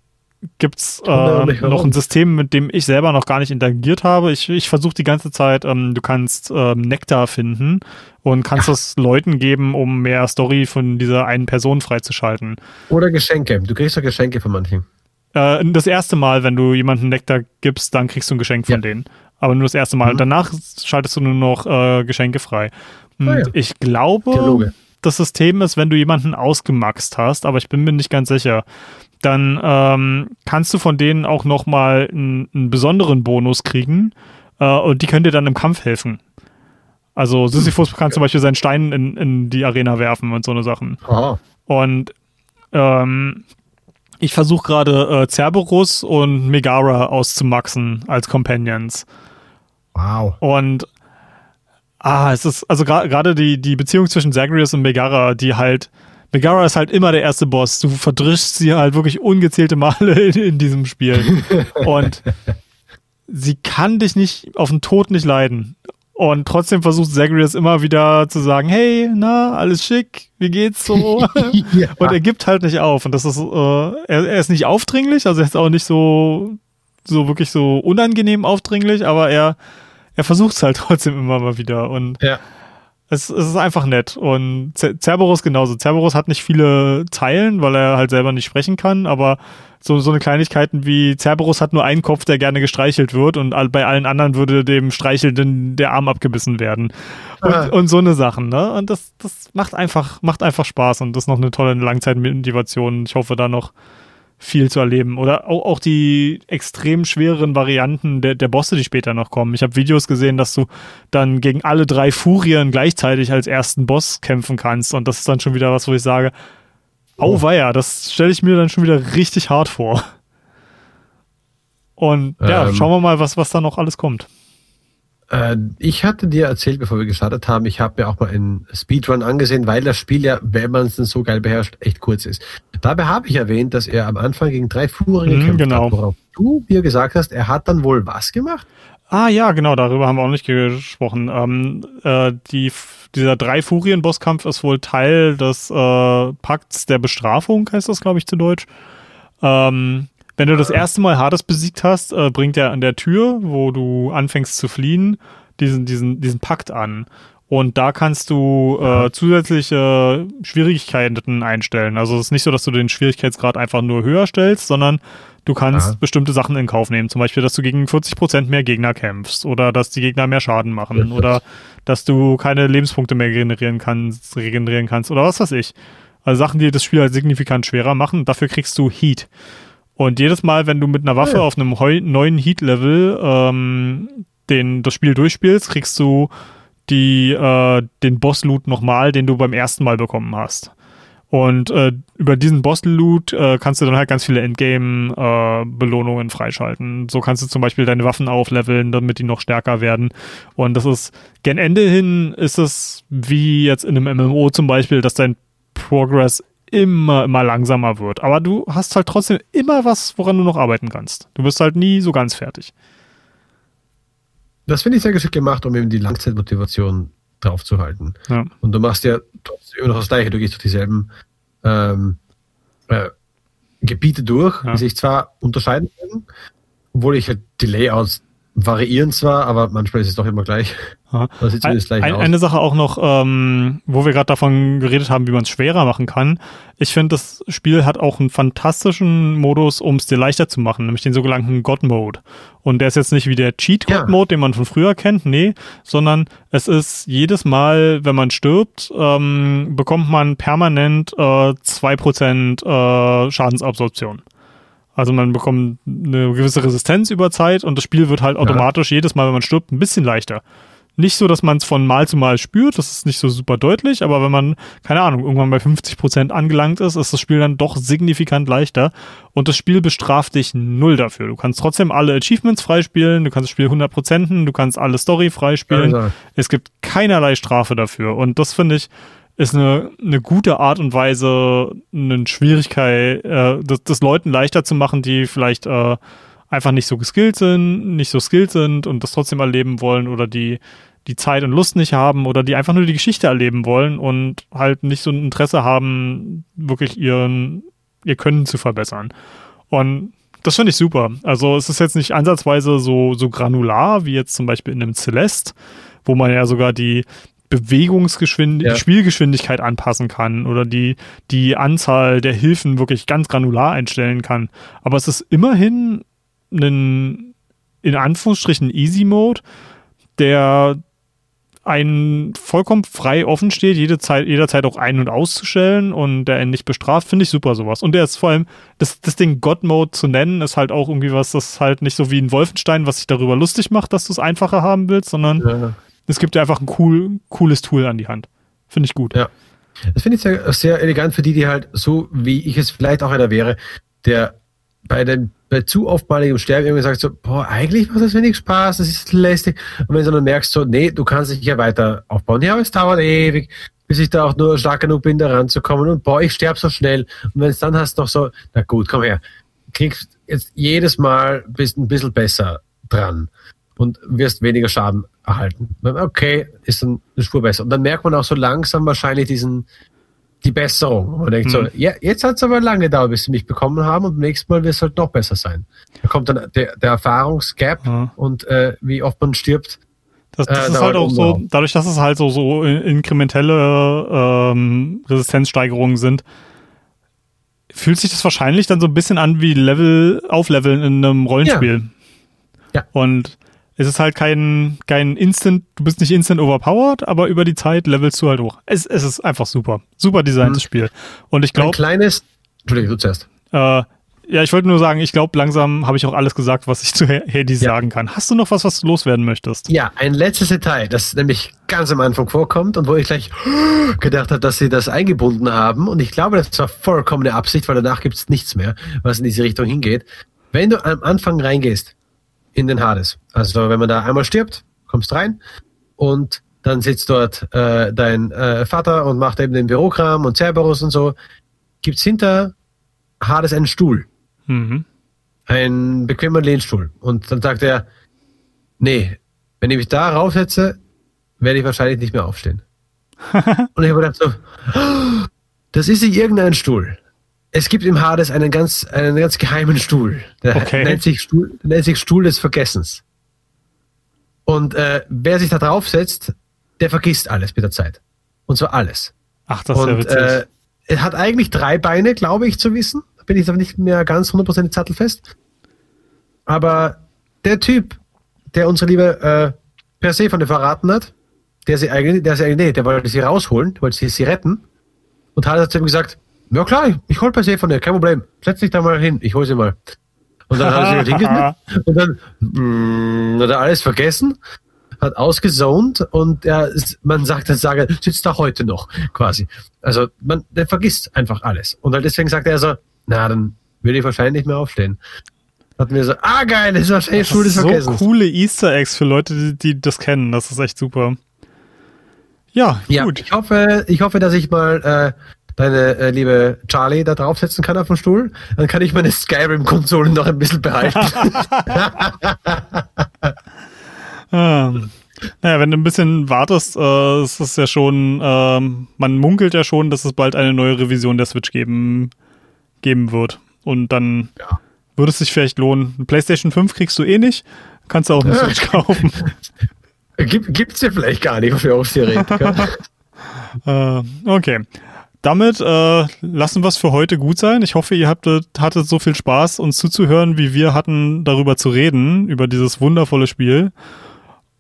gibt's äh, noch ein System, mit dem ich selber noch gar nicht interagiert habe. Ich, ich versuche die ganze Zeit, ähm, du kannst ähm, Nektar finden und kannst ja. das Leuten geben, um mehr Story von dieser einen Person freizuschalten. Oder Geschenke. Du kriegst ja Geschenke von manchen. Äh, das erste Mal, wenn du jemanden Nektar gibst, dann kriegst du ein Geschenk von ja. denen aber nur das erste Mal. Mhm. Danach schaltest du nur noch äh, Geschenke frei. Und ah, ja. ich glaube, Dialoge. Das System ist, wenn du jemanden ausgemaxt hast, aber ich bin mir nicht ganz sicher, dann ähm, kannst du von denen auch nochmal einen, einen besonderen Bonus kriegen äh, und die können dir dann im Kampf helfen. Also Sisyphus kann zum Beispiel seinen Stein in, in die Arena werfen und so eine Sachen. Aha. Und ähm, ich versuche gerade äh, Cerberus und Megara auszumaxen als Companions. Wow. Und ah, es ist also gerade die, die Beziehung zwischen Zagreus und Megara, die halt Megara ist halt immer der erste Boss. Du verdrischst sie halt wirklich ungezählte Male in, in diesem Spiel. und sie kann dich nicht auf den Tod nicht leiden. Und trotzdem versucht Zagreus immer wieder zu sagen, hey, na, alles schick, wie geht's so? ja. Und er gibt halt nicht auf. Und das ist, äh, er, er, ist nicht aufdringlich, also er ist auch nicht so, so wirklich so unangenehm aufdringlich, aber er er versucht es halt trotzdem immer mal wieder. Und ja. es, es ist einfach nett. Und Cerberus genauso. Cerberus hat nicht viele Zeilen, weil er halt selber nicht sprechen kann, aber so, so eine Kleinigkeiten wie Cerberus hat nur einen Kopf, der gerne gestreichelt wird und bei allen anderen würde dem Streichelnden der Arm abgebissen werden. Und, ah. und so eine Sachen, ne? Und das, das macht einfach, macht einfach Spaß und das ist noch eine tolle Langzeitmotivation. Ich hoffe da noch viel zu erleben. Oder auch, auch die extrem schwereren Varianten der, der Bosse, die später noch kommen. Ich habe Videos gesehen, dass du dann gegen alle drei Furien gleichzeitig als ersten Boss kämpfen kannst. Und das ist dann schon wieder was, wo ich sage, Auweia, das stelle ich mir dann schon wieder richtig hart vor. Und ja, ähm, schauen wir mal, was, was da noch alles kommt. Äh, ich hatte dir erzählt, bevor wir gestartet haben, ich habe mir auch mal einen Speedrun angesehen, weil das Spiel ja, wenn man es denn so geil beherrscht, echt kurz ist. Dabei habe ich erwähnt, dass er am Anfang gegen drei Fuhrer mhm, gekämpft genau. hat, worauf du mir gesagt hast, er hat dann wohl was gemacht? Ah ja, genau, darüber haben wir auch nicht gesprochen. Ähm, äh, die, dieser drei Furien-Bosskampf ist wohl Teil des äh, Pakts der Bestrafung, heißt das, glaube ich, zu Deutsch. Ähm, wenn du das erste Mal Hades besiegt hast, äh, bringt er an der Tür, wo du anfängst zu fliehen, diesen, diesen, diesen Pakt an. Und da kannst du äh, zusätzliche Schwierigkeiten einstellen. Also es ist nicht so, dass du den Schwierigkeitsgrad einfach nur höher stellst, sondern du kannst Aha. bestimmte Sachen in Kauf nehmen. Zum Beispiel, dass du gegen 40% mehr Gegner kämpfst oder dass die Gegner mehr Schaden machen oder dass du keine Lebenspunkte mehr generieren kannst, regenerieren kannst oder was weiß ich. Also Sachen, die das Spiel halt signifikant schwerer machen. Dafür kriegst du Heat. Und jedes Mal, wenn du mit einer Waffe ja. auf einem neuen Heat-Level ähm, den, das Spiel durchspielst, kriegst du die, äh, den Boss-Loot nochmal, den du beim ersten Mal bekommen hast. Und äh, über diesen Boss-Loot äh, kannst du dann halt ganz viele Endgame-Belohnungen äh, freischalten. So kannst du zum Beispiel deine Waffen aufleveln, damit die noch stärker werden. Und das ist, gen Ende hin ist es wie jetzt in einem MMO zum Beispiel, dass dein Progress immer, immer langsamer wird. Aber du hast halt trotzdem immer was, woran du noch arbeiten kannst. Du wirst halt nie so ganz fertig. Das finde ich sehr geschickt gemacht, um eben die Langzeitmotivation draufzuhalten. Ja. Und du machst ja trotzdem immer noch das Gleiche. Du gehst durch dieselben ähm, äh, Gebiete durch, ja. die sich zwar unterscheiden können, obwohl ich halt die Layouts variieren zwar, aber manchmal ist es doch immer gleich. Ein, ein, eine Sache auch noch, ähm, wo wir gerade davon geredet haben, wie man es schwerer machen kann. Ich finde, das Spiel hat auch einen fantastischen Modus, um es dir leichter zu machen, nämlich den sogenannten God-Mode. Und der ist jetzt nicht wie der Cheat-God-Mode, ja. den man von früher kennt, nee, sondern es ist jedes Mal, wenn man stirbt, ähm, bekommt man permanent äh, 2% äh, Schadensabsorption. Also man bekommt eine gewisse Resistenz über Zeit und das Spiel wird halt automatisch ja. jedes Mal, wenn man stirbt, ein bisschen leichter. Nicht so, dass man es von Mal zu Mal spürt, das ist nicht so super deutlich, aber wenn man, keine Ahnung, irgendwann bei 50% angelangt ist, ist das Spiel dann doch signifikant leichter und das Spiel bestraft dich null dafür. Du kannst trotzdem alle Achievements freispielen, du kannst das Spiel 100%, du kannst alle Story freispielen. Ja, es gibt keinerlei Strafe dafür und das finde ich, ist eine, eine gute Art und Weise, eine Schwierigkeit, äh, das, das Leuten leichter zu machen, die vielleicht äh, einfach nicht so geskillt sind, nicht so skillt sind und das trotzdem erleben wollen oder die die Zeit und Lust nicht haben oder die einfach nur die Geschichte erleben wollen und halt nicht so ein Interesse haben, wirklich ihren, ihr Können zu verbessern. Und das finde ich super. Also es ist jetzt nicht ansatzweise so, so granular wie jetzt zum Beispiel in einem Celeste, wo man ja sogar die, Bewegungsgeschwindigkeit, ja. Spielgeschwindigkeit anpassen kann oder die, die Anzahl der Hilfen wirklich ganz granular einstellen kann. Aber es ist immerhin ein, in Anführungsstrichen Easy Mode, der einen vollkommen frei offen steht, jede Zeit, jederzeit auch ein- und auszustellen und der ihn nicht bestraft, finde ich super sowas. Und der ist vor allem, das, das Ding God Mode zu nennen, ist halt auch irgendwie was, das halt nicht so wie ein Wolfenstein, was sich darüber lustig macht, dass du es einfacher haben willst, sondern ja es gibt einfach ein cool, cooles Tool an die Hand. Finde ich gut. Ja. Das finde ich sehr, sehr elegant für die, die halt so, wie ich es vielleicht auch einer wäre, der bei dem bei zu oftmaligem Sterben irgendwie sagt so, boah, eigentlich macht das wenig Spaß, das ist lästig. Und wenn du dann merkst so, nee, du kannst dich ja weiter aufbauen. Ja, aber es dauert ewig, bis ich da auch nur stark genug bin, da ranzukommen. Und boah, ich sterbe so schnell. Und wenn es dann hast noch so, na gut, komm her. Kriegst jetzt jedes Mal bist ein bisschen besser dran und wirst weniger Schaden erhalten. Okay, ist dann eine Spur besser. Und dann merkt man auch so langsam wahrscheinlich diesen, die Besserung. Man denkt mhm. so, ja, jetzt hat es aber lange gedauert, bis sie mich bekommen haben und beim nächsten Mal wird es halt noch besser sein. Da kommt dann der, der Erfahrungsgap mhm. und äh, wie oft man stirbt. Das, das äh, ist halt auch so, dadurch, dass es halt so, so inkrementelle ähm, Resistenzsteigerungen sind, fühlt sich das wahrscheinlich dann so ein bisschen an wie Level aufleveln in einem Rollenspiel. Ja. ja. Und es ist halt kein, kein Instant, du bist nicht instant overpowered, aber über die Zeit levelst du halt hoch. Es, es ist einfach super. Super designtes mhm. Spiel. Und ich glaube. Ein kleines, Entschuldigung, du zuerst. Äh, Ja, ich wollte nur sagen, ich glaube, langsam habe ich auch alles gesagt, was ich zu Hades ja. sagen kann. Hast du noch was, was du loswerden möchtest? Ja, ein letztes Detail, das nämlich ganz am Anfang vorkommt und wo ich gleich gedacht habe, dass sie das eingebunden haben. Und ich glaube, das war vollkommene Absicht, weil danach gibt es nichts mehr, was in diese Richtung hingeht. Wenn du am Anfang reingehst in den Hades, also wenn man da einmal stirbt, kommst rein und dann sitzt dort äh, dein äh, Vater und macht eben den Bürokram und Cerberus und so, gibt's hinter Hades einen Stuhl. Mhm. Ein bequemer Lehnstuhl. Und dann sagt er, nee, wenn ich mich da raufsetze, werde ich wahrscheinlich nicht mehr aufstehen. und ich habe gedacht so, das ist nicht irgendein Stuhl. Es gibt im Hades einen ganz, einen ganz geheimen Stuhl. Der okay. nennt, sich Stuhl, nennt sich Stuhl des Vergessens. Und äh, wer sich da draufsetzt, der vergisst alles mit der Zeit. Und zwar alles. Ach, das ist und, ja witzig. Äh, er hat eigentlich drei Beine, glaube ich, zu wissen bin ich aber nicht mehr ganz 100% sattelfest. Aber der Typ, der unsere liebe äh, Persephone verraten hat, der sie eigentlich, der sie eigentlich, nee, der wollte sie rausholen, der wollte sie, sie retten. Und hat zu ihm gesagt, ja klar, ich hol Persephone, kein Problem. Setz dich da mal hin, ich hol sie mal. Und dann hat er sich hingesetzt und dann mh, hat er alles vergessen, hat ausgesaunt und er, man sagt, dann sage, sitzt da heute noch, quasi. Also man, der vergisst einfach alles. Und halt deswegen sagt er so, na, dann würde ich wahrscheinlich nicht mehr aufstehen. Hatten wir so, ah geil, das ist wahrscheinlich Schule des so Vergessens. coole Easter Eggs für Leute, die, die, das kennen. Das ist echt super. Ja, ja gut. Ich hoffe, ich hoffe, dass ich mal äh, deine äh, liebe Charlie da draufsetzen kann auf dem Stuhl. Dann kann ich meine Skyrim-Konsolen noch ein bisschen behalten. ähm. Naja, wenn du ein bisschen wartest, äh, ist es ja schon, äh, man munkelt ja schon, dass es bald eine neue Revision der Switch geben geben wird. Und dann ja. würde es sich vielleicht lohnen. Eine PlayStation 5 kriegst du eh nicht, kannst du auch eine Switch kaufen. Gibt es ja vielleicht gar nicht für Theoretiker. äh, okay. Damit äh, lassen wir es für heute gut sein. Ich hoffe, ihr habt, hattet so viel Spaß, uns zuzuhören, wie wir hatten, darüber zu reden, über dieses wundervolle Spiel.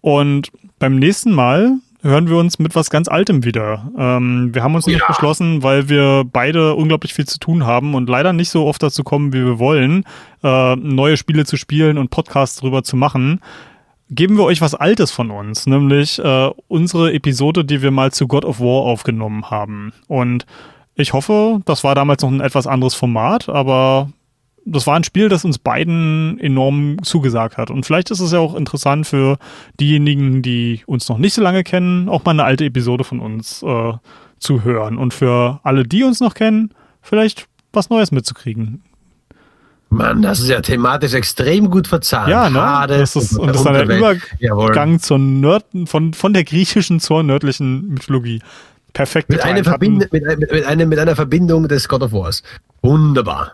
Und beim nächsten Mal hören wir uns mit was ganz Altem wieder. Ähm, wir haben uns ja. beschlossen, weil wir beide unglaublich viel zu tun haben und leider nicht so oft dazu kommen, wie wir wollen, äh, neue Spiele zu spielen und Podcasts drüber zu machen. Geben wir euch was Altes von uns, nämlich äh, unsere Episode, die wir mal zu God of War aufgenommen haben. Und ich hoffe, das war damals noch ein etwas anderes Format, aber das war ein Spiel, das uns beiden enorm zugesagt hat. Und vielleicht ist es ja auch interessant für diejenigen, die uns noch nicht so lange kennen, auch mal eine alte Episode von uns äh, zu hören. Und für alle, die uns noch kennen, vielleicht was Neues mitzukriegen. Mann, das ist ja thematisch extrem gut verzahnt. Ja, ne? Hades das ist, und das ist dann der Übergang zur Nerd, von, von der griechischen zur nördlichen Mythologie. Perfekt. Mit, einer mit, mit, eine, mit einer Verbindung des God of Wars. Wunderbar.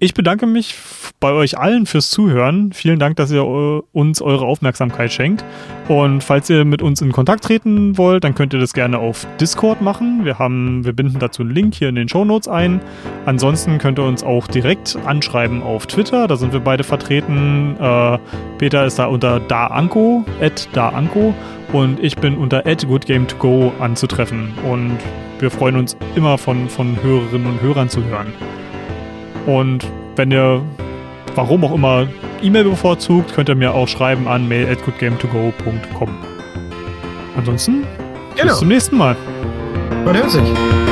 Ich bedanke mich bei euch allen fürs Zuhören. Vielen Dank, dass ihr uns eure Aufmerksamkeit schenkt. Und falls ihr mit uns in Kontakt treten wollt, dann könnt ihr das gerne auf Discord machen. Wir, haben, wir binden dazu einen Link hier in den Show Notes ein. Ansonsten könnt ihr uns auch direkt anschreiben auf Twitter. Da sind wir beide vertreten. Äh, Peter ist da unter daanko, at daanko. Und ich bin unter at goodgame2go anzutreffen. Und wir freuen uns immer von, von Hörerinnen und Hörern zu hören. Und wenn ihr, warum auch immer, E-Mail bevorzugt, könnt ihr mir auch schreiben an mail at goodgame2go.com. Ansonsten, genau. bis zum nächsten Mal. Man hört sich.